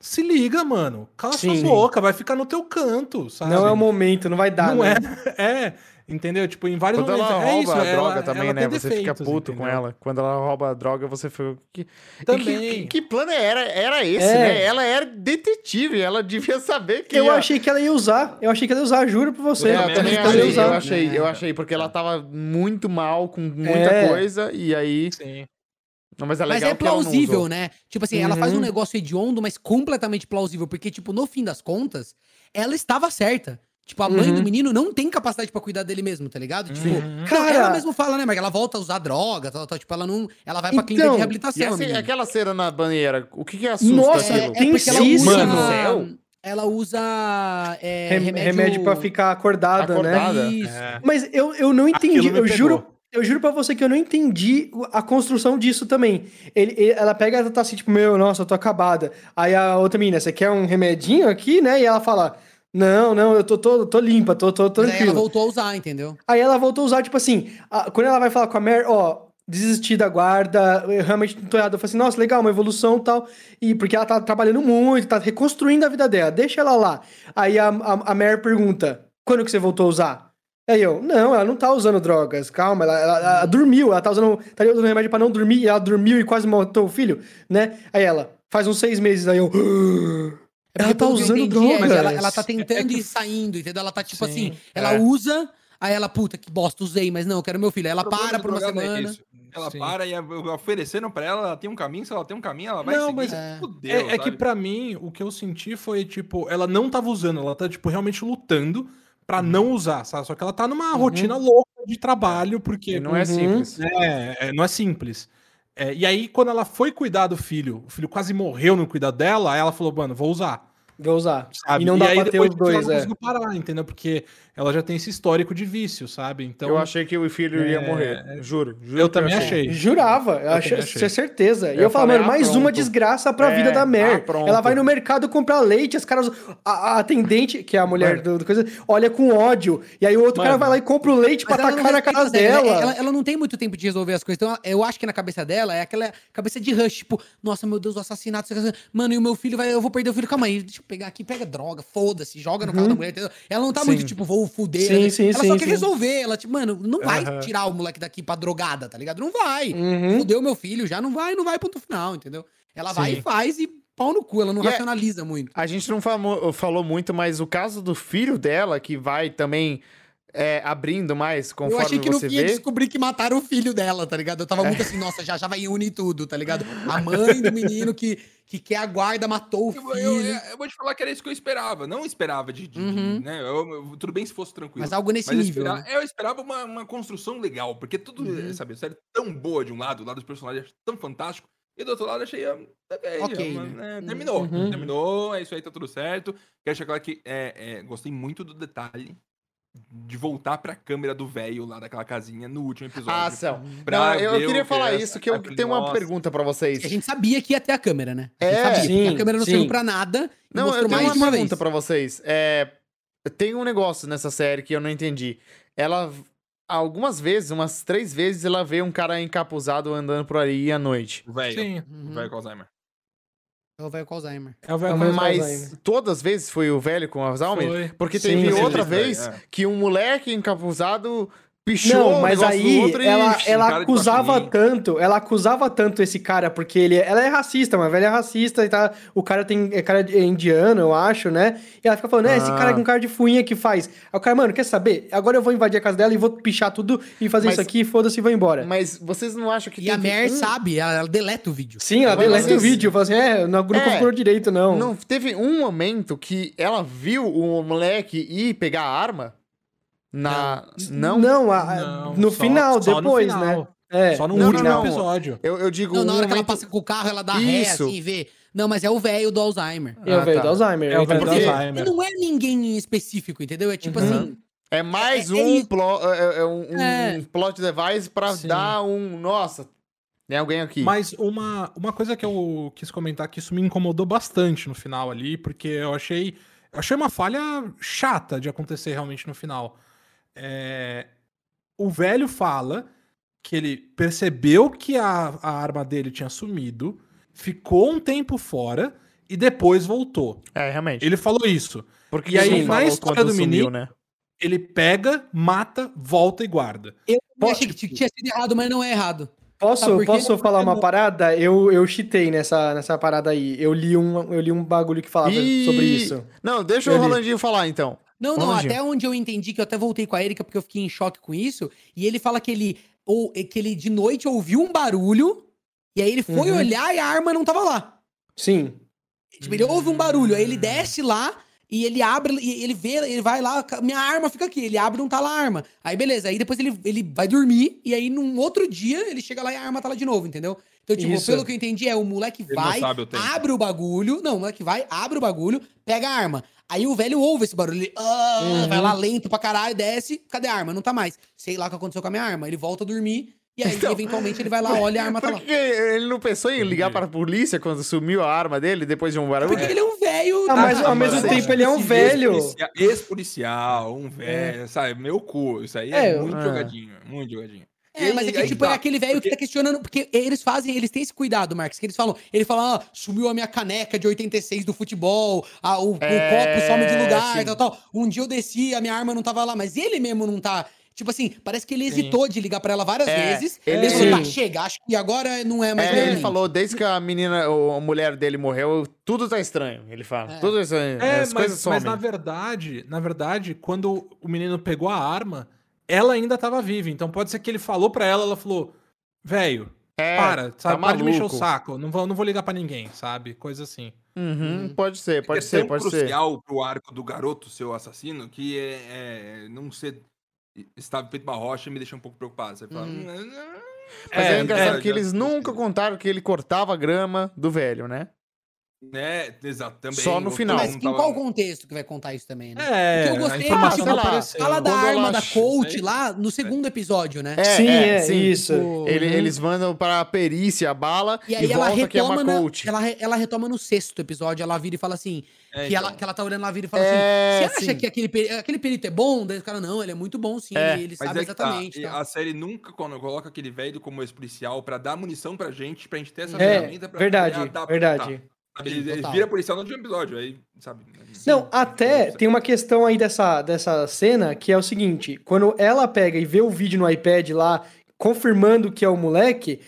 se liga, mano. Cala Sim. sua boca, vai ficar no teu canto, sabe? Não é o momento, não vai dar. Não né? é, [LAUGHS] é, entendeu? Tipo, em vários Quando ela momentos. é rouba isso, a ela- droga também, ela né? Você fica puto com entendeu? ela. Quando ela rouba a droga, você fica. Que, e Também. Que, que, que plano era, era esse, É. né? Ela era detetive, ela devia saber que. Eu ia- achei que ela ia usar. Eu achei que ela ia usar, juro pra você. É, eu também achei que ela ia achei, eu usar. achei, eu achei, porque ela tava muito mal com muita É. coisa, e aí. Sim. Não, mas é Mas legal é que ela não plausível, usou. né? Tipo assim, ela faz um Uhum. negócio hediondo, mas completamente plausível. Porque, tipo, no fim das contas, ela estava certa. Tipo, a mãe Uhum. do menino não tem capacidade pra cuidar dele mesmo, tá ligado? Tipo, Uhum. Cara- ela mesmo fala, né? Mas ela volta a usar droga, tal, tal, tipo, ela não. Ela vai pra clínica Então, de E reabilitação. a essa- menina. aquela cena na banheira, o que que assusta Nossa, aquilo? tem porque ela usa. mano. Ela usa. é, Rem- remédio... pra ficar acordada, Acordada. né? Isso. É. Mas eu, eu não entendi. Eu juro, eu juro pra você que eu não entendi a construção disso também. Ele, ele- ela pega e tá assim, tipo, meu, nossa, eu tô acabada. Aí a outra menina, você quer um remedinho aqui, né? E ela fala. Não, não, eu tô, tô, tô limpa, tô, tô Mas aí ela voltou a usar, entendeu? Aí ela voltou a usar, tipo assim, a- quando ela vai falar com a Mary, ó, desisti da guarda, realmente não tô errado. Eu falei assim, nossa, legal, uma evolução e tal. E porque ela tá trabalhando muito, tá reconstruindo a vida dela, deixa ela lá. Aí a, a, a Mary pergunta, quando que você voltou a usar? Aí eu, não, ela não tá usando drogas, calma, ela, ela- ela dormiu, ela tá usando, tá usando remédio pra não dormir, e ela dormiu e quase matou o filho, né? Aí ela, faz uns seis meses, aí eu... [GASPS] É Ela tá usando entendi, é drogas. Ela, ela tá tentando É ir [LAUGHS] saindo, entendeu? Ela tá tipo Sim, assim, ela é. usa, aí ela, puta, que bosta, usei, mas não, eu quero meu filho. Aí ela para por uma é semana. isso. Ela Sim. para e é- ofereceram pra ela, ela tem um caminho, se ela tem um caminho, ela vai Não, seguir. mas é- Fudeu, É, é que pra mim, o que eu senti foi, tipo, ela não tava usando, ela tá, tipo, realmente lutando pra não usar, sabe? Só que ela tá numa rotina louca de trabalho, porque E não é Uhum. simples. É, é, não é simples. É, e aí, quando ela foi cuidar do filho, o filho quase morreu no cuidado dela, aí ela falou, mano, vou usar. Vou usar. Sabe? E não dá aí pra ter os dois, não é. parar, entendeu? Porque ela já tem esse histórico de vício, sabe? Então, eu achei que o filho ia é, morrer. Juro. juro eu também achei. Jurava, eu achei, também achei. tinha certeza. E Eu eu, falava, falei, mano, ah, mais uma desgraça pra É, vida da Mer. ah, ela vai no mercado comprar leite, as caras. A, a atendente, que é a mulher do, do coisa, olha com ódio. E aí o outro cara Mano. vai lá e compra o leite pra Mas não tacar na cara as regras, dela. Ela, ela não tem muito tempo de resolver as coisas. Então, eu acho que na cabeça dela é aquela cabeça de rush, tipo, nossa, meu Deus, o assassinato. Mano, e o meu filho vai. Eu vou perder o filho. Calma aí, deixa eu pegar aqui, pega droga, foda-se, joga no carro da mulher. entendeu? Ela não tá muito, tipo, vou fuder. Sim, né? sim, ela sim, só quer resolver. Ela, tipo, mano, não vai Aham. tirar o moleque daqui pra drogada, tá ligado? Não vai. Uhum. Fudeu meu filho, já não vai, não vai, ponto final, entendeu? Ela vai e faz e pau no cu, ela não E é- racionaliza muito. A gente não falou, falou muito, mas o caso do filho dela, que vai também é, abrindo mais Eu conforme achei que no fim ia vê. descobrir que mataram o filho dela, tá ligado? Eu tava É. muito assim, nossa, já, já vai unir tudo, tá ligado? A mãe do menino que, que quer a guarda matou o Eu, filho. eu- eu vou te falar que era isso que eu esperava. Não esperava de. de- Uhum. né? eu- eu- tudo bem se fosse tranquilo. Mas algo nesse Mas eu nível. esperava, né? eu esperava uma, uma construção legal, porque tudo, Uhum. sabe, a série é tão boa de um lado, o lado dos personagens é tão fantástico, e do outro lado achei. ah, é, Ok, uma- né? é, terminou. Uhum. Terminou, é isso aí, tá tudo certo. Quero deixar claro que é, é, gostei muito do detalhe de voltar pra câmera do velho lá daquela casinha no último episódio. Ah, Céu. Pra Não, eu, queria falar isso, que eu aquele tenho uma nossa. pergunta pra vocês. A gente sabia que ia ter a câmera, né? A gente É, sabia. sim, a câmera não sim. serviu pra nada. Não, eu tenho mais uma uma pergunta vez. pra vocês. É, tem um negócio nessa série que eu não entendi. Ela, algumas vezes, umas três vezes, ela vê um cara encapuzado andando por aí à noite. O velho. Sim. O velho com Alzheimer. É o velho com Alzheimer. É o velho com mas- Mas todas as vezes foi o velho com Alzheimer? Foi. Porque teve sim. outra vez é. que um moleque encapuzado pichou Não, o mas do aí outro e... ela, ixi, ela acusava tanto, ela acusava tanto esse cara, porque ele, ela é racista, mas velho é racista e tá, o cara tem, é cara de- é indiano, eu acho, né? E ela fica falando, é, esse Ah. cara com cara de fuinha que faz. Aí o cara, mano, quer saber? Agora eu vou invadir a casa dela e vou pichar tudo e fazer Mas- isso aqui, foda-se e vou embora. Mas vocês não acham que E a Mer um- sabe, ela, ela deleta o vídeo. Sim, ela Mas deleta o vocês- vídeo, fala assim, é, não, não É. configurou direito, não. Não teve um momento que ela viu o moleque ir pegar a arma? Na... Não? Não, a- Não, no só- final, só no depois, final. né? É, Só no Não, último não, não. episódio. Eu, eu digo Não, na um hora que ela momento... passa com o carro, ela dá ré, Isso. assim, vê. Não, mas é o velho do Alzheimer. Eu Ah, veio tá. do Alzheimer. É o velho do Alzheimer. não é ninguém em específico, entendeu? É tipo Uhum. assim. É mais É- é um, isso. plo- é- é um, um É. plot device pra Sim. dar um... Nossa, tem alguém aqui. Mas uma, uma coisa que eu quis comentar que isso me incomodou bastante no final ali, porque eu achei. Eu achei uma falha chata de acontecer realmente no final. É, o velho fala que ele percebeu que a, a arma dele tinha sumido, ficou um tempo fora e depois voltou. É, realmente. Ele falou isso. Porque e aí, na história do sumiu, menino- né? Ele pega, mata, volta e guarda. Eu Pode- achei que tinha sido errado, mas não é errado. Posso, posso falar uma Porque- parada? Eu, eu chitei nessa, nessa parada aí. Eu li, um, eu li um bagulho que falava Ih, sobre isso. Não, deixa Eu o li. Rolandinho falar, então. Não, não, Onde? até onde eu entendi, que eu até voltei com a Erika porque eu fiquei em choque com isso. E ele fala que ele, ou, que ele de noite ouviu um barulho, e aí ele foi Uhum. olhar e a arma não tava lá. Sim. Tipo, ele ouve um barulho, aí ele desce lá e ele abre, e ele vê, ele vai lá, minha arma fica aqui. Ele abre e não tá lá a arma. Aí beleza, aí depois ele, ele vai dormir, e aí num outro dia ele chega lá e a arma tá lá de novo, entendeu? Então, tipo, Isso. pelo que eu entendi, é o moleque Ele vai, sabe abre o bagulho. Não, o moleque vai, abre o bagulho, pega a arma. Aí o velho ouve esse barulho, ele ah, Uhum. vai lá lento pra caralho, desce, cadê a arma? Não tá mais. Sei lá o que aconteceu com a minha arma. Ele volta a dormir, e aí Então, eventualmente ele vai lá, olha e a arma tá lá. Ele não pensou em ligar para a polícia quando sumiu a arma dele depois de um barulho? Porque ele é um velho. Ah, mas da- ao mesmo mas- tempo ele é um Esse velho. ex-policia- Ex-policial, um velho, sabe? Meu cu. Isso aí é, É, muito é. jogadinho, muito jogadinho. É, mas é que, tipo, tá, é aquele velho que porque- tá questionando, porque eles fazem, eles têm esse cuidado, Marcos, que eles falam, ele fala, ah, sumiu a minha caneca de 86 do futebol, ah, o, o É, copo some de lugar, sim. tal, tal. Um dia eu desci, a minha arma não tava lá, mas ele mesmo não tá. Tipo assim, parece que ele hesitou de ligar pra ela várias É, vezes. ele- falou, tá, Sim. chega, acho que agora não é mais É, ele mim. falou, desde que a menina, ou a mulher dele morreu, tudo tá estranho, ele fala. É. Tudo tá estranho. É, as mas, coisas somem. mas na verdade, na verdade, quando o menino pegou a arma, ela ainda tava viva. Então pode ser que ele falou pra ela, ela falou: velho, É, para, sabe? tá para de me encher o saco. Não vou, não vou ligar pra ninguém, sabe? Coisa assim. Uhum, pode ser, pode é ser, tão pode ser. crucial pro arco do garoto ser o assassino que é, é, não ser estava feito uma rocha me deixa um pouco preocupado. Você fala, Hum. "Hum, Mas é, É, engraçado é, que eles nunca contaram que ele cortava a grama do velho, né? É, exato, também. Só no final. Mas em tava- qual contexto que vai contar isso também, né? É, Porque eu a gostei, informação tipo, não fala- da Quando arma ela da coach é. lá no segundo episódio, né? É, Sim, é, é, sim. isso. Tipo, Ele- Uhum. Eles mandam pra perícia a bala E e, aí ela volta que é retoma, uma na- coach. ela, ela retoma no sexto episódio, ela vira e fala assim, É, que, ela, então. que ela tá olhando lá, vira e fala É, assim, você acha sim. que aquele, peri- aquele perito é bom? Daí o cara, não, ele é muito bom sim, É, ele, sabe é tá, exatamente. e tá. a série nunca quando coloca aquele velho como ex-policial pra dar munição pra gente, pra gente ter essa É, ferramenta pra verdade, verdade. Sim, Ele, ele vira policial no último episódio, aí, sabe? Não, até Sim. tem uma questão aí dessa, dessa cena que é o seguinte: quando ela pega e vê o vídeo no iPad lá, confirmando que é o moleque,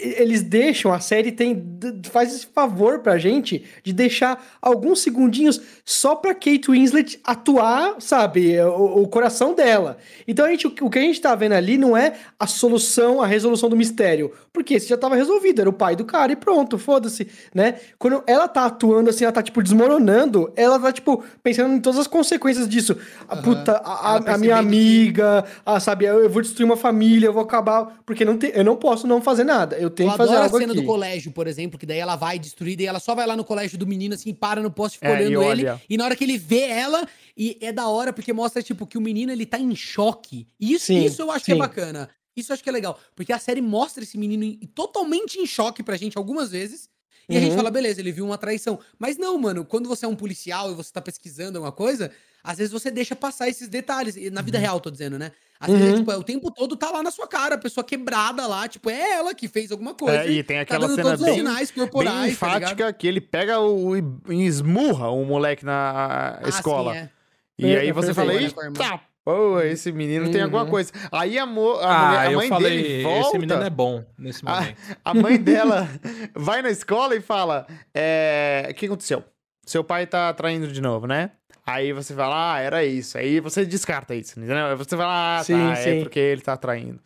eles deixam, a série tem faz esse favor pra gente de deixar alguns segundinhos só pra Kate Winslet atuar, sabe, o, o coração dela. Então a gente, o que- a gente tá vendo ali não é a solução, a resolução do mistério, porque esse já tava resolvido, era o pai do cara e pronto, foda-se, né? Quando ela tá atuando assim, ela tá tipo desmoronando, ela tá tipo pensando em todas as consequências disso. A Aham. puta, a, a- a minha amiga, a, sabe, eu eu vou destruir uma família, eu vou acabar, porque não tem, eu não posso não fazer nada, eu tenho Eu que fazer adoro a algo cena aqui. do colégio, por exemplo, que daí ela vai destruir, e ela só vai lá no colégio do menino, assim, para no poste, fica É, e olhando ele, olha. e na hora que ele vê ela, e é da hora, porque mostra, tipo, que o menino, ele tá em choque. E isso, Sim, isso eu acho que é sim. bacana. Isso eu acho que é legal, porque a série mostra esse menino totalmente em choque pra gente algumas vezes, e a gente Uhum. fala, beleza, ele viu uma traição. Mas não, mano, quando você é um policial e você tá pesquisando alguma coisa, às vezes você deixa passar esses detalhes. E Na vida real, tô dizendo, né? Às vezes, é, Uhum. tipo, é, o tempo todo tá lá na sua cara, a pessoa quebrada lá, tipo, é ela que fez alguma coisa. É, e tem tá aquela dando cena todos os bem, sinais bem corporais, tá ligado? enfática que ele pega o, e e esmurra o moleque na Ah, escola. sim, é. E É, aí é você fala, a eita, pô, esse menino tem alguma Uhum. coisa. Aí a, mo a, mulher- Ah, a eu mãe falei, dele volta, esse menino é bom nesse momento. a mãe [LAUGHS] dela vai na escola e fala, é, o que aconteceu? Seu pai tá traindo de novo, né? Aí você fala, ah, era isso. Aí você descarta isso, entendeu? Aí você fala, ah, Sim, tá, sim. é porque ele tá traindo.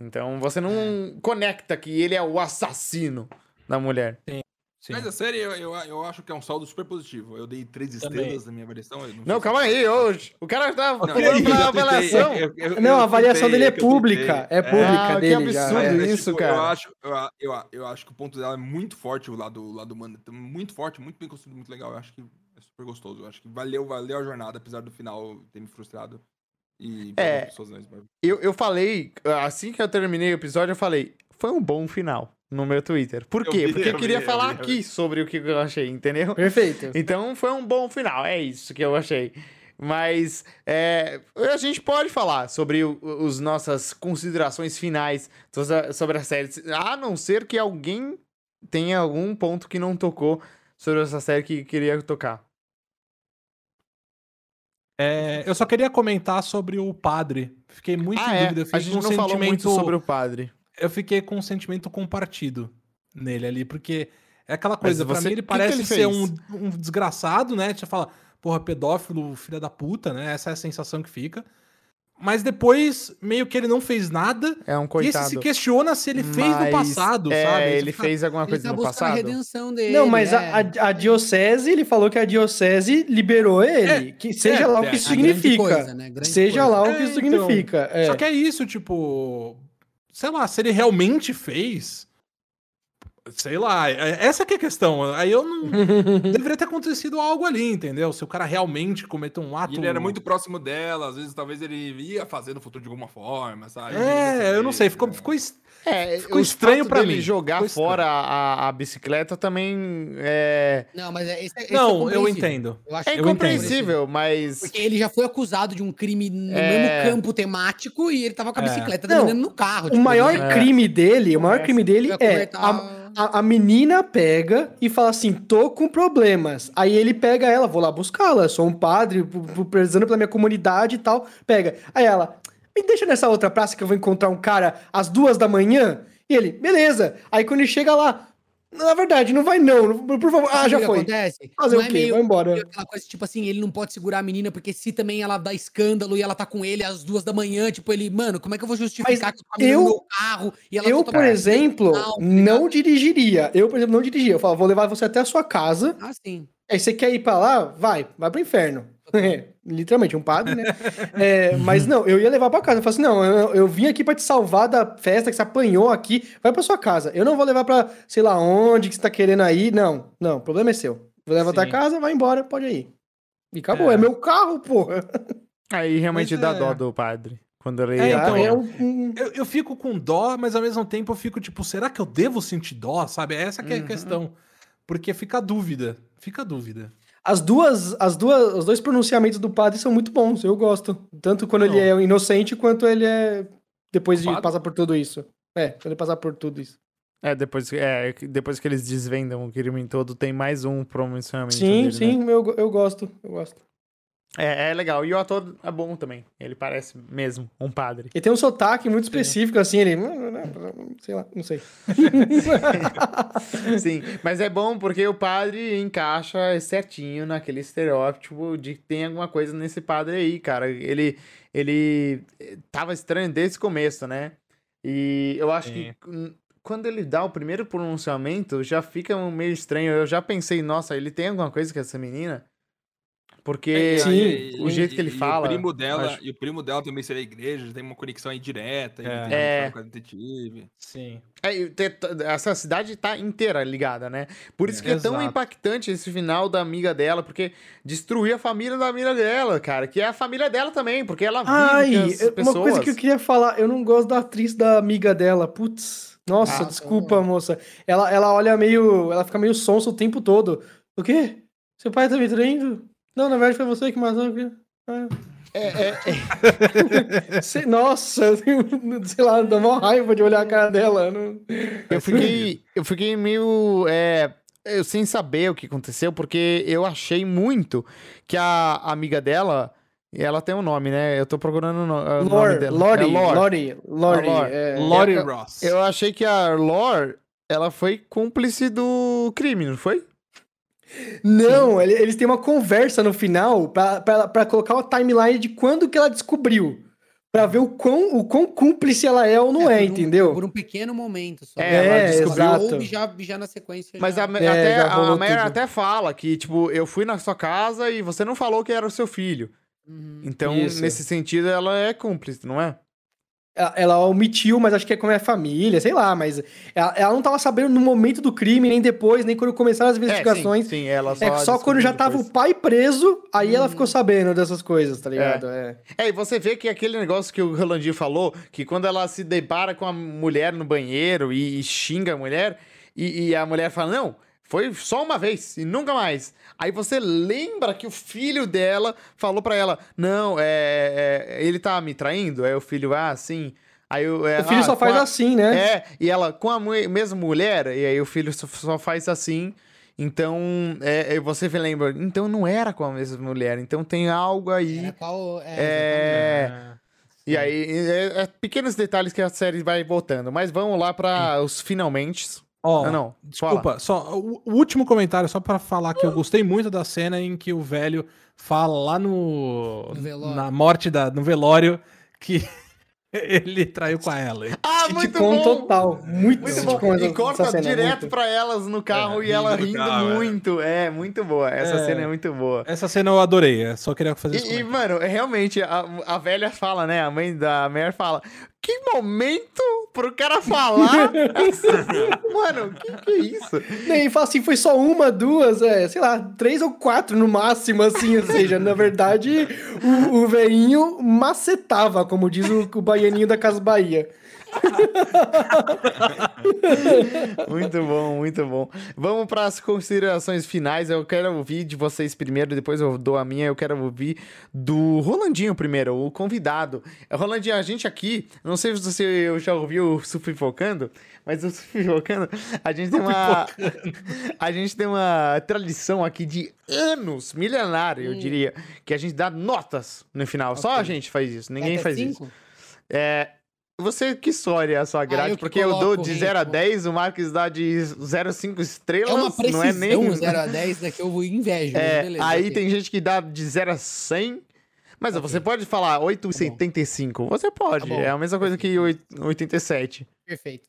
Então você não conecta que ele é o assassino da mulher. Sim. Mas a série, eu, eu, eu acho que é um saldo super positivo. Eu dei três Também. estrelas na minha avaliação. eu Não, sei calma se- aí, hoje. O cara tá Não, falando tentei, avaliação. eu- eu- eu- Não, a avaliação tentei, dele é que pública. tentei. É pública Ah, que dele já. absurdo é. mas, isso, tipo, cara. Eu acho, eu, eu, acho que o ponto dela é muito forte, o lado, o lado humano. é Muito forte, muito bem construído, muito legal. Eu acho que é super gostoso. Eu acho que valeu, valeu a jornada, apesar do final ter me frustrado. E É. pessoas, Eu, eu falei, assim que eu terminei o episódio, eu falei, foi um bom final no meu Twitter. Por quê? vi, Porque eu queria vi, falar vi, aqui sobre o que eu achei, entendeu? Perfeito. [LAUGHS] Então foi um bom final, é isso que eu achei. Mas é, a gente pode falar sobre os nossas considerações finais so- sobre a série, a não ser que alguém tenha algum ponto que não tocou sobre essa série que queria tocar. É, eu só queria comentar sobre o padre. Fiquei muito ah, em é. dúvida. Eu A gente com não um falou muito sentimento- sobre o padre. Eu fiquei com um sentimento compartido nele ali, porque é aquela coisa, pra você- mim ele que que parece ele ser um, um desgraçado, né? Você fala, porra, pedófilo, filha da puta, né? Essa é a sensação que fica. Mas depois, meio que ele não fez nada. É um E esse coitado. se questiona se ele fez no passado, é, sabe? Ele fica, fez alguma Ele coisa tá no buscando a passado? redenção dele. Não, mas é. a, a, a diocese, ele falou que a diocese liberou ele. que seja é, lá o é, que significa. coisa, né? Seja coisa. lá o É, que isso então. significa. é. Só que é isso, tipo. Sei lá, se ele realmente fez. Sei lá, é- essa que é a questão. Aí eu não. [LAUGHS] Deveria ter acontecido algo ali, entendeu? Se o cara realmente cometeu um ato. E ele era muito próximo dela, às vezes talvez ele ia fazer no futuro de alguma forma, sabe? É, eu não sei, ficou, né? ficou est- É, Ficou estranho dele mim. jogar Ficou fora a, a bicicleta também é, Não, mas é, esse, esse é Não, eu compreensível. entendo. Eu acho é incompreensível, mas Porque ele já foi acusado de um crime no É. mesmo campo temático e ele tava com a É. bicicleta Não, andando no carro. O maior né? crime dele, o maior crime dele é a, a- a, menina pega e fala assim, tô com problemas. Aí ele pega ela, vou lá buscá-la, sou um padre, p- p- prezando pela minha comunidade e tal. Pega. Aí ela, me deixa nessa outra praça que eu vou encontrar um cara às duas da manhã. E ele, beleza. Aí quando ele chega lá, na verdade, não vai não, por favor. Ah, já foi. acontece? Fazer Não o é quê? meio- Vai embora. meio Aquela coisa, tipo assim, ele não pode segurar a menina, porque se também ela dá escândalo e ela tá com ele às duas da manhã, tipo, ele, mano, como é que eu vou justificar que eu eu- no meu carro e ela Eu, tá por exemplo, Não, tá não dirigiria. Eu, por exemplo, não dirigiria. Eu falo, vou levar você até a sua casa. Ah, sim. Aí você quer ir pra lá? Vai, vai pro inferno. É, literalmente, um padre, né? [LAUGHS] É, mas não, eu ia levar pra casa. Eu falei assim: não, eu, eu vim aqui pra te salvar da festa que você apanhou aqui, vai pra sua casa. Eu não vou levar pra sei lá onde que você tá querendo aí. Não, não, o problema é seu. Vou levar Sim. casa, vai embora, pode ir. E acabou, É. é, meu carro, porra. Aí realmente Mas dá é. dó do padre. Quando ele É, então, apanha. é Eu, eu fico com dó, mas ao mesmo tempo eu fico tipo, será que eu devo sentir dó, sabe? Essa que é a Uhum. questão. Porque fica a dúvida. Fica a dúvida. As duas, as duas, os dois pronunciamentos do padre são muito bons, eu gosto. Tanto quando ele é inocente quanto ele é depois de passar por tudo isso. É, quando ele passar por tudo isso. É, depois, é, depois que eles desvendam o crime todo, tem mais um pronunciamento. Sim, dele, né? sim, eu, eu gosto, eu gosto. É, é legal. E o ator é bom também. Ele parece mesmo um padre. E tem um sotaque muito específico, assim, ele. Sei lá, não sei. [LAUGHS] Sim, mas é bom porque o padre encaixa certinho naquele estereótipo de que tem alguma coisa nesse padre aí, cara. Ele, ele eh, tava estranho desde o começo, né? E eu acho Sim. que quando ele dá o primeiro pronunciamento, já fica um meio estranho. Eu já pensei, nossa, ele tem alguma coisa com essa menina? Porque Sim, e- o e- jeito que ele e fala, O primo dela, acho- E o primo dela também seria a igreja, tem uma conexão aí direta. ele É. tem É. com a detetive. Sim. É, e essa cidade tá inteira ligada, né? Por isso que é tão Exato. impactante esse final da amiga dela, porque destruiu a família da amiga dela, cara, que é a família dela também, porque ela vive Ai, com as eu- pessoas. uma coisa que eu queria falar, eu não gosto da atriz da amiga dela. Putz, nossa, Ah, desculpa, moça. Ela, ela olha meio. Ela fica meio sonsa o tempo todo. O quê? Seu pai tá me traindo? Não, na verdade foi você que matou. Ah. É, é, [LAUGHS] Sei- nossa, sei lá, dá uma raiva de olhar a cara dela. Não... eu fiquei, eu fiquei meio é, eu sem saber o que aconteceu, porque eu achei muito que a amiga dela, ela tem um nome, né? Eu tô procurando o no- o nome Lore, dela. Lori, É Lore. Lori, Lori. A Lore. é. Lori eu- Ross. Eu achei que a Lore, ela foi cúmplice do crime, não foi? Não, ele- eles têm uma conversa no final pra colocar uma timeline de quando que ela descobriu. Pra ver o quão, o quão cúmplice ela é ou não é, por um- entendeu? Por um pequeno momento só. É, ela É, descobriu exato. Ou já, já na sequência. Mas já... a, É, até, já a Mary tudo. até fala que, tipo, eu fui na sua casa e você não falou que era o seu filho. Uhum. Então, Isso. nesse sentido, ela é cúmplice, não é? Ela, omitiu, mas acho que é como é família, sei lá, mas ela, ela não tava sabendo no momento do crime, nem depois, nem quando começaram as investigações. É, sim, sim, ela só É só quando já descobriu tava o pai preso, aí ela ficou sabendo dessas coisas, tá ligado? É. É, e você vê que aquele negócio que o Rolandinho falou, que quando ela se depara com a mulher no banheiro e, e xinga a mulher, e, e a mulher fala, não, foi só uma vez e nunca mais. Aí você lembra que o filho dela falou pra ela, não, é, é, ele tá me traindo? Aí o filho, ah, sim. Aí o, é, O filho "Ah, só faz a- assim, né? É, e ela com a mu- mesma mulher, e aí o filho só, só faz assim. Então, é, é, você lembra, então não era com a mesma mulher, então tem algo aí. Era qual. É, É. E aí, é, é pequenos detalhes que a série vai botando. Mas vamos lá para os finalmente. Ó, Ah, não. Desculpa, só o, o último comentário, só pra falar que eu gostei muito da cena em que o velho fala lá no. No velório. na morte da, no velório que [LAUGHS] ele traiu com a Ellen. Ah, muito Sitcom bom! total. Muito, Muito sitcom E corta cena, direto muito. pra elas no carro É, e ela rindo carro, é. muito. É. muito boa. Essa É. cena é muito boa. Essa cena eu adorei, eu só queria fazer isso. E, e, mano, realmente, a, a velha fala, né? A mãe da Mary fala: Que momento pro cara falar? [LAUGHS] mano, que que é isso? Nem fala assim, foi só uma, duas, é, sei lá, três ou quatro no máximo, assim, ou seja, na verdade, o, o veinho macetava, como diz o, o baianinho da Casa Bahia. [LAUGHS] Muito bom, muito bom. Vamos para as considerações finais. Eu quero ouvir de vocês primeiro, depois eu dou a minha. Eu quero ouvir do Rolandinho primeiro, o convidado. Rolandinho, a gente aqui, não sei se você já ouviu o Sufifocando, mas o Sufifocando, a gente tem uma. [LAUGHS] a gente tem uma tradição aqui de anos, milenária, eu diria, que a gente dá notas no final. Só a gente faz isso, ninguém faz isso. cinco? É. Você que escolhe a sua grade, eu que porque eu dou de o 0 a ritmo. 10, o Marcos dá de 0,5 estrelas. É uma não é precisão nem. 0 a 10 daqui eu invejo. É, beleza, aí ok. tem gente que dá de 0 a 100. Mas Ok. você pode falar 8,75. Você pode. Tá é a mesma coisa que 8 87. Perfeito.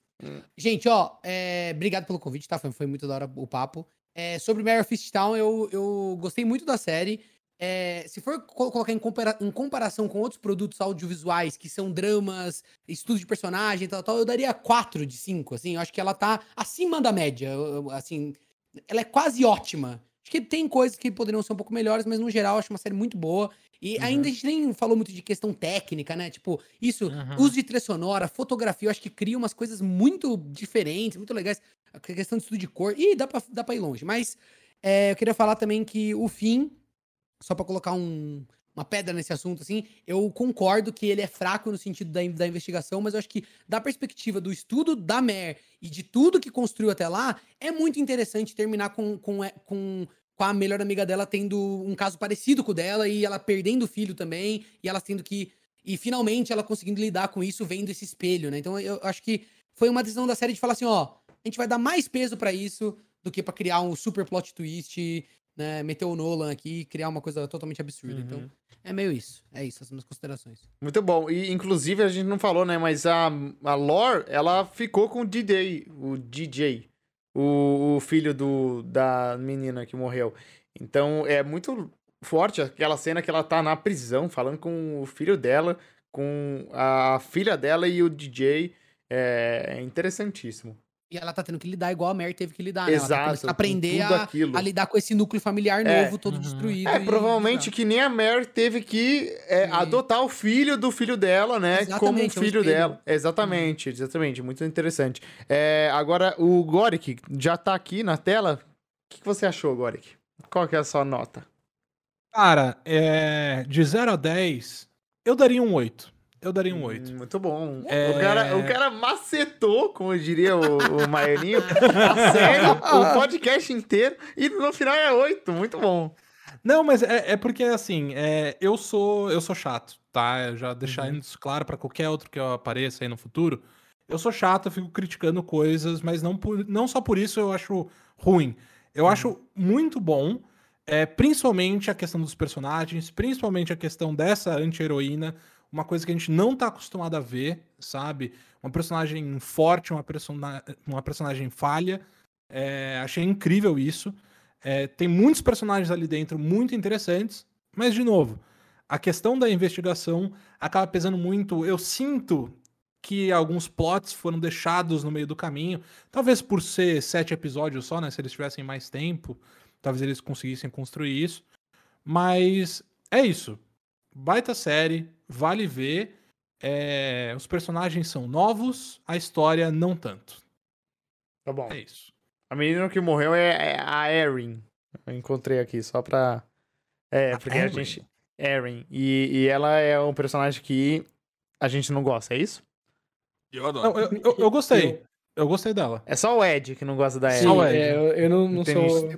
Gente, ó, é, obrigado pelo convite, tá? Foi, foi muito da hora o papo. É, sobre Mare of Town, eu, eu gostei muito da série. É, se for colocar em, compara em, comparação com outros produtos audiovisuais que são dramas, estudos de personagem e tal, tal, eu daria 4 de 5, assim, eu acho que ela tá acima da média, assim, ela é quase ótima. Acho que tem coisas que poderiam ser um pouco melhores, mas no geral acho uma série muito boa. E uhum. ainda a gente nem falou muito de questão técnica, né? Tipo, isso, uhum. uso de trilha sonora, fotografia, eu acho que cria umas coisas muito diferentes, muito legais. A questão de estudo de cor, e dá pra, dá pra ir longe. Mas é, eu queria falar também que o fim, só pra colocar um, uma pedra nesse assunto, assim, eu concordo que ele é fraco no sentido da, da investigação, mas eu acho que, da perspectiva do estudo da Mer e de tudo que construiu até lá, é muito interessante terminar com, com, é, com com a melhor amiga dela tendo um caso parecido com o dela e ela perdendo o filho também, e ela tendo que. E finalmente ela conseguindo lidar com isso vendo esse espelho, né? Então eu acho que foi uma decisão da série de falar assim: ó, a gente vai dar mais peso para isso do que para criar um super plot twist, né? Meter o Nolan aqui e criar uma coisa totalmente absurda. Então, uhum. Então é meio isso. É isso, as minhas considerações. Muito bom. E inclusive a gente não falou, né? Mas a, a Lore, ela ficou com o DJ, o DJ o, o filho do, da menina que morreu. Então é muito forte aquela cena que ela tá na prisão falando com o filho dela, com a filha dela e o DJ. É interessantíssimo. E ela tá tendo que lidar igual a Mary teve que lidar, né? Exato. Ela tá aprender a, a, lidar com esse núcleo familiar é. novo, todo uhum. destruído. É, provavelmente que nem a Mary teve que é, adotar o filho do filho dela, né? Exatamente, como um filho é um dela. Exatamente, uhum. exatamente. Muito interessante. É, agora, o Gorik já tá aqui na tela. O que, que você achou, Gorik? Qual que é a sua nota? Cara, é, de 0 a 10, eu daria um 8 eu daria um 8. Hum, muito bom. É... O, cara, o cara macetou, como diria o, o Maianinho, a [LAUGHS] série, o podcast inteiro, e no final é 8. Muito bom. Não, mas é, é porque, assim, é, eu sou eu sou chato, tá? Já deixar uhum. isso claro para qualquer outro que eu apareça aí no futuro. Eu sou chato, eu fico criticando coisas, mas não, por, não só por isso eu acho ruim. Eu uhum. acho muito bom, é, principalmente a questão dos personagens, principalmente a questão dessa anti-heroína uma coisa que a gente não tá acostumado a ver, sabe? Uma personagem forte, uma, persona uma personagem falha. É, achei incrível isso. É, tem muitos personagens ali dentro muito interessantes, mas, de novo, a questão da investigação acaba pesando muito. Eu sinto que alguns plots foram deixados no meio do caminho, talvez por ser sete episódios só, né? Se eles tivessem mais tempo, talvez eles conseguissem construir isso. Mas é isso. Baita série, vale ver. É, os personagens são novos, a história não tanto. Tá bom. É isso. A menina que morreu é, é a Erin. Eu encontrei aqui só pra. É, a porque Erin. a gente. Erin. E, e ela é um personagem que a gente não gosta, é isso? Eu adoro. Não, eu, eu, eu, gostei. Eu gostei dela. É só o Ed que não gosta da Ed. Sim, o Ed. É, eu, eu, não, não sou.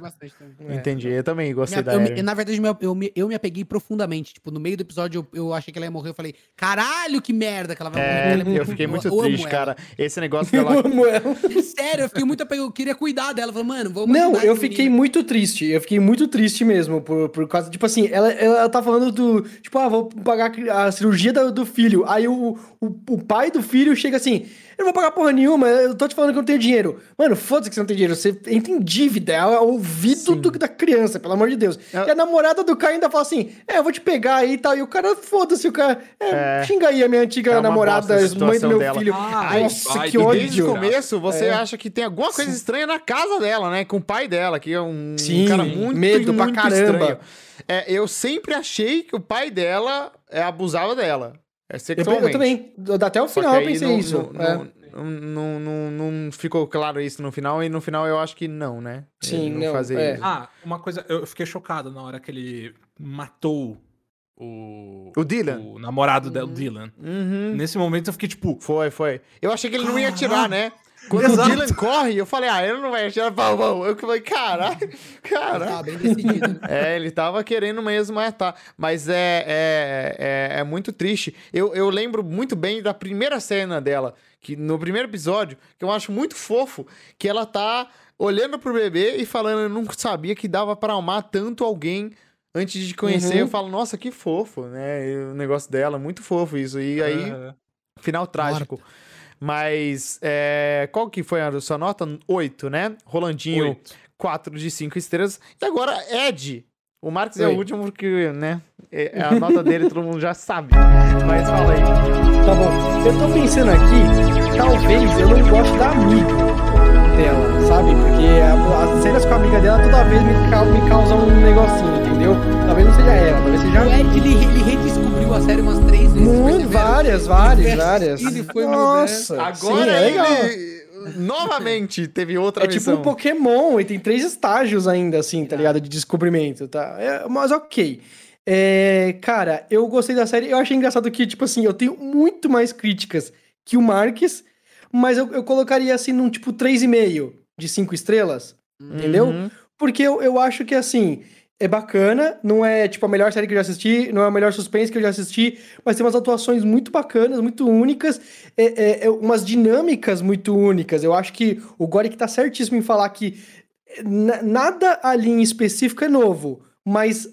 É. Entendi, eu também gostei minha, da Ed. Na verdade, eu, me, eu me apeguei profundamente. Tipo, no meio do episódio eu, eu achei que ela ia morrer. Eu falei, caralho, que merda que ela vai é, morrer. eu fiquei muito eu, triste, cara. Esse negócio dela. Eu amo ela. Sério, eu fiquei muito apegado. Eu queria cuidar dela. Eu falei, mano, vamos. Não, eu fiquei menina. muito triste. Eu fiquei muito triste mesmo. Por, por causa. Tipo assim, ela, ela tá falando do. Tipo, ah, vou pagar a cirurgia do, do filho. Aí o, o, o pai do filho chega assim. Eu não vou pagar porra nenhuma, eu tô te falando que eu não tenho dinheiro. Mano, foda-se que você não tem dinheiro. Você entra em dívida, é o ouvido do, da criança, pelo amor de Deus. É... E a namorada do cara ainda fala assim: É, eu vou te pegar aí e tal. E o cara, foda-se, o cara. É, é... Xinga aí a minha antiga é namorada, mãe do meu dela. filho. Ah, Nossa, que ódio. Desde o começo, você é. acha que tem alguma coisa Sim. estranha na casa dela, né? Com o pai dela, que é um Sim, cara muito, medo muito pra caramba. Estranho. É, eu sempre achei que o pai dela é, abusava dela. É sexualmente. Eu, eu também. Até o final eu pensei no, isso. É. no, não, não, não ficou claro isso no final, e no final eu acho que não, né? Sim, não, não fazer é. isso. Ah, uma coisa, eu fiquei chocado na hora que ele matou o. O Dylan? O namorado uhum. do Dylan. Uhum. Nesse momento eu fiquei tipo. Foi, foi. Eu achei que ele não ia atirar, né? Quando Exato. o Dylan corre, eu falei, ah, ele não vai atirar, pau, pau. Eu falei, caralho, caralho. bem decidido. é, ele tava querendo mesmo matar. Mas é, é, é, é, muito triste. Eu, eu lembro muito bem da primeira cena dela, que no primeiro episódio, que eu acho muito fofo, que ela tá olhando pro bebê e falando, eu não sabia que dava para amar tanto alguém antes de conhecer. Uhum. Eu falo, nossa, que fofo, né? E o negócio dela, muito fofo isso. E aí, uhum. final trágico. Morta. Mas é, qual que foi a sua nota? 8, né? Rolandinho, 4 de 5 estrelas. E agora, Ed, O Marcos é o último porque, né? é- A nota dele todo mundo já sabe. Mas fala aí. Tá bom. Eu tô pensando aqui, talvez eu não goste da amiga dela, sabe? Porque a- as cenas com a amiga dela toda vez me, me causam um negocinho, entendeu? Talvez não seja ela, talvez seja O Ed, ele, ele redescobriu a série umas três vezes. Muito, várias, várias, várias. Ele foi Nossa, Agora sim, é legal. ele [LAUGHS] novamente teve outra É tipo missão. um Pokémon e tem três estágios ainda, assim, tá ligado? De descobrimento, tá? É, mas ok. É, cara, eu gostei da série. Eu achei engraçado que, tipo assim, eu tenho muito mais críticas que o Marques, mas eu, eu colocaria, assim, num tipo 3,5 de 5 estrelas, entendeu? Uhum. Porque eu, eu acho que, assim, é bacana, não é, tipo, a melhor série que eu já assisti, não é a melhor suspense que eu já assisti, mas tem umas atuações muito bacanas, muito únicas, é, é- é umas dinâmicas muito únicas. Eu acho que o Gorick tá certíssimo em falar que na- nada ali em específico é novo, mas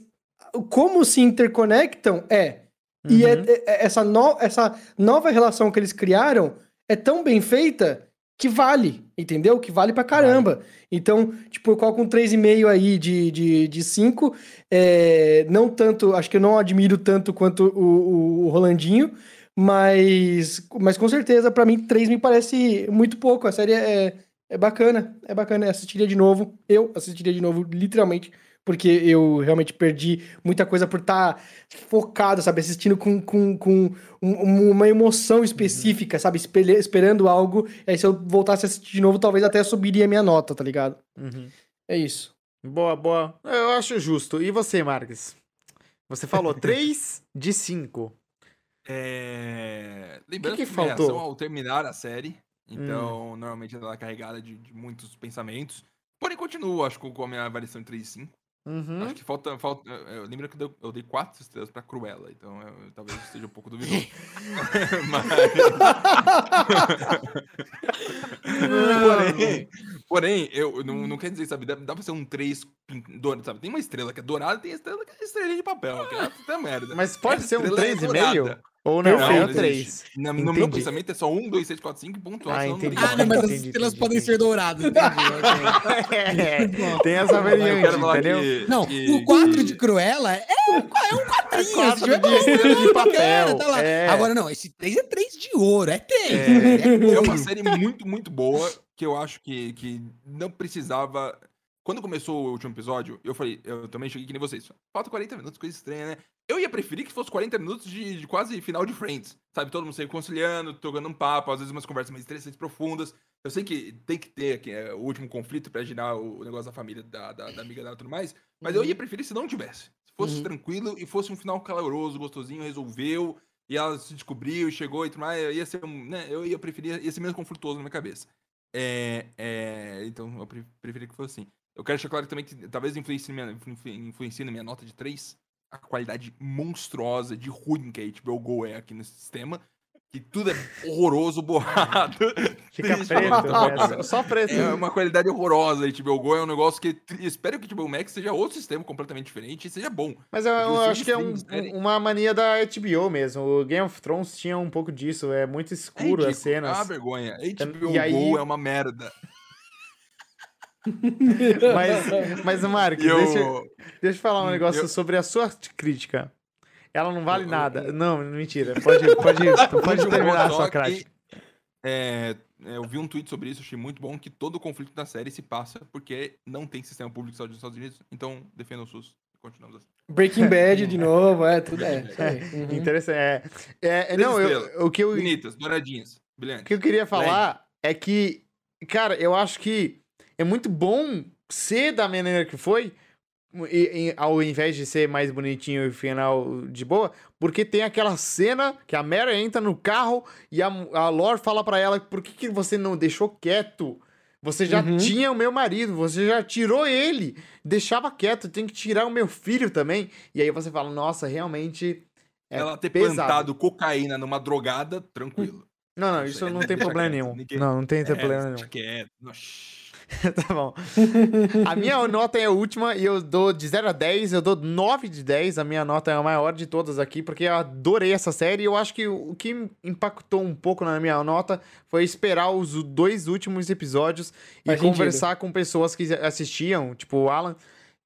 como se interconectam é. E é- Uhum. é- é- essa, no- essa nova relação que eles criaram é tão bem feita que vale, entendeu? Que vale pra caramba. Então, tipo, eu coloco um 3,5 aí de 5. De, de cinco. É, não tanto, acho que eu não admiro tanto quanto o, o- o Rolandinho, mas, mas com certeza, pra mim, 3 me parece muito pouco. A série é, é bacana, é bacana. Eu assistiria de novo. Eu assistiria de novo, literalmente, porque eu realmente perdi muita coisa por estar focado, sabe? Assistindo com, com, com um- uma emoção específica, sabe? Espelhe- esperando algo. E aí, se eu voltasse a assistir de novo, talvez até subiria a minha nota, tá ligado? Uhum. É isso. Boa, boa. Eu acho justo. E você, Marques? Você falou [LAUGHS] 3 de 5. É... Lembrando que que, faltou? ao terminar a série. Então, normalmente ela é carregada de, de muitos pensamentos. Porém, continuo, acho que com a minha avaliação de 3 e 5. Uhum. Acho que falta. falta eu, lembro que eu dei, 4 estrelas pra Cruella, então eu, talvez esteja um pouco duvidoso. [LAUGHS] [LAUGHS] Mas. porém, porém, eu não, não quer dizer, sabe? Dá, dá pra ser um 3 dourado, sabe? Tem uma estrela que é dourada e tem estrela que é estrela de papel, que é até merda. Mas pode Essa ser um estrela é 3,5? Ou não? Perfeito. é Não, o não 3. existe. Na- no meu pensamento é só 1, 2, 3, 4, 5 pontual. Ah, entendi. Ah, não, mas as Entendi, estrelas entendi, podem entendi. ser douradas. Entendi. [LAUGHS] É, tem essa Eu variante, entendeu? que- Não, que- o 4 que- de Cruella é, é um quadrinho. quatro se tiver de de papel, tá lá. é. Agora, não, esse 3 é 3 de ouro. É 3. É, é uma série muito, muito boa que eu acho que, que não precisava. Quando começou o último episódio, eu falei, eu também cheguei que nem vocês. Falta 40 minutos, coisa estranha, né? Eu ia preferir que fosse 40 minutos de, de quase final de Friends. Sabe? Todo mundo se conciliando, tocando um papo, às vezes umas conversas mais interessantes, profundas. Eu sei que tem que ter aqui, é, o último conflito pra girar o, negócio da família, da, da, da amiga dela e tudo mais. Mas eu ia preferir se não tivesse. Se fosse Uhum. tranquilo e fosse um final caloroso, gostosinho, resolveu. E ela se descobriu, chegou e tudo mais. Ia ser um, né? Eu ia preferir, ia ser menos conflituoso na minha cabeça. É, é, então eu pre- preferi que fosse assim. Eu quero deixar claro também que talvez influencie, na minha, influ- influencie na minha nota de 3 a qualidade monstruosa de ruim que a HBO Go é aqui nesse sistema. Que tudo é horroroso, [LAUGHS] borrado. Fica triste, preto, né? Só preto. É uma qualidade horrorosa. A HBO Go é um negócio que. Espero que o HBO Max seja outro sistema completamente diferente e seja bom. Mas eu, eu acho que é um- né? uma mania da HBO mesmo. O Game of Thrones tinha um pouco disso. É muito É escuro as ridículo, cenas. É uma vergonha. HBO E aí- Go é uma merda. [LAUGHS] Mas, mas Marcos, eu. deixa, deixa eu falar um negócio eu- sobre a sua crítica. Ela não vale Eu- nada. Não, mentira. Pode, pode, [LAUGHS] pode terminar a sua crítica. é, é, eu vi um tweet sobre isso, achei muito bom que todo o conflito da série se passa porque não tem sistema público nos Estados Unidos, então defenda o SUS. Continuamos assim. Breaking [LAUGHS] Bad de novo, é, tudo é. aí. Uhum. Interessante. É, é, Três não, eu, o, que eu, o Bonitas, douradinhas, brilhantes. que eu queria falar é que, cara, eu acho que é muito bom ser da maneira que foi, e- e- ao invés de ser mais bonitinho e final de boa, porque tem aquela cena que a Mary entra no carro e a, a Lore fala pra ela, por que, que você não deixou quieto? Você já Uhum. tinha o meu marido, você já tirou ele, deixava quieto, tem que tirar o meu filho também. E aí você fala, nossa, realmente é Ela ter pesado. plantado cocaína numa drogada, tranquilo. Não, não, Isso não tem problema quieto, nenhum. ninguém- Não, não tem É, problema nenhum. quieto. Nossa. [LAUGHS] tá bom. A minha [LAUGHS] nota é a última e eu dou de 0 a 10, eu dou 9 de 10. A minha nota é a maior de todas aqui, porque eu adorei essa série. E eu acho que o que impactou um pouco na minha nota foi esperar os dois últimos episódios e Faz conversar com pessoas que assistiam, tipo o Alan.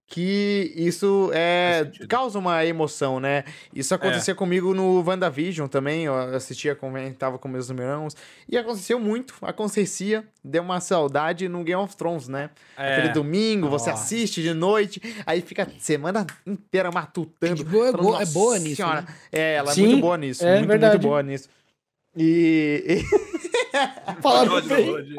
Que isso é, causa uma emoção, né? Isso acontecia é. comigo no WandaVision também, eu assistia, comentava com meus irmãos, e aconteceu muito, acontecia, deu uma saudade no Game of Thrones, né? É. Aquele domingo, você assiste de noite, aí fica semana inteira matutando. É, boa, é, boa, é boa nisso. Senhora. Né? É, ela é Sim, muito boa nisso, é, muito, verdade. muito boa nisso. E. [LAUGHS] Falaram bem.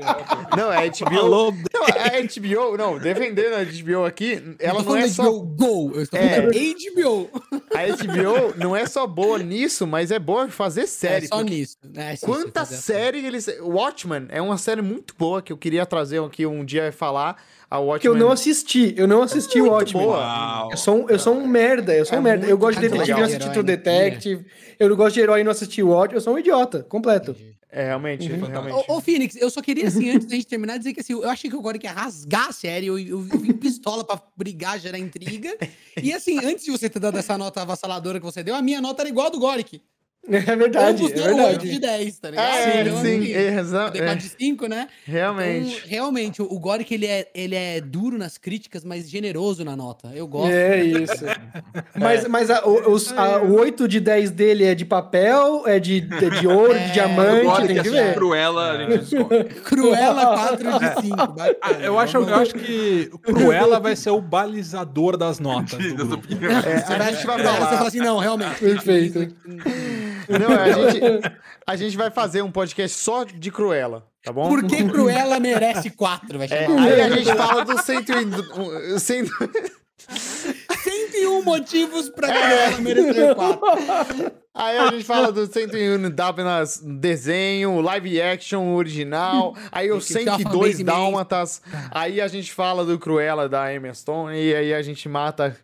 Não, a HBO. Falou não, a HBO, não, defendendo a HBO aqui, ela não é só. HBO Go, eu estou é, HBO. A HBO não é só boa nisso, mas é boa fazer série. É só nisso. Né? Quanta série eles. Watchmen é uma série muito boa que eu queria trazer aqui um dia e falar a Watchmen. Que eu não assisti, eu não assisti o Watchmen. Boa. Eu sou, um, eu sou um merda, eu sou é um merda. Eu gosto de detetive não assisti True Detective. Eu não gosto de herói e não assisti o Watchmen. Eu sou um idiota, completo. É, realmente, uhum. realmente. Ô, ô, Phoenix, eu só queria, assim, antes da gente terminar, dizer que assim, eu achei que o Gork ia rasgar a série, eu, eu, eu vim pistola pra brigar, gerar intriga. E assim, antes de você ter dado essa nota avassaladora que você deu, a minha nota era igual a do Goric. [LAUGHS] É verdade. Ambos é verdade. 8 de 10, tá ligado? É, então, sim, sim. É, é. de 5, né? Realmente. Então, realmente, o Goric, ele é, ele é duro nas críticas, mas generoso na nota. Eu gosto. É isso. [LAUGHS] mas mas a, o, os, a, o 8 de 10 dele é de papel, é de, é de ouro, é, de diamante, tem que ver. Cruela, a gente descobre. [LAUGHS] Cruela 4 de 5. Ah, eu, acho, eu acho que o Cruella vai ser o balizador das notas. é, a gente vai falar. Você fala assim, não, realmente. Perfeito. Não, a gente, a gente vai fazer um podcast só de Cruella, tá bom? Por que Cruella merece quatro? Vai é, aí a gente fala do 101... 101 [LAUGHS] motivos pra Cruella merecer quatro. Aí a gente fala do 101 Dálmatas desenho, live action original, aí o 102 Dálmatas, aí a gente fala do Cruella da Emma Stone, e aí a gente mata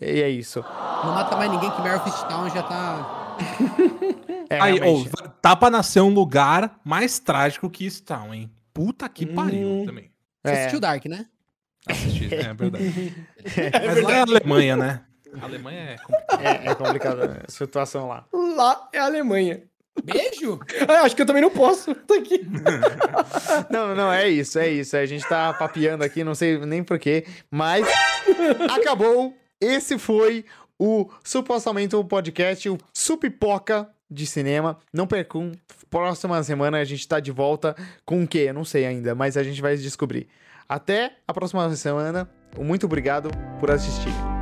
e é isso. Não mata mais ninguém que of Town já tá. [LAUGHS] é, Aí, oh, tá pra nascer um lugar mais trágico que Town, hein? Puta que hum. pariu também. Você é. assistiu Dark, né? Assisti, é verdade. [LAUGHS] é Mas lá é a Alemanha, né? A Alemanha é [LAUGHS] complicada. É, é complicada a situação lá. Lá é a Alemanha. Beijo? Ah, acho que eu também não posso. Tô aqui. não, não, é isso, é isso. A gente tá papiando aqui, não sei nem porquê, mas acabou esse foi o supostamente o podcast, o Supipoca de cinema. Não percam, próxima semana a gente tá de volta com o quê? Eu não sei ainda, mas a gente vai descobrir. Até a próxima semana. Muito obrigado por assistir.